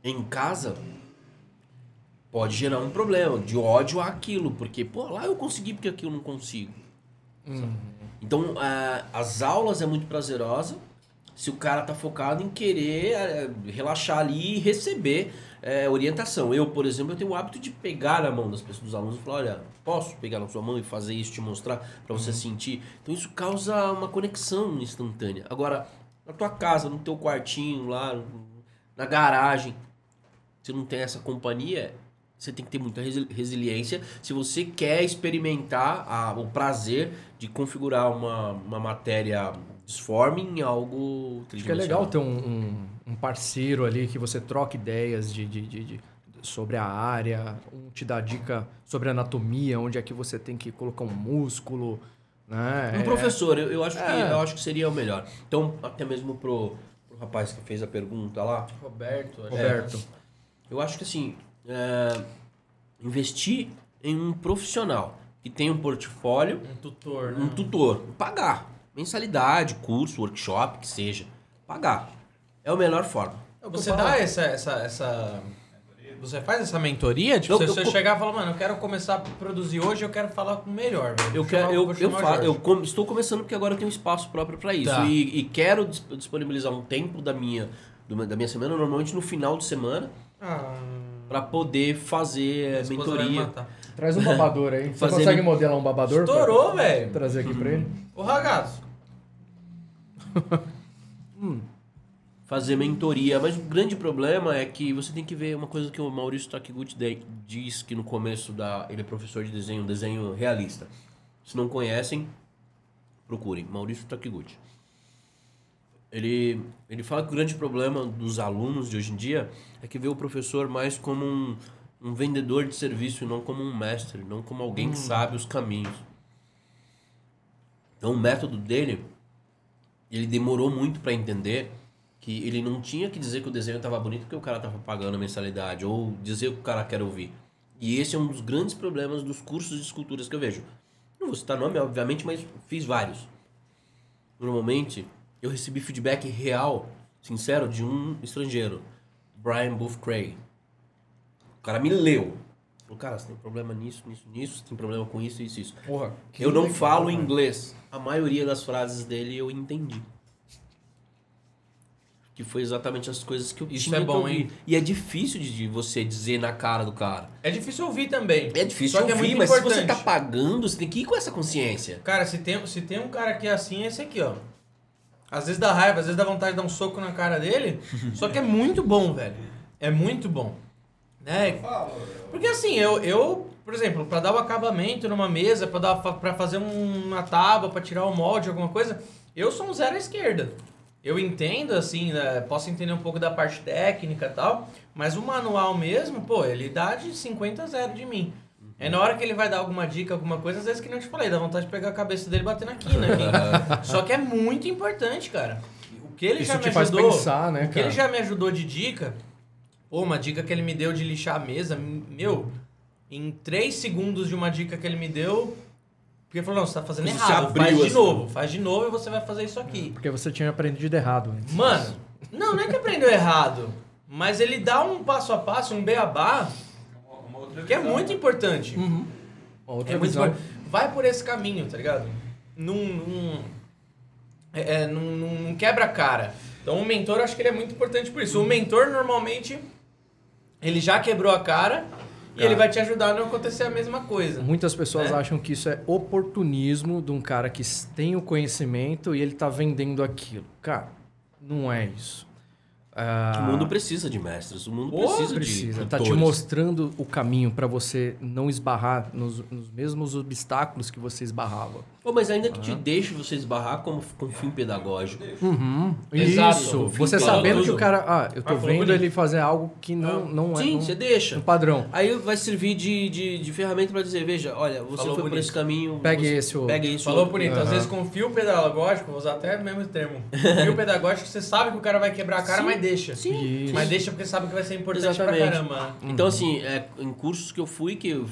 em casa pode gerar um problema de ódio àquilo, porque pô, lá eu consegui porque aqui eu não consigo. Então, a- as aulas é muito prazerosa se o cara tá focado em querer eh, relaxar ali e receber eh, orientação. Eu, por exemplo, eu tenho o hábito de pegar na mão das pessoas, dos alunos e falar, olha, posso pegar na sua mão e fazer isso, te mostrar para você sentir. Então, isso causa uma conexão instantânea. Agora, na tua casa, no teu quartinho lá, na garagem, você não tem essa companhia, você tem que ter muita resi- resiliência se você quer experimentar a- o prazer de configurar uma, uma matéria disforme em algo Acho que é legal ter um, um, um parceiro ali que você troca ideias de, de, de- de- sobre a área, um te dá dica sobre anatomia, onde é que você tem que colocar um músculo, né? Um É- professor, eu, eu acho que, É. eu acho que seria o melhor. Então, até mesmo pro, pro rapaz que fez a pergunta lá, Roberto. acho. Roberto. Eu acho que assim, é, investir em um profissional que tem um portfólio Um tutor, né? um tutor, pagar. Mensalidade, curso, workshop, que seja. Pagar. É a melhor forma. Você dá essa, essa, essa. Você faz essa mentoria? Tipo, Eu- se eu- você chegar e falar, mano, eu quero começar a produzir hoje, eu quero falar com o melhor, velho. Eu, quero, eu, eu, chamar o fa- Jorge. eu com- estou começando porque agora eu tenho espaço próprio para isso. Tá. E, e quero dis- disponibilizar um tempo da minha, da minha semana, normalmente no final de semana, Ah, para poder fazer mentoria. Traz um babador aí. Você Fazer consegue modelar um babador? pra- Estourou, velho. Trazer aqui pra ele? Ô, ragazzo. fazer mentoria. Mas o grande problema é que você tem que ver uma coisa que o Maurício Takiguchi diz que no começo da. Ele é professor de desenho, desenho realista. Se não conhecem, procurem. Maurício Takiguchi. Ele, ele fala que o grande problema dos alunos de hoje em dia é que vê o professor mais como um, um vendedor de serviço e não como um mestre, não como alguém que sabe os caminhos. Então o método dele, ele demorou muito para entender que ele não tinha que dizer que o desenho estava bonito porque o cara estava pagando a mensalidade ou dizer o que o cara quer ouvir. E esse é um dos grandes problemas dos cursos de esculturas que eu vejo. Não vou citar nome, obviamente, mas fiz vários. Normalmente, eu recebi feedback real, sincero, de um estrangeiro, Brian Booth Craig. O cara me leu. Falou, cara, você tem problema nisso, nisso, nisso, você tem problema com isso, isso, isso. Porra. Eu não legal, falo cara. inglês. A maioria das frases dele eu entendi. Que foi exatamente as coisas que eu Isso tinha é que bom, ouvir. hein? E é difícil de, você dizer na cara do cara. É difícil ouvir também. É difícil Só que é ouvir, muito mas se importante. você tá pagando, você tem que ir com essa consciência. Cara, se tem, se tem um cara que é assim, é esse aqui, ó. Às vezes dá raiva, às vezes dá vontade de dar um soco na cara dele. só que é muito bom, velho. É muito bom. Né? Porque assim, eu, eu por exemplo, pra dar o acabamento numa mesa, pra, dar, pra fazer um- uma tábua, pra tirar o molde, alguma coisa, eu sou um zero à esquerda. Eu entendo, assim, né, posso entender um pouco da parte técnica e tal, mas o manual mesmo, pô, ele dá de 50 a 0 de mim. É na hora que ele vai dar alguma dica, alguma coisa, às vezes que não te falei, dá vontade de pegar a cabeça dele e bater na quina aqui. Só que é muito importante, cara. O que ele Isso já te me faz ajudou, pensar, né, o que ele já me ajudou de dica, pô, uma dica que ele me deu de lixar a mesa, meu, em três segundos de uma dica que ele me deu, porque ele falou, não, você tá fazendo Você errado, abriu faz de assim. novo, faz de novo e você vai fazer isso aqui. Porque você tinha aprendido errado antes. Mano, não, não é que aprendeu errado, mas ele dá um passo a passo, um beabá, que é muito importante. Uma outra É muito visão. importante. Vai por esse caminho, tá ligado? Não, não, é, é, não, não, não quebra a cara. Então o mentor, acho que ele é muito importante por isso. O mentor, normalmente, ele já quebrou a cara e ele vai te ajudar a não acontecer a mesma coisa. Muitas pessoas né? acham que isso é oportunismo de um cara que tem o conhecimento e ele tá vendendo aquilo. Cara, não é isso. Ah, O mundo precisa de mestres, o mundo Pô, precisa, precisa. de Tá te mostrando o caminho para você não esbarrar nos, nos mesmos obstáculos que você esbarrava. Pô, mas ainda que te deixe você esbarrar como com fim pedagógico. Uhum. Exato. Isso. Fim Você sabendo que o cara. Ah, eu tô Ah, falou vendo bonito. ele fazer algo que não, não é. Sim, não- você deixa. no padrão. Aí vai servir de, de, de ferramenta pra dizer, veja, olha, você Falou foi por bonito. esse caminho. Pegue você- esse outro. Pegue esse Falou outro. bonito. Às Aham. vezes com fio pedagógico, vou usar até o mesmo termo. Fio pedagógico, você sabe que o cara vai quebrar a cara, Sim. mas deixa. Sim. Isso. Mas deixa porque sabe que vai ser importante Exatamente. pra caramba. né? Então, assim, é, em cursos que eu fui, que eu,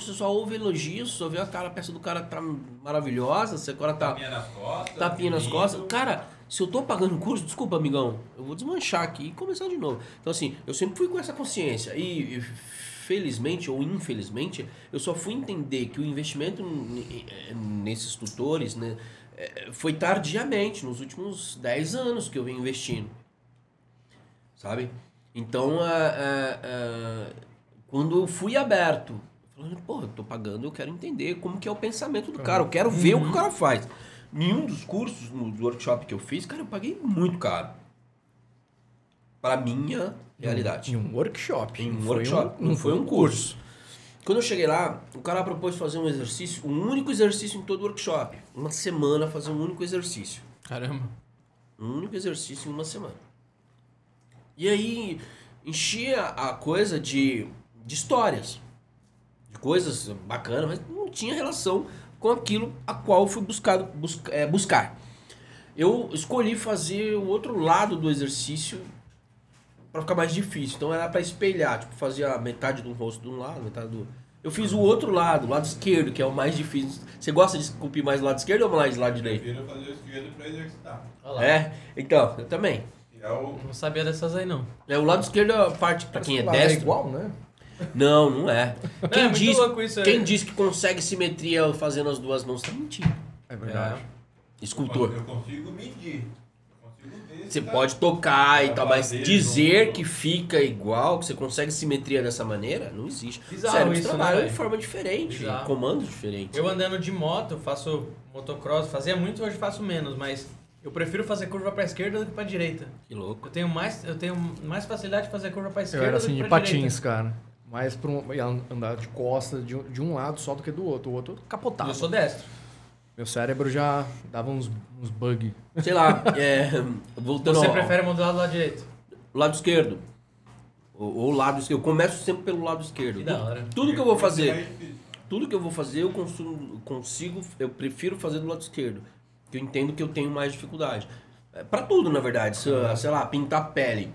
você só ouve elogios, só vê a cara, a peça do cara tá maravilhosa, você agora tá Tapinha nas costas. tapinha nas costas. Cara, se eu tô pagando curso, desculpa, amigão, eu vou desmanchar aqui e começar de novo. Então, assim, eu sempre fui com essa consciência. E, felizmente ou infelizmente, eu só fui entender que o investimento n- nesses tutores, né, é, foi tardiamente, nos últimos 10 anos que eu venho investindo. Sabe? Então, a, a- a- quando eu fui aberto, pô, eu tô pagando, eu quero entender como que é o pensamento do cara, eu quero ver o que o cara faz. Nenhum dos cursos, no workshop que eu fiz, cara, eu paguei muito caro. Pra minha realidade. Em um workshop. Em um workshop, não foi um curso. Quando eu cheguei lá, o cara propôs fazer um exercício, um único exercício em todo o workshop. Uma semana fazer um único exercício. Caramba. Um único exercício em uma semana. E aí enchia a coisa de, de histórias, coisas bacanas, mas não tinha relação com aquilo a qual eu fui buscado, busca, é, buscar. Eu escolhi fazer o outro lado do exercício para ficar mais difícil. Então era para espelhar, tipo, fazia metade do rosto de um lado, metade do eu fiz o outro lado, o lado esquerdo, que é o mais difícil. Você gosta de esculpir mais do lado esquerdo ou mais do lado direito? Prefiro fazer o esquerdo pra exercitar. Olha lá. É? Então, eu também. É o. Não sabia dessas aí, não. É, o lado esquerdo é a parte pra quem é Lá, destro. igual, né? Não, não é. Quem, é muito diz, louco isso aí. quem diz que consegue simetria fazendo as duas mãos tá mentindo. É verdade. Escultor. Eu consigo medir. Eu consigo ver. Você se tá- pode tocar e Tá tal, mas dizer que fica igual, que você consegue simetria dessa maneira, não existe. Bizarro Cérebros isso, né, trabalham de forma diferente, Bizarro. comandos diferentes. Eu andando de moto, faço motocross, fazia muito, hoje faço menos, mas eu prefiro fazer curva pra esquerda do que pra direita. Que louco. Eu tenho mais, eu tenho mais facilidade de fazer curva pra Eu esquerda era do assim de patins, direita. cara. Mais pra um, andar de costas de, um- de um lado só do que do outro. O outro capotava. Eu sou destro. Meu cérebro já dava uns, uns bug. Sei lá, é, voltando Você ao, prefere modular do lado direito? lado esquerdo. Ou, ou lado esquerdo. Eu começo sempre pelo lado esquerdo. Que da hora. Tudo que eu vou fazer. Tudo que eu vou fazer eu consigo, consigo eu prefiro fazer do lado esquerdo que eu entendo que eu tenho mais dificuldade é, para tudo na verdade se, sei lá pintar pele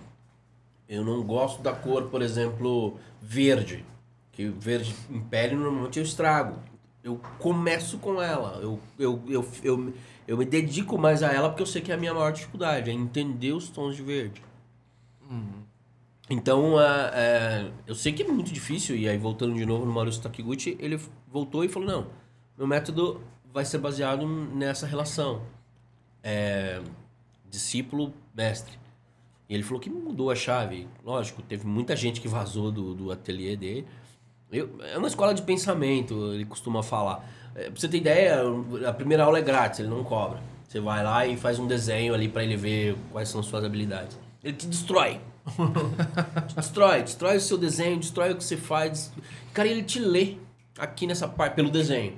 eu não gosto da cor por exemplo verde que verde em pele normalmente eu estrago eu começo com ela eu, eu, eu, eu, eu me dedico mais a ela porque eu sei que é a minha maior dificuldade é entender os tons de verde então, é, é, eu sei que é muito difícil, e aí voltando de novo no Maurício Takiguchi, ele voltou e falou, não, meu método vai ser baseado nessa relação. É, Discípulo-mestre. E ele falou que mudou a chave. Lógico, teve muita gente que vazou do, do ateliê dele. Eu, é uma escola de pensamento, ele costuma falar. É, pra você ter ideia, a primeira aula é grátis, ele não cobra. Você vai lá e faz um desenho ali pra ele ver quais são as suas habilidades. Ele te destrói. te destrói, destrói o seu desenho, destrói o que você faz. Cara, ele te lê aqui nessa parte, pelo desenho.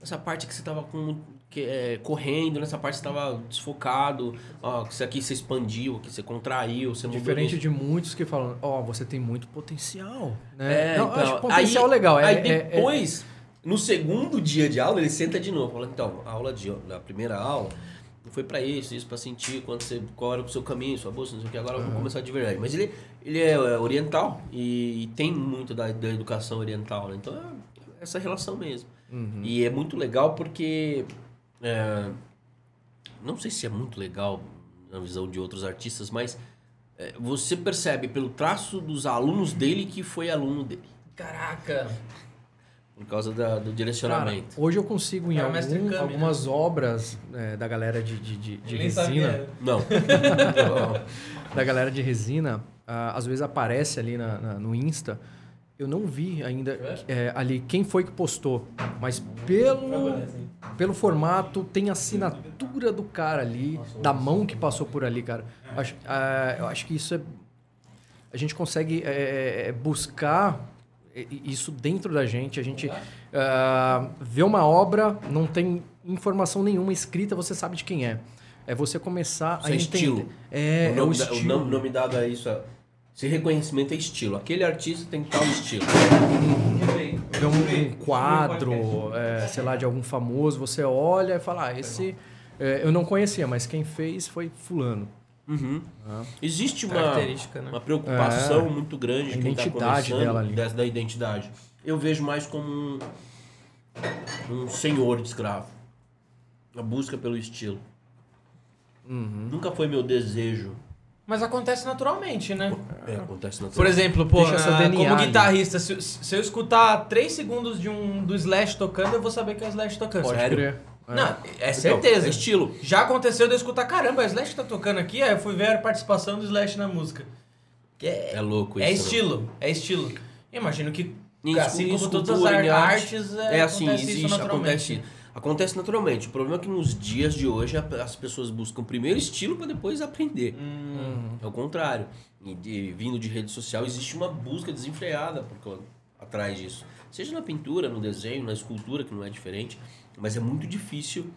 Nessa parte que você tava com, que, é, correndo, nessa parte que você tava desfocado, ó, que isso aqui você expandiu, aqui você contraiu, você Diferente de muitos que falam, ó, você tem muito potencial. Né? É, Não, então, acho que potencial aí, legal. É, aí é- é- depois, no segundo dia de aula, ele senta de novo. Fala, então, a aula de, na primeira aula, foi para isso, isso para sentir quando você, qual era o seu caminho, sua bolsa, não sei o que, agora eu vou começar de verdade. Mas ele, ele é, é oriental e, e tem muito da, da educação oriental, né? Então é essa relação mesmo. E é muito legal porque. É, não sei se é muito legal na visão de outros artistas, mas é, você percebe pelo traço dos alunos dele que foi aluno dele. Caraca! Por causa da- do Cara, direcionamento. hoje eu consigo em É algum- Kami, algumas obras é, da galera de, de, de, de resina. Não. da galera de resina, ah, às vezes aparece ali na, na- no Insta. Eu não vi ainda é, ali quem foi que postou, mas pelo, pelo formato tem a assinatura do cara ali, da mão que passou por ali, cara. Acho, ah, eu acho que isso é. A gente consegue é, é, buscar i- isso dentro da gente. A gente ah, vê uma obra, não tem informação nenhuma escrita, você sabe de quem é. É você começar Isso a é entender. estilo. É, o, é o nome da- o estilo. nome, nome dado a isso é. Esse reconhecimento é estilo. Aquele artista tem tal estilo. vê um, um quadro, é, sei lá, de algum famoso, você olha e fala, ah, esse é, eu não conhecia, mas quem fez foi fulano. Uhum. Existe uma, né? uma preocupação É. muito grande de quem tá identidade começando dela ali. dessa- da identidade. Eu vejo mais como um, um senhor de escravo. A busca pelo estilo. Uhum. Nunca foi meu desejo. Mas acontece naturalmente, né? É, acontece na Por exemplo, pô, Deixa seu ah, DNA como guitarrista, se, se eu escutar 3 segundos de um do Slash tocando, eu vou saber que é o Slash tocando. Pode Sério? crer. É. Não, é Então, certeza. é estilo. Já aconteceu de eu escutar, caramba, o Slash tá tocando aqui, aí eu fui ver a participação do Slash na música. Que é, É louco isso. é né? estilo, é estilo. Eu imagino que, Em assim como todas as arte, artes, é, É assim, acontece existe, isso naturalmente. acontece. Acontece naturalmente. O problema é que nos dias de hoje as pessoas buscam primeiro estilo para depois aprender. Hum. É o contrário. E de- vindo de rede social existe uma busca desenfreada por, atrás disso. Seja na pintura, no desenho, na escultura, que não é diferente. Mas é muito difícil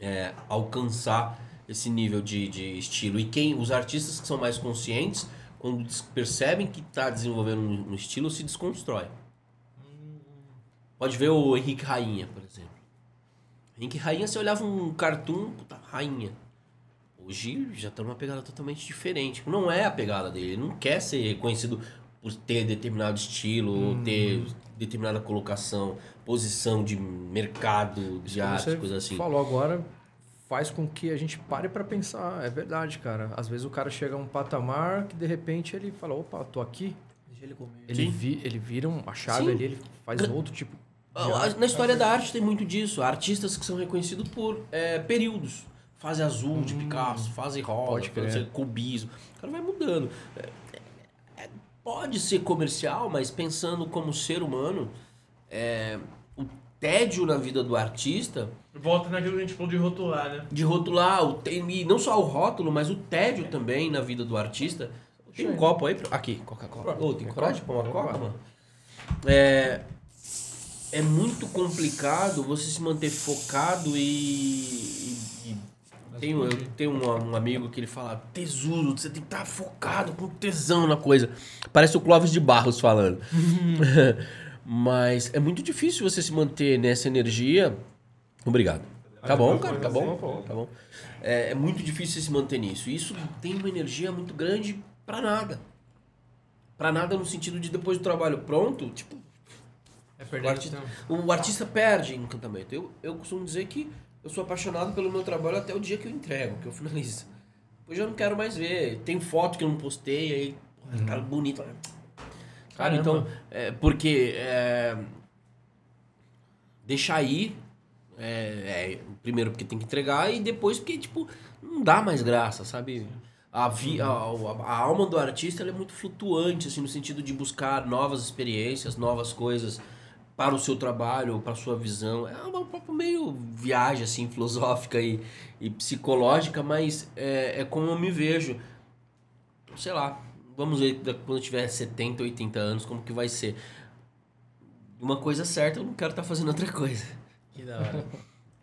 é, alcançar esse nível de, de estilo. E quem os artistas que são mais conscientes, quando percebem que está desenvolvendo um, um estilo, se desconstrói. Pode ver o Henrique Rainha, por exemplo. Henrique Rainha, você olhava um cartoon, puta, rainha. Hoje já tá numa pegada totalmente diferente. Não é a pegada dele. Ele não quer ser reconhecido por ter determinado estilo, ou ter determinada colocação, posição de mercado, de Como arte, coisa assim. falou agora, faz com que a gente pare pra pensar. É verdade, cara. Às vezes o cara chega a um patamar que de repente ele fala, opa, tô aqui. Deixa ele comer. Ele, vi, ele vira uma chave Sim. ali, ele faz outro tipo. De Ah, arte. Na história da arte tem muito disso. Há artistas que são reconhecidos por é, períodos. Fase azul de Picasso, fase rosa, fase cubismo. O cara vai mudando. É, é, pode ser comercial, mas pensando como ser humano, é, o tédio na vida do artista Volta naquilo que a gente falou de rotular, né? de rotular, o e não só o rótulo, mas o tédio também na vida do artista. Tem um copo aí? pra- Aqui, Coca-Cola. Ô, tem coragem pra uma Coca, mano? É, é muito complicado você se manter focado e. e- e- tenho, eu tenho um, um amigo que ele fala, tesudo, você tem que estar focado com tesão na coisa. Parece o Clóvis de Barros falando. Mas é muito difícil você se manter nessa energia. Obrigado. Tá bom, cara, tá bom. Tá bom. É, é muito difícil se manter nisso. E isso tem uma energia muito grande pra nada. Pra nada no sentido de depois do trabalho pronto, tipo, É o perder artista, o artista perde encantamento. Eu, eu costumo dizer que eu sou apaixonado pelo meu trabalho até o dia que eu entrego, que eu finalizo. Depois eu não quero mais ver. Tem foto que eu não postei, aí, cara bonito. Cara, Caramba. então, é, porque é, deixar ir, é, é, primeiro porque tem que entregar, e depois porque, tipo, não dá mais graça, sabe? A, vi, a, a, a alma do artista ela é muito flutuante, assim, no sentido de buscar novas experiências, novas coisas para o seu trabalho, para a sua visão. É uma papo meio viagem, assim, filosófica e, e psicológica, mas é, é como eu me vejo. Sei lá, vamos ver quando eu tiver 70, 80 anos, como que vai ser. Uma coisa certa, eu não quero estar fazendo outra coisa. Que da hora.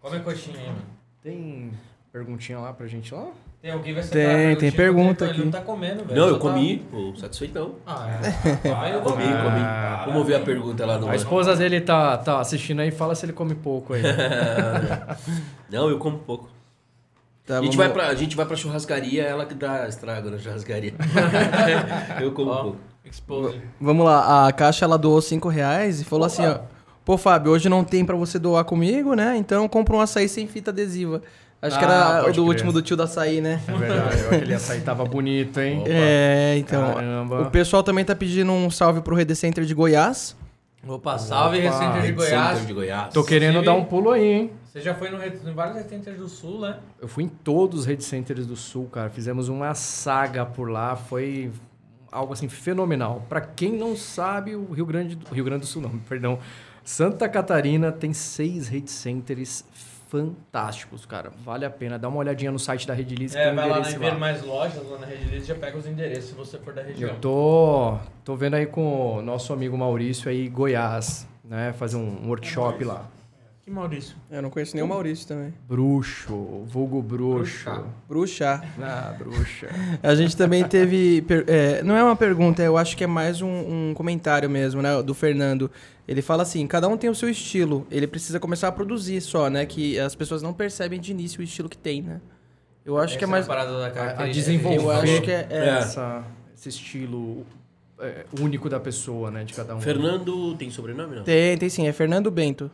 Come a coxinha aí, mano. Tem perguntinha lá pra gente lá? Tem alguém vai Tem, sentar a tem perguntinha, pergunta Ele não aqui. tá comendo, velho. Não, eu Só tá- comi, pô, satisfeitão. Ah, é. Aí eu Comi, comi. comi. Vamos ver a pergunta lá no. A esposa dele tá, tá assistindo aí, fala se ele come pouco aí. Não, eu como pouco. Tá, a, gente vai pra, a gente vai pra churrascaria, ela que dá estrago na churrascaria. eu como Ó, pouco. expose. Vamos lá, a Caixa ela doou 5 reais e falou assim, ó. Pô, Fábio, hoje não tem pra você doar comigo, né? Então compra um açaí sem fita adesiva. Acho que Ah, era o pode do crer. último do tio da açaí, né? É verdade, aquele açaí tava bonito, hein? É, então. Caramba. O pessoal também tá pedindo um salve pro Rede Center de Goiás. Opa, salve Opa, Recente de Goiás. de Goiás. Tô querendo Inclusive- dar um pulo aí, hein? Você já foi no, em vários Recentes do Sul, né? Eu fui em todos os Rede Centers do Sul, cara. Fizemos uma saga por lá. Foi algo assim fenomenal. Pra quem não sabe, o Rio Grande do Rio Grande do Sul, não, perdão. Santa Catarina tem seis Rede Centers fantásticos, cara. Vale a pena. Dá uma olhadinha no site da Rede Liz, que É, tem vai lá na Ver. Mais Lojas, lá na Rede Liz, já pega os endereços se você for da região. Eu tô, tô vendo aí com o nosso amigo Maurício aí, Goiás, né? Fazer um workshop lá. Que Maurício. Eu não conheço nem o Maurício também. Bruxo, vulgo bruxo. Bruxa. Bruxa. Ah, bruxa. A gente também teve. é, não é uma pergunta, eu acho que é mais um, um comentário mesmo, né? Do Fernando. Ele fala assim: cada um tem o seu estilo. Ele precisa começar a produzir só, né? Que as pessoas não percebem de início o estilo que tem, né? Eu acho que é Essa mais. a parada da a característica. desenvolver Eu acho que é. é- essa, esse estilo é, único da pessoa, né? De cada um. Fernando tem sobrenome, não? Tem, tem sim, é Fernando Bento.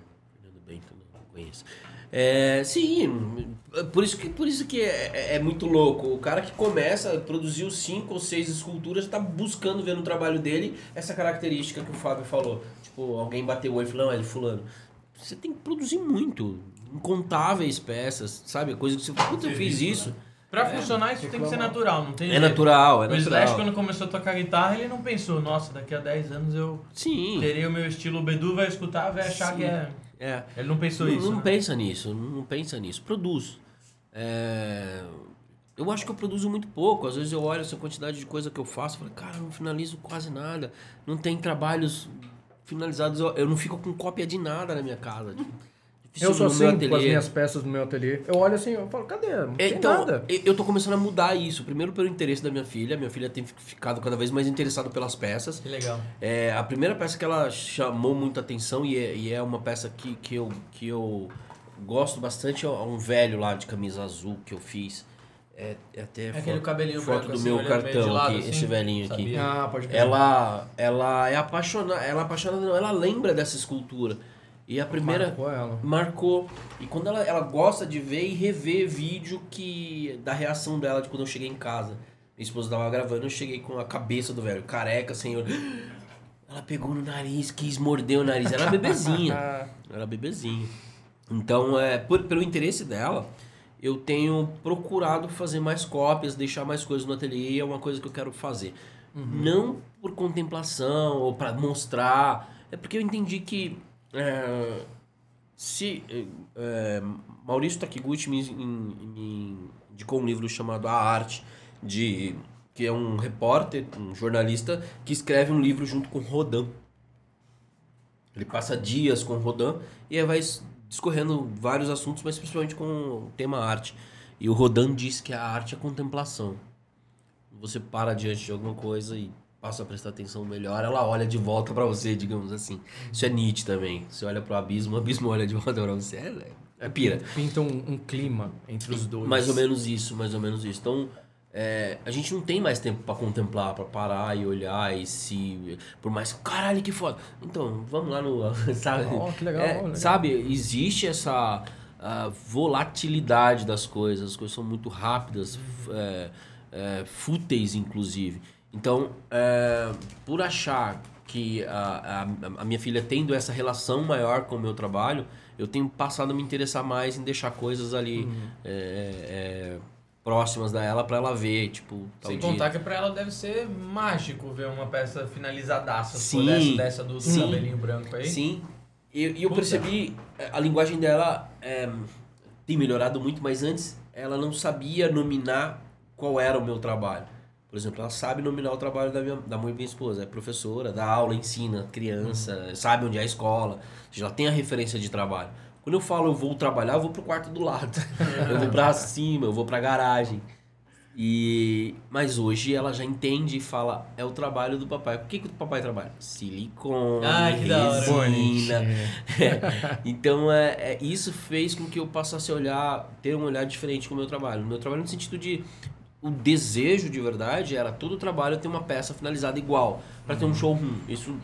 É, sim, por isso que, por isso que é, é- é muito louco. O cara que começa, produziu cinco ou seis esculturas, está buscando ver no trabalho dele essa característica que o Fábio falou. Tipo, alguém bateu o olho e falou, não, é de fulano. Você tem que produzir muito. Incontáveis peças, sabe? Coisa que você puta, eu fiz isso. Pra funcionar, isso tem que ser natural, não tem É jeito. natural, é O Slash, natural. quando começou a tocar guitarra, ele não pensou, nossa, daqui a 10 anos eu Sim. terei o meu estilo. O Bedu vai escutar, vai achar Sim. que é. É. Ele não pensou Não, isso. não né? pensa nisso, não pensa nisso. Produz. É, Eu acho que eu produzo muito pouco. Às vezes eu olho essa quantidade de coisa que eu faço e falo, cara, eu não finalizo quase nada. Não tem trabalhos finalizados. Eu, eu não fico com cópia de nada na minha casa. Eu sou assim com as minhas peças no meu ateliê. Eu olho assim, eu falo, cadê? Não tem Então, nada. eu- tô começando a mudar isso. Primeiro pelo interesse da minha filha. Minha filha tem ficado cada vez mais interessada pelas peças. Que legal. É, a primeira peça que ela chamou muita atenção e é, e é uma peça que, que, eu, que eu gosto bastante é um velho lá de camisa azul que eu fiz. É, é até É aquele cabelinho foto branco, do assim, meu cartão de lado, aqui, assim. esse velhinho aqui. Sabia. Ah, pode. Ela, ela é apaixonada, ela é apaixonada, não, ela lembra dessa escultura. E a primeira Marcou ela. marcou. E quando ela, ela gosta de ver e rever vídeo que da reação dela de quando eu cheguei em casa. Minha esposa tava gravando, eu cheguei com a cabeça do velho, careca, senhor. Ela pegou no nariz, quis morder o nariz. Era bebezinha. Era bebezinha. Então, é, por- pelo interesse dela, eu tenho procurado fazer mais cópias, deixar mais coisas no ateliê, é uma coisa que eu quero fazer. Não por contemplação ou para mostrar, é porque eu entendi que é, se é, é, Maurício Takiguchi me, me indicou um livro chamado A Arte, de, que é um repórter, um jornalista, que escreve um livro junto com Rodin. Ele passa dias com Rodin e vai discorrendo vários assuntos, mas principalmente com o tema arte. E o Rodin diz que a arte é contemplação. Você para diante de alguma coisa e passa a prestar atenção melhor, ela olha de volta pra você, digamos assim. Isso é Nietzsche também. Você olha pro abismo, o abismo olha de volta pra você. É, é pira. Pinta um, um clima entre os dois. Mais ou menos isso, mais ou menos isso. Então, é, a gente não tem mais tempo pra contemplar, pra parar e olhar e se. Por mais. Caralho, que foda! Então, vamos lá no. Sabe? Oh, que legal, É, legal. Sabe, existe essa volatilidade das coisas, as coisas são muito rápidas, é, é, fúteis, inclusive. Então, é, por achar que a, a, a minha filha tendo essa relação maior com o meu trabalho, eu tenho passado a me interessar mais em deixar coisas ali Uhum. é, é, próximas da ela para ela ver, tipo, Sem dia. contar que pra ela deve ser mágico ver uma peça finalizadaça. Sim. Dessa, dessa do, do cabelinho branco aí. Sim. E e eu Puta. percebi, é, a linguagem dela é, tem melhorado muito, mas antes ela não sabia nominar qual era o meu trabalho. Por exemplo, ela sabe nominar o trabalho da, minha, da mãe e minha esposa. É professora, dá aula, ensina criança, sabe onde é a escola. Ou seja, ela tem a referência de trabalho. Quando eu falo eu vou trabalhar, eu vou pro quarto do lado. eu vou pra cima, eu vou pra garagem. E, mas hoje ela já entende e fala, é o trabalho do papai. O que, que o papai trabalha? Silicone, Ai, resina. então, é, é, isso fez com que eu passasse a olhar, ter um olhar diferente com o meu trabalho. O meu trabalho no sentido de o desejo de verdade era todo o trabalho ter uma peça finalizada igual, para ter um showroom. Isso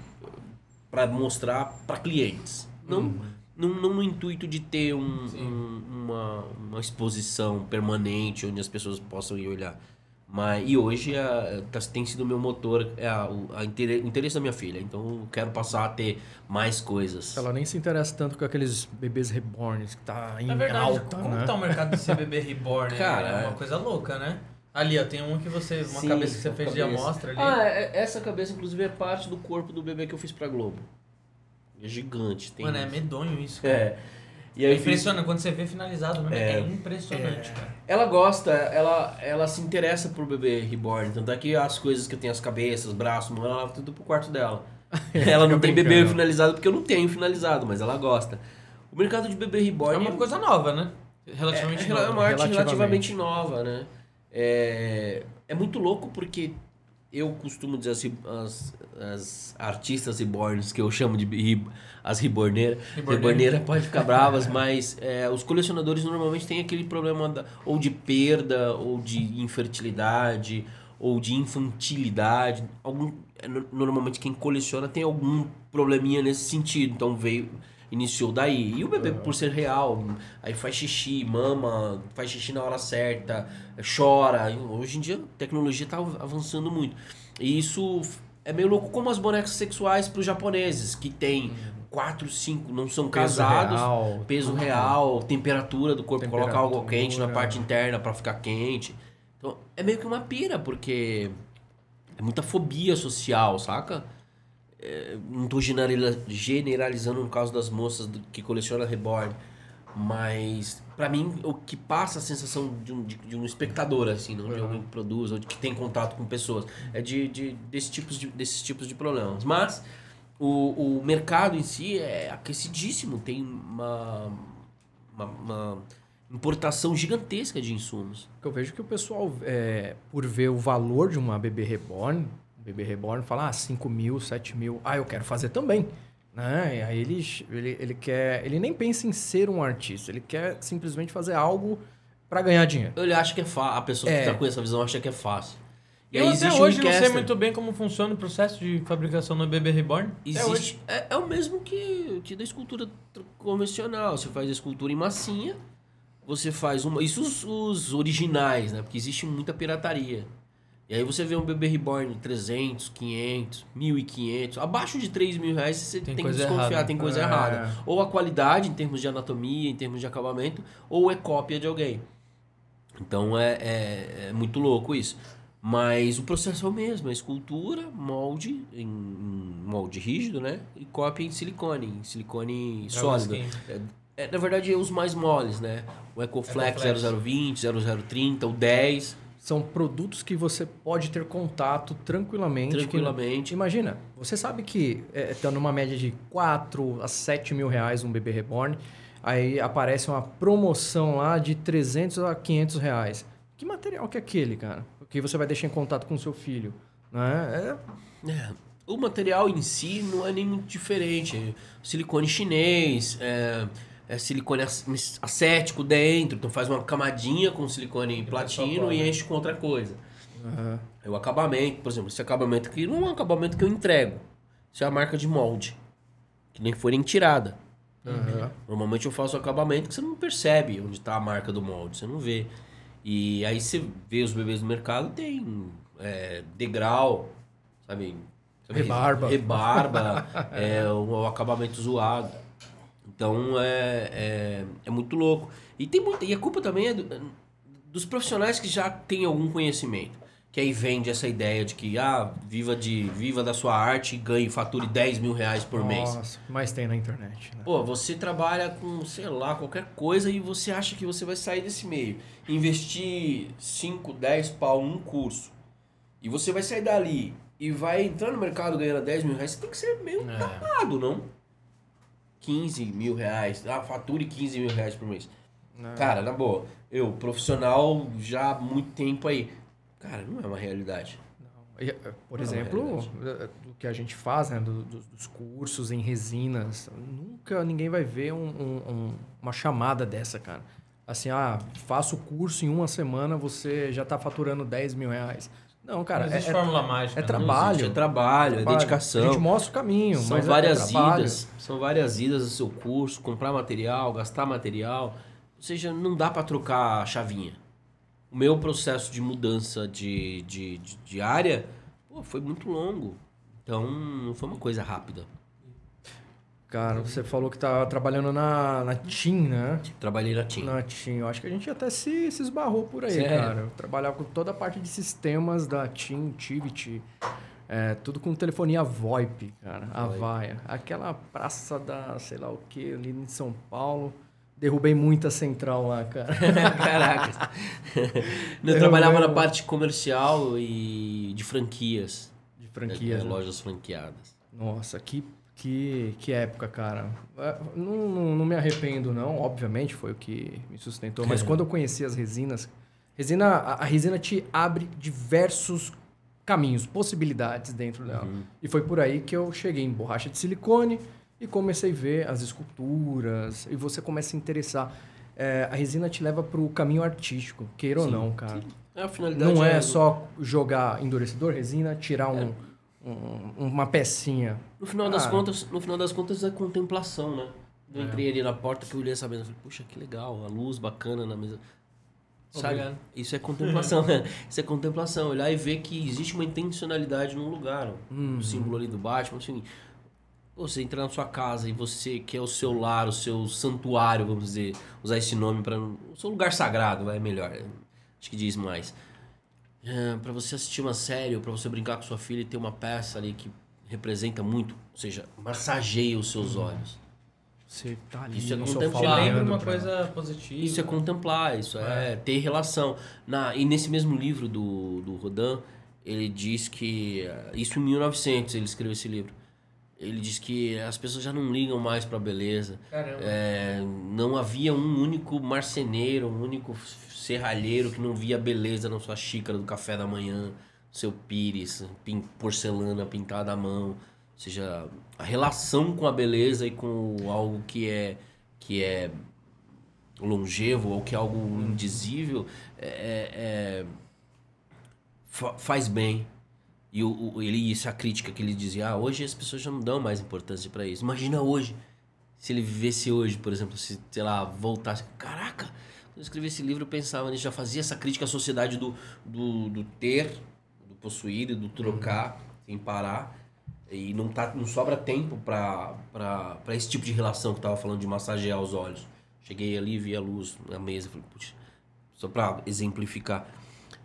para mostrar para clientes. Não, Uhum. não, não no intuito de ter um, um- uma, uma exposição permanente onde as pessoas possam ir olhar. Mas, e hoje a, tá- tem sido o meu motor, é a, o, a o interesse da minha filha. Então eu quero passar a ter mais coisas. Ela nem se interessa tanto com aqueles bebês reborns que tá em É verdade, alta, como né? tá o mercado de CBB Reborn? Cara, é é. uma coisa louca, né? Ali, ó, tem um que você. Uma Sim, cabeça que você uma fez de cabeça. amostra ali. Ah, é- essa cabeça, inclusive, é parte do corpo do bebê que eu fiz pra Globo. É gigante. Tem Mano, é meddonho isso, cara. É. E É, aí eu fiz- impressionante, quando você vê finalizado, mesmo, é, É. impressionante, cara. Ela gosta, ela, ela se interessa por bebê reborn. Tanto é que as coisas que eu tenho, as cabeças, braços, mão, ela leva tudo pro quarto dela. ela não tem bebê finalizado porque eu não tenho finalizado, mas ela gosta. O mercado de bebê reborn É uma coisa nova, né? Relativamente é, é nova. uma arte Relativamente. relativamente nova, né? É, é muito louco porque eu costumo dizer assim, as, as artistas reborns, que eu chamo de as reborneiras, Reborneira. reborneira pode ficar bravas, mas é, os colecionadores normalmente têm aquele problema da- ou de perda, ou de infertilidade, ou de infantilidade. Algum, é, no- normalmente quem coleciona tem algum probleminha nesse sentido, então veio iniciou daí. E o bebê, por ser real, aí faz xixi, mama, faz xixi na hora certa, chora. Hoje em dia a tecnologia está avançando muito. E isso é meio louco como as bonecas sexuais para os japoneses, que tem quatro, cinco, não são Peso casados, real. peso real, temperatura do corpo, colocar algo quente na parte interna para ficar quente. Então é meio que uma pira, porque é muita fobia social, saca? É, não generaliza- generalizando no caso das moças que colecionam reborn, mas pra mim o que passa a sensação de um, de, de um espectador, assim, não de alguém que produz ou de que tem contato com pessoas, é de, de, desse tipos de, desses tipos de problemas. Mas o, o mercado em si é aquecidíssimo, tem uma, uma, uma importação gigantesca de insumos. Eu vejo que o pessoal, é, por ver o valor de uma bebê reborn, bebê reborn, fala, ah, 5 mil, 7 mil, ah, eu quero fazer também. Né? E aí ele, ele, ele quer. Ele nem pensa em ser um artista, ele quer simplesmente fazer algo para ganhar dinheiro. Ele acha que é fácil, a pessoa que É. tá com essa visão acha que é fácil. E Eu até existe um hoje não sei muito bem como funciona o processo de fabricação do bebê reborn. Hoje. Existe, é, é o mesmo que, que da escultura convencional. Você faz a escultura em massinha, você faz uma. Isso os, os originais, né? Porque existe muita pirataria. E aí você vê um bebê reborn de 300, 500, 1.500. Abaixo de 3 mil reais você Tem tem, que desconfiar, errada. tem coisa É. errada. Ou a qualidade em termos de anatomia, em termos de acabamento, ou é cópia de alguém. Então é, é, é muito louco isso. Mas o processo é o mesmo, é escultura, molde, em, molde rígido, né? E cópia em silicone, em silicone sólido. É, é, na verdade, é os mais moles, né? O Ecoflex, Ecoflex. 0020, 0030, o 10, São produtos que você pode ter contato tranquilamente. que- tranquilamente. Imagina, você sabe que é, tá numa média de 4 a 7 mil reais um bebê reborn, aí aparece uma promoção lá de 300 a 500 reais. Que material que é aquele, cara? Que você vai deixar em contato com o seu filho, né? É, É, o material em si não é nem muito diferente. Silicone chinês, é, é silicone ac- acético dentro, então faz uma camadinha com silicone platino e enche com outra coisa. aham. É o acabamento, por exemplo, esse acabamento aqui não é um acabamento que eu entrego. Isso é a marca de molde, que nem foi nem tirada. aham. Normalmente eu faço o acabamento que você não percebe onde está a marca do molde, você não vê. E aí você vê os bebês no mercado, tem é, degrau, sabe? sabe? Rebarba. Rebarba, é, o, o acabamento zoado. Então é, é, é muito louco. E, tem muita, e a culpa também é do- dos profissionais que já têm algum conhecimento. Que aí vende essa ideia de que, ah, viva, de, viva da sua arte e ganhe, fature 10 mil reais por mês. Nossa, mas tem na internet, né? Pô, você trabalha com, sei lá, qualquer coisa e você acha que você vai sair desse meio. Investir 5, 10 pau num curso. E você vai sair dali e vai entrar no mercado ganhando 10 mil reais. Você tem que ser meio É. tapado, não? 15 mil reais. Ah, fature 15 mil reais por mês. Não. Cara, na boa, eu, profissional já há muito tempo aí, Cara, não é uma realidade. E, eh, Por Não, exemplo, é do que a gente faz, né, do- do- dos cursos em resinas, nunca ninguém vai ver um- um- um- uma chamada dessa, cara. Assim, ah, faça o curso em uma semana, você já está faturando 10 mil reais. Não, cara, não é, existe é- fórmula mágica. é tra- Não Trabalho. existe, É trabalho, é dedicação. A gente mostra o caminho, São mas é- várias é idas, são várias idas do seu curso, comprar material, gastar material. Ou seja, não dá para trocar a chavinha. O meu processo de mudança de, de, de, de área pô, foi muito longo. Então, não foi uma coisa rápida. Cara, você falou que tá trabalhando na, na TIM, né? Trabalhei na TIM. Na TIM. Eu acho que a gente até se, se esbarrou por aí, Sério? cara. Eu trabalhava com toda a parte de sistemas da TIM, Tivit. É, tudo com telefonia VoIP, cara. A vaia. Aquela praça da, sei lá o que, ali em São Paulo. Derrubei muita central lá, cara. Caraca. Eu trabalhava na parte comercial e de franquias. De franquias. né, né? Lojas franqueadas. Nossa, que, que, que época, cara. É, Não, não, não me arrependo, não. Obviamente, foi o que me sustentou. Mas quando eu conheci as resinas... Resina, a, a resina te abre diversos caminhos, possibilidades dentro dela. E foi por aí que eu cheguei em borracha de silicone e comecei a ver as esculturas. E você começa a se interessar. É, a resina te leva para o caminho artístico, queira ou Sim, não, cara. É, a finalidade Não é só jogar endurecedor, resina, tirar um, um- uma pecinha. No final das Ah. contas, no final das contas é contemplação, né? Eu entrei ali na porta que eu olhei essa mesa, falei, puxa, que legal, a luz bacana na mesa. Sabe? Obrigado. Isso é contemplação, né? Isso é contemplação, olhar e ver que existe uma intencionalidade num lugar. Uhum. O símbolo ali do Batman, assim. Você entrar na sua casa e você quer o seu lar, o seu santuário, vamos dizer, usar esse nome para o seu lugar sagrado, é melhor. Acho que diz mais. É, para você assistir uma série, ou para você brincar com sua filha e ter uma peça ali que representa muito, ou seja, massageia os seus olhos. Você tá ali Isso é contemplar. Te lembra uma pra- coisa positiva. Isso é contemplar, isso é, ter relação. Na, e nesse mesmo livro do, do Rodin, ele diz que. eh, Isso em 1900 ele escreveu esse livro. Ele diz que as pessoas já não ligam mais pra beleza. Caramba. É, não havia um único marceneiro, um único serralheiro que não via beleza na sua xícara do café da manhã, seu pires, porcelana pintada à mão. Ou seja, a relação com a beleza e com algo que é, que é longevo ou que é algo indizível é, é- fa- faz bem. E o, ele, essa crítica que ele dizia, ah, hoje as pessoas já não dão mais importância pra isso. Imagina hoje. Se ele vivesse hoje, por exemplo, se, sei lá, voltasse. Caraca! Eu escrevi esse livro, eu pensava nisso, já fazia essa crítica à sociedade do, do, do ter, do possuir e do trocar sem parar. E não, tá, não sobra tempo pra esse tipo de relação que eu tava falando de massagear os olhos. Cheguei ali, vi a luz na mesa, falei, puxa, só pra exemplificar.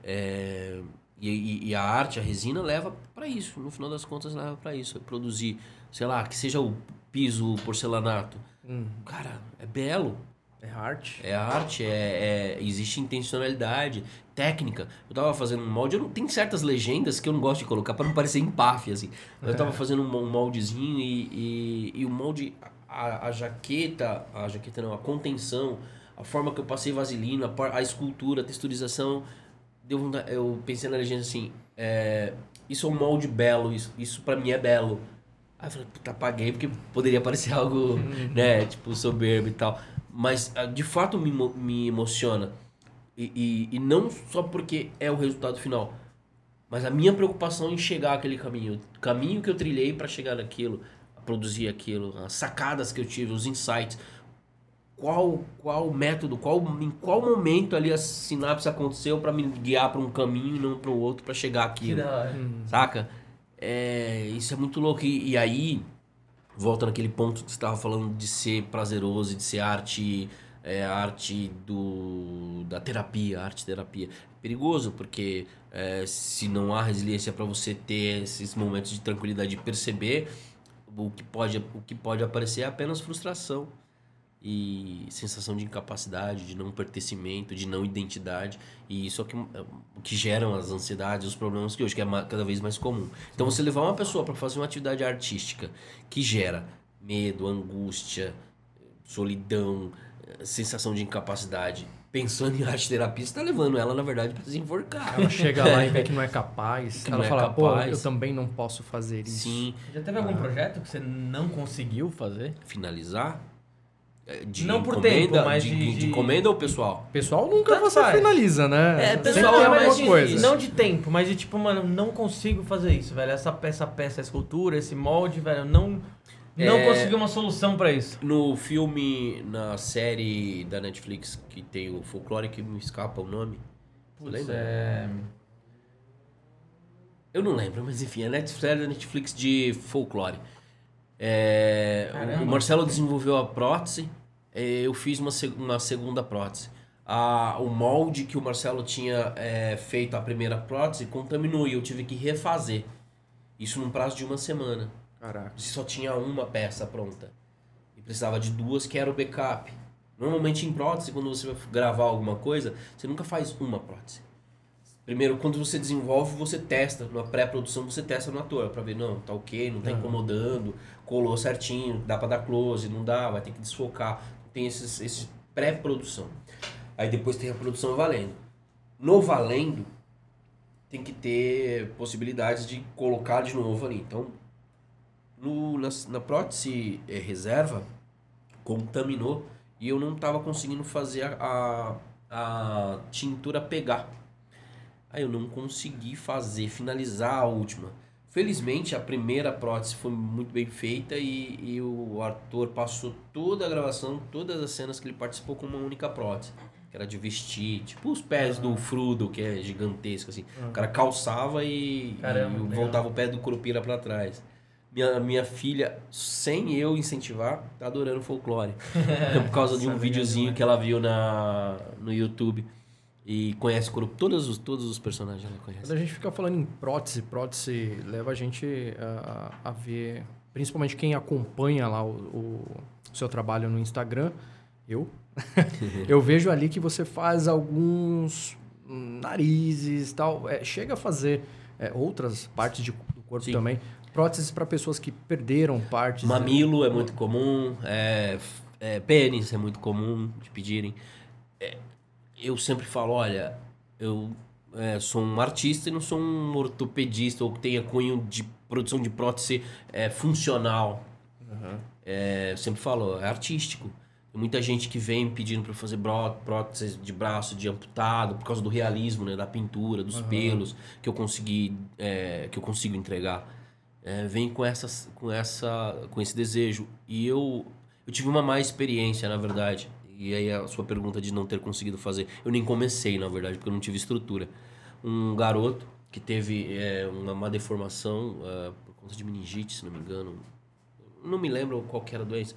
É, e, e- a arte, a resina, leva pra isso. No final das contas, leva pra isso. É produzir, sei lá, que seja o piso porcelanato. Cara, é belo. É arte. É arte, é, é- existe intencionalidade, técnica. Eu tava fazendo um molde, eu não, tem certas legendas que eu não gosto de colocar pra não parecer empáfia, assim. Eu tava fazendo um, moldezinho e, e, e o molde, a, a jaqueta, a jaqueta não, a contenção, a forma que eu passei vaselina, a, escultura, a texturização, deu vontade- eu pensei na legenda assim, é, isso é um molde belo, isso, isso pra mim é belo. Aí eu falei, puta, apaguei porque poderia parecer algo, né, tipo, soberbo e tal. Mas, ah, de fato, me, me emociona. E, e, e não só porque é o resultado final, mas a minha preocupação em chegar àquele caminho. O caminho que eu trilhei para chegar naquilo, produzir aquilo, as sacadas que eu tive, os insights. Qual, qual método, qual, em qual momento ali a sinapse aconteceu para me guiar para um caminho e não para o outro para chegar àquilo. Saca? É, isso é muito louco. E, e aí, volta naquele ponto que você estava falando de ser prazeroso, de ser arte, é, arte do, da terapia, arte terapia. Perigoso, porque é, se não há resiliência para você ter esses momentos de tranquilidade e perceber, o que, pode, o que pode aparecer é apenas frustração e sensação de incapacidade, de não pertencimento, de não identidade. E isso é o que, é que geram as ansiedades, os problemas que hoje que é cada vez mais comum. Então você levar uma pessoa para fazer uma atividade artística que gera medo, angústia, solidão, eh, sensação de incapacidade pensando em arte terapia, você tá levando ela, na verdade, pra se enforcar. Ela chega lá e vê que não é capaz. Que ela não é fala, pô, capaz. eu também não posso fazer isso. Sim, Já teve algum projeto que você não conseguiu fazer? finalizar. É, De Não por encomenda, tempo, mas de, de- de de- encomenda ou pessoal? Pessoal nunca Tanto você faz. finaliza, né? É, pessoal é mais de, coisa. Não de tempo, mas de tipo, mano, não consigo fazer isso, velho. Essa peça, peça, essa escultura, esse molde, velho, não, não É. consegui uma solução pra isso. No filme, na série da Netflix que tem o folclore que me escapa o nome. Você Putz, lembra? é... Eu não lembro, mas enfim, a Netflix, a Netflix de folclore. É, Caramba. o Marcelo desenvolveu a prótese, é, eu fiz uma, seg- uma segunda prótese. A, o molde que o Marcelo tinha é, feito a primeira prótese contaminou e eu tive que refazer. Isso num prazo de uma semana. Caraca. Se só tinha uma peça pronta. E precisava de duas, que era o backup. Normalmente em prótese, quando você vai gravar alguma coisa, você nunca faz uma prótese. Primeiro, quando você desenvolve, você testa. Na pré-produção, você testa no ator pra ver, não, tá ok, não tá incomodando, colou certinho, dá pra dar close, não dá, vai ter que desfocar. Tem esses, esses pré-produção. Aí depois tem a produção valendo. No valendo, tem que ter possibilidades de colocar de novo ali. Então, no, na, na prótese eh, reserva, contaminou e eu não estava conseguindo fazer a, a, a tintura pegar. Aí eu não consegui fazer, finalizar a última. Felizmente a primeira prótese foi muito bem feita e, e o ator passou toda a gravação, todas as cenas que ele participou com uma única prótese. Que era de vestir, tipo os pés do Frudo, que é gigantesco, assim. O cara calçava e, Caramba, e voltava o pé do Curupira pra trás. Minha, minha filha, sem eu incentivar, tá adorando folclore. Por causa de um Sabe, videozinho né? que ela viu na, no YouTube. E conhece. Todos os, todos os personagens ela Quando conhece. a gente fica falando em prótese, prótese leva a gente a, a ver, principalmente quem acompanha lá o, o seu trabalho no Instagram, eu, eu vejo ali que você faz alguns narizes tal, é, chega a fazer é, outras partes de- do corpo Sim. também, próteses para pessoas que perderam partes. né? Mamilo é muito comum, é, é, pênis é muito comum de pedirem. Eu sempre falo, olha, eu é, sou um artista e não sou um ortopedista ou que tenha cunho de produção de prótese é, funcional. É, eu sempre falo, é artístico. Tem muita gente que vem pedindo para fazer prótese de braço de amputado por causa do realismo, né, da pintura, dos pelos que eu consegui, é, que eu consigo entregar. É, vem com essas, com essa, com esse desejo. E eu, eu tive uma má experiência, na verdade. E aí a sua pergunta de não ter conseguido fazer, eu nem comecei, na verdade, porque eu não tive estrutura. Um garoto que teve é, uma má deformação é, por conta de meningite, se não me engano. Não me lembro qual que era a doença.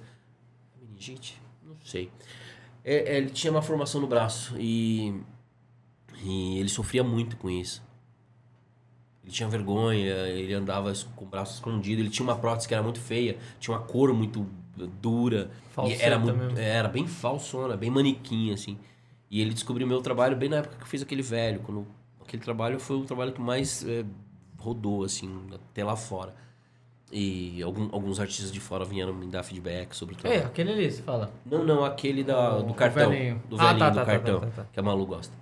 Meningite? Não sei. É, é, ele tinha uma formação no braço e, e ele sofria muito com isso. Ele tinha vergonha, ele andava com o braço escondido, ele tinha uma prótese que era muito feia, tinha uma cor muito dura. Falseta era, muito, mesmo. era bem falsona, bem manequim, assim. E ele descobriu meu trabalho bem na época que eu fiz aquele velho. Quando aquele trabalho foi o trabalho que mais eh, rodou, assim, até lá fora. E algum- alguns artistas de fora vieram me dar feedback sobre o É, trabalho. aquele ali, você fala. Não, não, aquele da, do cartão. velhinho. Do Ah, velhinho tá, do tá, tá, cartão, tá, tá, tá. que a Malu gosta.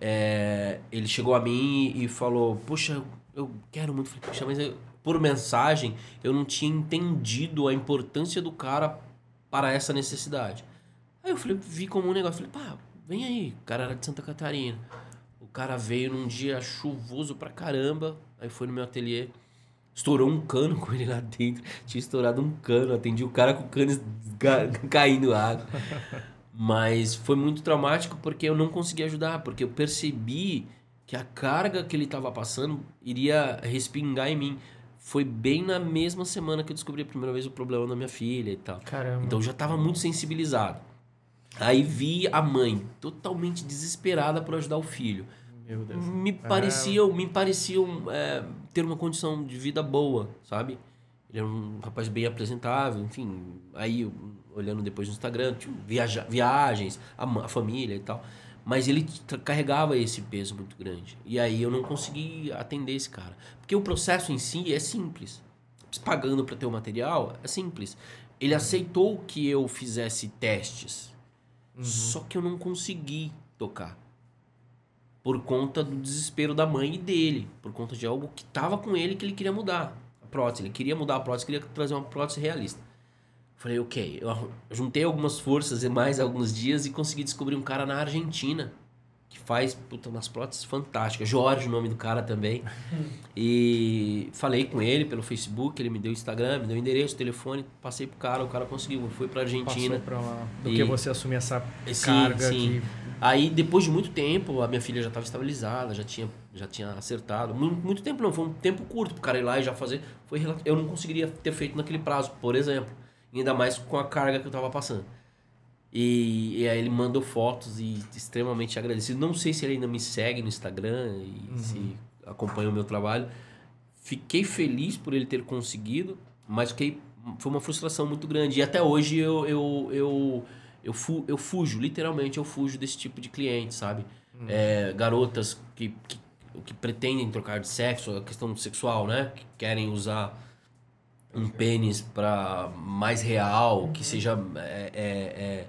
É, ele chegou a mim e falou, puxa, eu quero muito. Falei, puxa, mas eu- por mensagem eu não tinha entendido a importância do cara para essa necessidade. Aí eu falei, vi como um negócio, falei, pá, vem aí. O cara era de Santa Catarina. O cara veio num dia chuvoso pra caramba, aí foi no meu ateliê. Estourou um cano com ele lá dentro. Tinha estourado um cano. Atendi o cara com o cano caindo água. Mas foi muito traumático porque eu não consegui ajudar. Porque eu percebi que a carga que ele estava passando iria respingar em mim. Foi bem na mesma semana que eu descobri a primeira vez o problema da minha filha e tal. Caramba. Então eu já estava muito sensibilizado. Aí vi a mãe totalmente desesperada por ajudar o filho Meu Deus. me pareciam, me pareciam é, ter uma condição de vida boa, sabe? Ele era um rapaz bem apresentável, enfim. Aí, olhando depois no Instagram, tinha viaja, viagens, a, a família e tal. Mas ele carregava esse peso muito grande. E aí eu não consegui atender esse cara. Porque o processo em si é simples. Pagando para ter o material, é simples. Ele aceitou que eu fizesse testes. Só que eu não consegui tocar. Por conta do desespero da mãe e dele. Por conta de algo que tava com ele que ele queria mudar. A prótese. Ele queria mudar a prótese, queria trazer uma prótese realista. Falei, ok. Eu juntei algumas forças e mais alguns dias e consegui descobrir um cara na Argentina que faz puta, umas próteses fantásticas. Jorge, o nome do cara também. e falei com ele pelo Facebook, ele me deu o Instagram, me deu o endereço, o telefone, passei pro cara, o cara conseguiu, foi pra Argentina. Passou pra lá. Do e... que você assumir essa sim, carga sim. Aí, depois de muito tempo, a minha filha já estava estabilizada, já tinha, já tinha acertado. Muito, muito tempo não, foi um tempo curto pro cara ir lá e já fazer. Foi, eu não conseguiria ter feito naquele prazo, por exemplo. Ainda mais com a carga que eu tava passando. E, e, aí ele mandou fotos e extremamente agradecido. Não sei se ele ainda me segue no Instagram e uhum. se acompanha o meu trabalho. Fiquei feliz por ele ter conseguido, mas fiquei, foi uma frustração muito grande. E até hoje eu, eu, eu, eu, fu, eu fujo, literalmente eu fujo desse tipo de cliente, sabe? Uhum. É, garotas que, que, que pretendem trocar de sexo, a questão sexual, né? Que querem usar um pênis para mais real, que seja é, é, é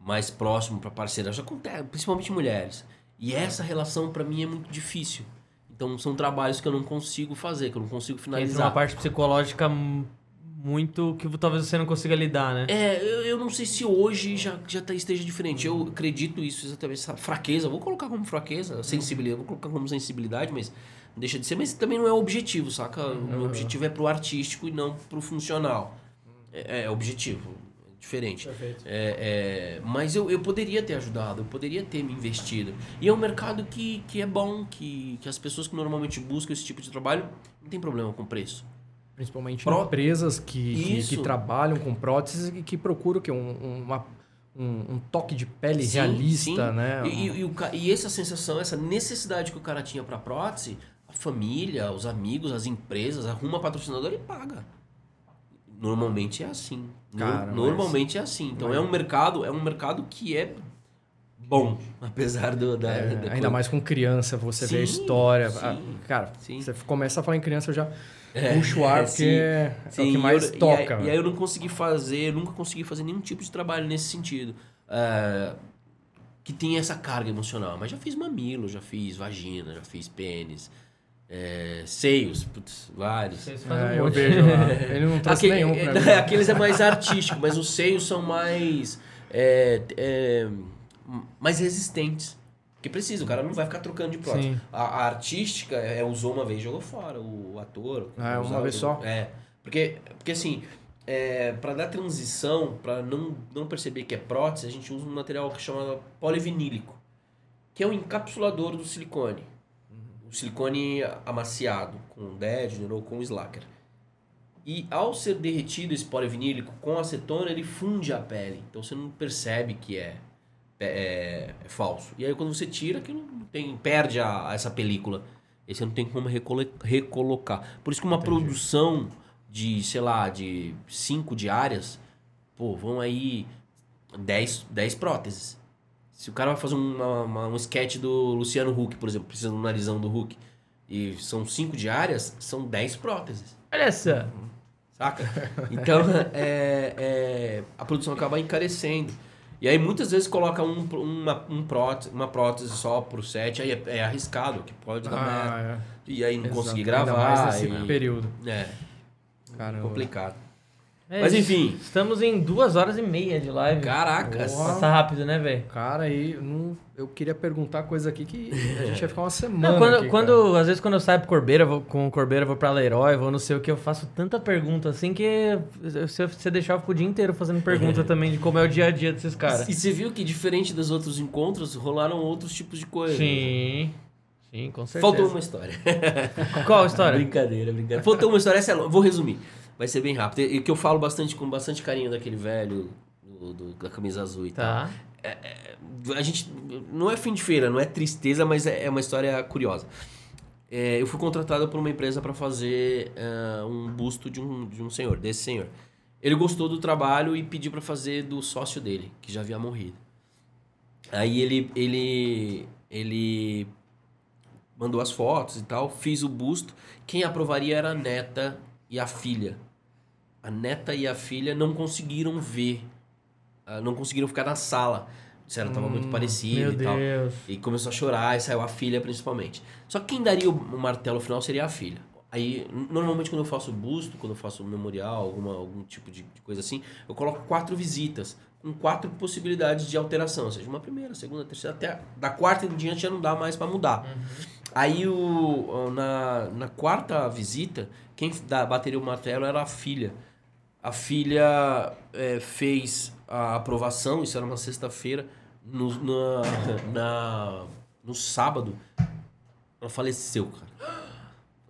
mais próximo para parceira. Já acontece, principalmente mulheres. E essa relação para mim é muito difícil. Então são trabalhos que eu não consigo fazer, que eu não consigo finalizar. Entra uma parte psicológica muito que talvez você não consiga lidar, né? É, eu, eu não sei se hoje já, já tá, esteja diferente. Eu acredito isso exatamente, essa fraqueza, vou colocar como fraqueza, sensibilidade, vou colocar como sensibilidade, mas deixa de ser, mas também não é o objetivo, saca? O meu objetivo é pro artístico e não pro funcional. É, é objetivo, é diferente. Perfeito. É, é, mas eu, eu poderia ter ajudado, eu poderia ter me investido. E é um mercado que, que é bom, que, que as pessoas que normalmente buscam esse tipo de trabalho não tem problema com preço. Principalmente Pro... empresas que, que, que, trabalham com próteses e que procuram que um, uma um, um, toque de pele sim, realista, sim. né? E, e, e, e, essa sensação, essa necessidade que o cara tinha para prótese, a família, os amigos, as empresas, arruma patrocinador e paga. Normalmente é assim. Cara, Normalmente é assim. Então mas... é um mercado, é um mercado que é bom, apesar do da, é, da ainda mais com criança, você sim, vê a história. Sim, a, cara, sim. você começa a falar em criança, eu já é, puxo o ar, porque é, é, o que mais eu, toca. E aí, e aí, eu não consegui fazer, nunca consegui fazer nenhum tipo de trabalho nesse sentido. Uh, que tem essa carga emocional. Mas já fiz mamilo, já fiz vagina, já fiz pênis. É, seios, putz, vários. É, eu vejo lá. Ele não trouxe Aquele, nenhum pra mim. Aqueles é mais artístico, mas os seios são mais. É, é, mais resistentes. Porque precisa, o cara não vai ficar trocando de prótese. A, a, artística é, usou uma vez e jogou fora. O, ator. Ah, uma vez só? É. Porque, porque assim, é, para dar transição, para não, não perceber que é prótese, a gente usa um material que chama polivinílico, que é o encapsulador do silicone o silicone amaciado com Dedner ou com Slacker. E ao ser derretido esse polivinílico com acetona, ele funde a pele. Então você não percebe que é, é, é falso. E aí quando você tira, aquilo tem, perde a, a essa película. E você não tem como recolocar. Por isso que uma Entendi. produção de, sei lá, de cinco diárias, pô, vão aí 10, 10 próteses. Se o cara vai fazer uma, uma, um sketch do Luciano Huck, por exemplo, precisa do narizão do Huck, e são cinco diárias, são dez próteses. Olha só. Saca? Então, é, é, a produção acaba encarecendo. E aí muitas vezes coloca um, uma, um prótese, uma prótese só pro set, aí é, é arriscado, que pode dar ah, merda. É. E aí não Exato. conseguir gravar. Ainda mais nesse e... período. É. Caramba. Complicado. É, Mas enfim. Estamos em duas horas e meia de live. Caracas. Passa rápido, né, velho? Cara, aí não, eu queria perguntar coisa aqui que a gente vai ficar uma semana. Não, quando, aqui, quando às vezes quando eu saio pro Corbeira, vou, com o Corbeira, vou pra Leroy, vou não sei o que, eu faço tanta pergunta assim que se você deixar, eu fico o dia inteiro fazendo pergunta também de como é o dia a dia desses caras. E você viu que diferente dos outros encontros, rolaram outros tipos de coisa. Sim. Sim, com certeza. Faltou uma história. Qual história? brincadeira, brincadeira. Faltou uma história, essa é, vou resumir vai ser bem rápido. E que eu falo bastante com bastante carinho daquele velho do, do da camisa azul e tá. tal. É, é, a gente não é fim de feira, não é tristeza, mas é, é uma história curiosa. É, eu fui contratado por uma empresa para fazer uh, um busto de um, de um senhor, desse senhor. Ele gostou do trabalho e pediu para fazer do sócio dele, que já havia morrido. Aí ele, ele, ele mandou as fotos e tal, fiz o busto. Quem aprovaria era a neta e a filha a neta e a filha não conseguiram ver, ah, não conseguiram ficar na sala. Se ela tava muito parecida Meu e tal. Deus. E começou a chorar e saiu a filha principalmente. Só que quem daria o martelo final seria a filha. Aí, normalmente quando eu faço busto, quando eu faço memorial, alguma, algum tipo de, de coisa assim, eu coloco quatro visitas, com quatro possibilidades de alteração. Ou seja, uma primeira, segunda, terceira, até a- da quarta em diante já não dá mais pra mudar. Aí o, o- na, na quarta visita, quem da, bateria o martelo era a filha. A filha é, fez a aprovação, isso era uma sexta-feira, no, na, na- no sábado, ela faleceu, cara.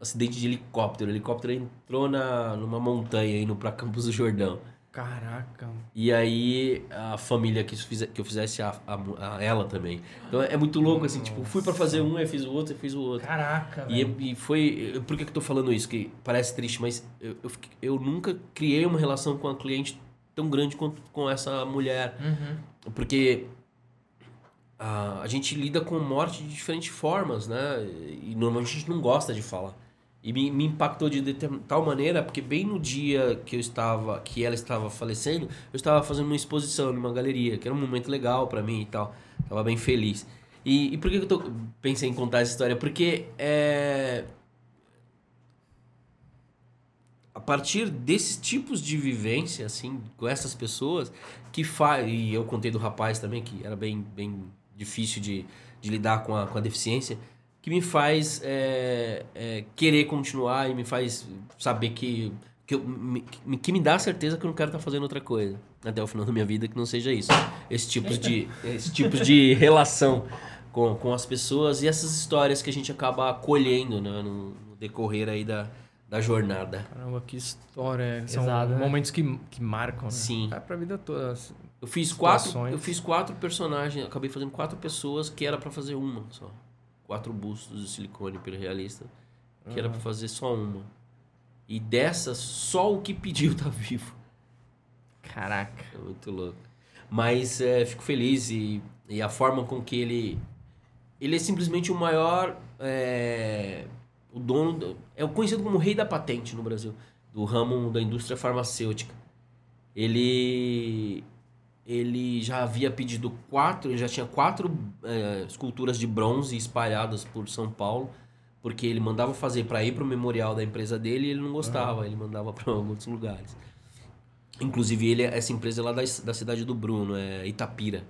Acidente de helicóptero. O helicóptero entrou na, numa montanha indo pra Campos do Jordão. Caraca. E aí a família quis que eu fizesse a, a- a ela também. Então é muito louco, assim, tipo, fui pra fazer um, eu fiz o outro, eu fiz o outro. Caraca, E, velho. e foi. Por que, que eu tô falando isso? Que parece triste, mas eu, eu, eu nunca criei uma relação com a cliente tão grande quanto com essa mulher. Uhum. Porque a, a gente lida com morte de diferentes formas, né? E normalmente a gente não gosta de falar. E me, me impactou de tal maneira, porque bem no dia que eu estava, que ela estava falecendo, eu estava fazendo uma exposição numa galeria, que era um momento legal para mim e tal. Tava bem feliz. E, e por que que eu tô, pensei em contar essa história? Porque é, a partir desses tipos de vivência, assim, com essas pessoas, que faz. E eu contei do rapaz também, que era bem, bem difícil de, de lidar com a, com a deficiência, que me faz é, é, querer continuar e me faz saber que. Que, eu, me, que me dá a certeza que eu não quero estar fazendo outra coisa até o final da minha vida que não seja isso. Esse tipos de, esse tipos de relação com, com as pessoas e essas histórias que a gente acaba colhendo né, no, no decorrer aí da, da jornada. Caramba, que história. São Pesado, né? momentos que, que marcam, né? Sim. É pra vida toda. Eu fiz quatro, Situações. eu fiz quatro personagens, acabei fazendo quatro pessoas que era pra fazer uma só. Quatro bustos de silicone pelo realista, que era pra fazer só uma. E dessas, só o que pediu tá vivo. Caraca. É muito louco. Mas é, fico feliz e, e a forma com que ele. Ele é simplesmente o maior. é, o dono. do- é conhecido como o rei da patente no Brasil, do ramo da indústria farmacêutica. Ele. Ele já havia pedido quatro, ele já tinha quatro é, esculturas de bronze espalhadas por São Paulo, porque ele mandava fazer para ir para o memorial da empresa dele e ele não gostava, ele mandava para outros lugares. Inclusive, ele, essa empresa é lá da, da cidade do Bruno, é Itapira.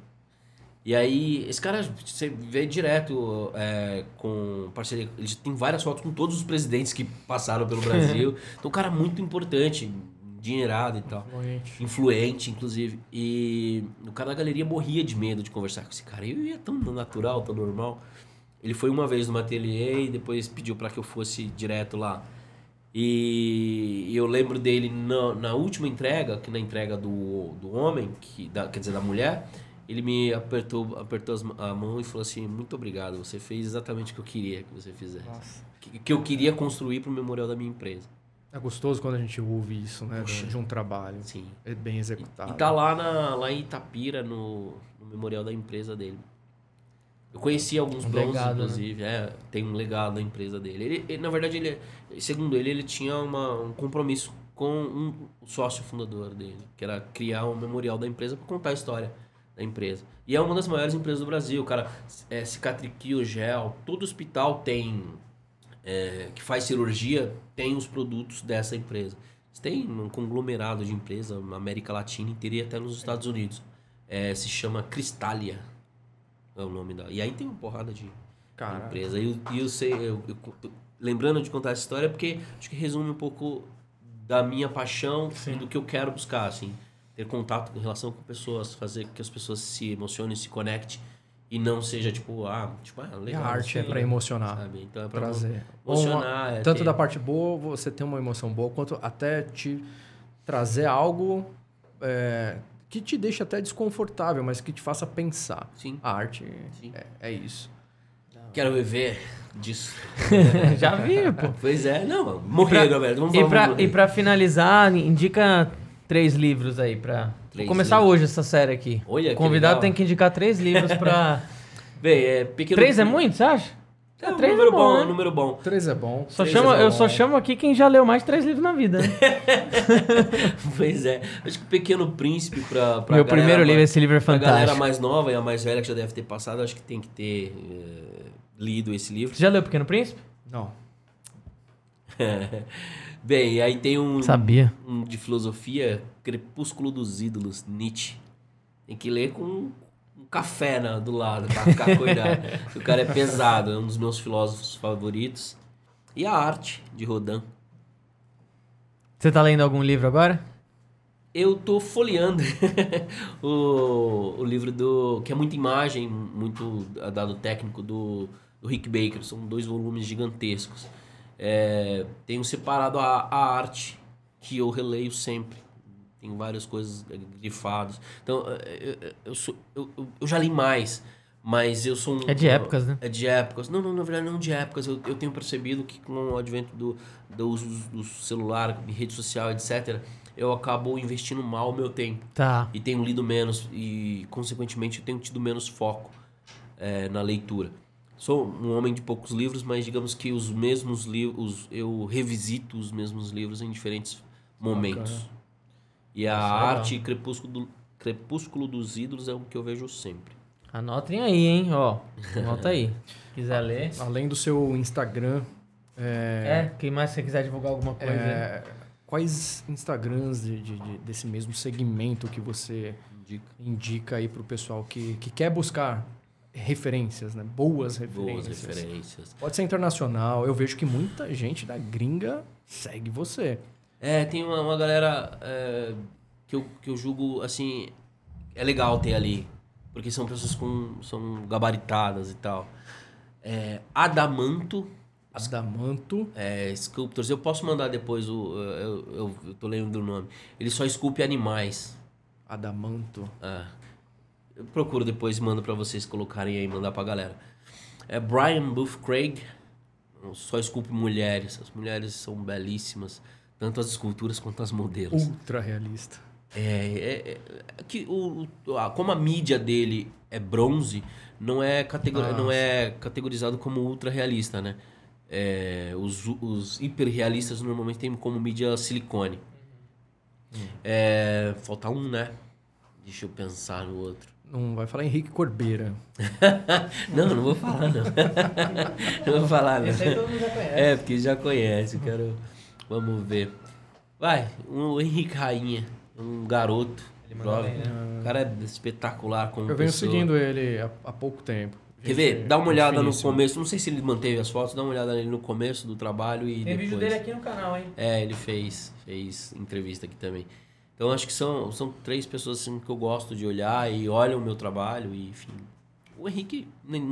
E aí, esse cara, você vê direto é, com parceria. Ele tem várias fotos com todos os presidentes que passaram pelo Brasil. então, um cara muito importante, dinheirado e tal. Influente. Influente, inclusive. E o cara da galeria morria de medo de conversar com esse cara. Eu ia tão natural, tão normal. Ele foi uma vez no ateliê e depois pediu para que eu fosse direto lá. E eu lembro dele na, na última entrega, que na entrega do, do homem, que, da, quer dizer, da mulher, ele me apertou, apertou as a mão e falou assim: Muito obrigado, você fez exatamente o que eu queria que você fizesse. Que, que eu queria construir para o memorial da minha empresa. É gostoso quando a gente ouve isso, né? De um trabalho. Sim. É bem executado. E tá lá, na, lá em Itapira, no, no memorial da empresa dele. Eu conheci alguns Um bronzes, né? inclusive. É, tem um legado da empresa dele. Ele, ele- na verdade, ele, segundo ele, ele tinha uma, um compromisso com um sócio fundador dele, que era criar um memorial da empresa para contar a história da empresa. E é uma das maiores empresas do Brasil, cara. É, cicatriquio, gel, todo hospital tem é, que faz cirurgia tem os produtos dessa empresa. Eles têm um conglomerado de empresa na América Latina inteira e até nos Estados Unidos. É, se chama Cristalia. É o nome da. E aí tem uma porrada de Caraca. empresa. E eu, eu sei, eu, eu lembrando de contar essa história porque acho que resume um pouco da minha paixão e do que eu quero buscar, assim. Ter contato em relação com pessoas, fazer com que as pessoas se emocionem, se conectem e não seja tipo, ah, tipo, ah, E legal. a arte é aí, pra emocionar. Sabe? Então é pra Trazer. emocionar. Uma- é tanto ter- da parte boa, você tem uma emoção boa, quanto até te trazer algo é, que te deixa até desconfortável, mas que te faça pensar. Sim. A arte Sim. é, é isso. Quero viver disso. Já vi, pô. Pois é, não, morrer, velho. Vamos E pra, morrer. e pra finalizar, indica três livros aí pra. Vou começar livros. hoje essa série aqui. Olha o que convidado legal. tem que indicar três livros pra. Bem, é pequeno. três é muito, você acha? É um três é número bom, bom, né? um número bom. Três é bom. Só Três chama, é eu bom. só chamo aqui quem já leu mais de três livros na vida, né? Pois é. Acho que o Pequeno Príncipe pra, pra Meu galera primeiro livro, esse livro é pra galera fantástico. mais nova e a mais velha que já deve ter passado, acho que tem que ter eh, lido esse livro. Você já leu Pequeno Príncipe? Não. Bem, aí tem um, Sabia. um de filosofia, Crepúsculo dos Ídolos, Nietzsche. Tem que ler com um café na- do lado pra ficar cuidado. o cara é pesado, é um dos meus filósofos favoritos. E a arte de Rodin. Você tá lendo algum livro agora? Eu tô folheando o, o livro do. que é muita imagem, muito dado técnico do, do Rick Baker. São dois volumes gigantescos. É, tenho separado a, a arte, que eu releio sempre. Tem várias coisas grifadas. Então, é, eu, eu, sou- eu- eu- eu já li mais, mas eu sou um. É de épocas, né? É de épocas. Não, não, na verdade não de épocas. Eu, eu tenho percebido que com o advento do, do uso do celular, rede social, etc., eu acabo investindo mal o meu tempo. Tá. E tenho lido menos e, consequentemente, eu tenho tido menos foco eh, na leitura. Sou um homem de poucos livros, mas digamos que os mesmos livros, eu revisito os mesmos livros em diferentes momentos. E a Isso é legal. arte Crepúsculo, do- Crepúsculo dos Ídolos é o que eu vejo sempre. Anotem aí, hein? Ó, anota aí. Quiser ler. Além do seu Instagram, é, É, quem mais você quiser divulgar alguma coisa. é, quais Instagrams de- de- de- desse mesmo segmento que você Indica. indica aí pro pessoal que, que quer buscar referências, né? Boas referências. Boas referências. Pode ser internacional. Eu vejo que muita gente da gringa segue você. É, tem uma, uma galera é, que, eu, que eu julgo, assim, é legal ter ali. Porque são pessoas com, são gabaritadas e tal. É, Adamanto Adamanto. é, Sculptors. Eu posso mandar depois o... Eu, eu, eu tô lendo o nome. Ele só esculpe animais. Adamanto. Ah, eu procuro depois e mando pra vocês colocarem aí, mandar pra galera. É Brian Booth Craig, só esculpe mulheres. As mulheres são belíssimas, tanto as esculturas quanto as modelos. Ultra realista. É, é- é que o, como a mídia dele é bronze, não é, categor, Ah, não é categorizado como ultra realista, né? É, os, os hiperrealistas normalmente tem como mídia silicone. É, falta um, né? Deixa eu pensar no outro. Não vai falar Henrique Corbeira. Não, não vou falar, não. não vou falar, não. Esse aí todo mundo já conhece. É, porque já conhece, eu quero... Vamos ver. Vai, um Henrique Rainha, um garoto, jovem. bem, O cara é espetacular como Eu venho pessoa. seguindo ele há, há pouco tempo. Quer ver? Dá uma olhada no começo. Não sei se ele manteve as fotos. Dá uma olhada nele no começo do trabalho e Tem depois. vídeo dele aqui no canal, hein? É, ele fez, fez entrevista aqui também. Então acho que são, são três pessoas assim, que eu gosto de olhar e olham o meu trabalho e enfim. O Henrique,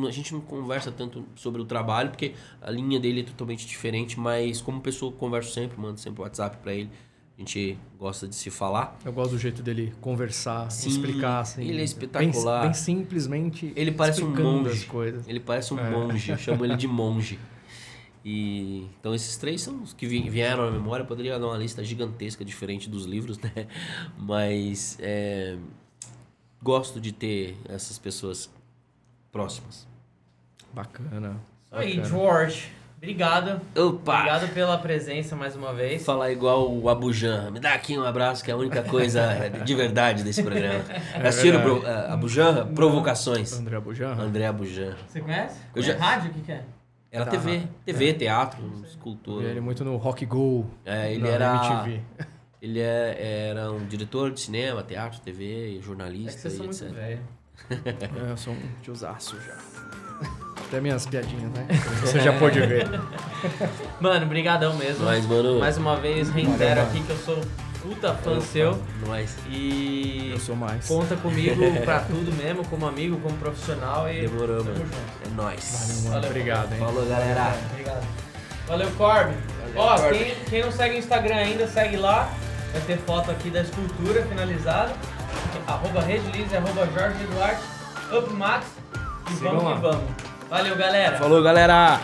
a gente não conversa tanto sobre o trabalho, porque a linha dele é totalmente diferente, mas como pessoa eu converso sempre, mando sempre WhatsApp pra ele. A gente gosta de se falar. Eu gosto do jeito dele conversar, Sim, explicar. Assim, ele é bem- espetacular. Bem, simplesmente Ele parece um monge. as coisas. Ele parece um É. monge, eu chamo ele de monge. E então esses três são os que vi- vieram na memória. Eu poderia dar uma lista gigantesca diferente dos livros, né? Mas é, gosto de ter essas pessoas próximas. Bacana. Aí. George. Obrigado. Opa! Obrigado pela presença mais uma vez. Falar igual o Abujan. Me dá aqui um abraço, que é a única coisa de verdade desse programa. Assistiram verdade. Bro- eh, Abujan? Provocações. André Abujan? André Abujan. Você conhece? Eu É já- rádio? O que, que é? Era Tá. TV, TV, teatro, Eu vi escultura. ele muito no Rock Go. É, ele era. MTV. Ele é- era um diretor de cinema, teatro, TV, É que jornalista vocês são e muito etc. velho. É, eu sou um tiozaço já. Até minhas piadinhas, né? Você já pôde ver. Mano, brigadão mesmo. Mas, mano. Mais uma vez, reitero aqui que eu sou puta fã seu. Nós. E Eu sou mais. conta comigo pra tudo mesmo, como amigo, como profissional. E Demorou, mano. junto. É nóis. Valeu, mano. Valeu. Obrigado, hein? Falou, galera. Obrigado. Valeu, Corby. Ó, Quem, quem não segue o Instagram ainda, segue lá. Vai ter foto aqui da escultura finalizada. Arroba Redlize, arroba Jorge Duarte, Up Max. E Sigam vamos lá. que vamos. Valeu, galera. Falou, galera.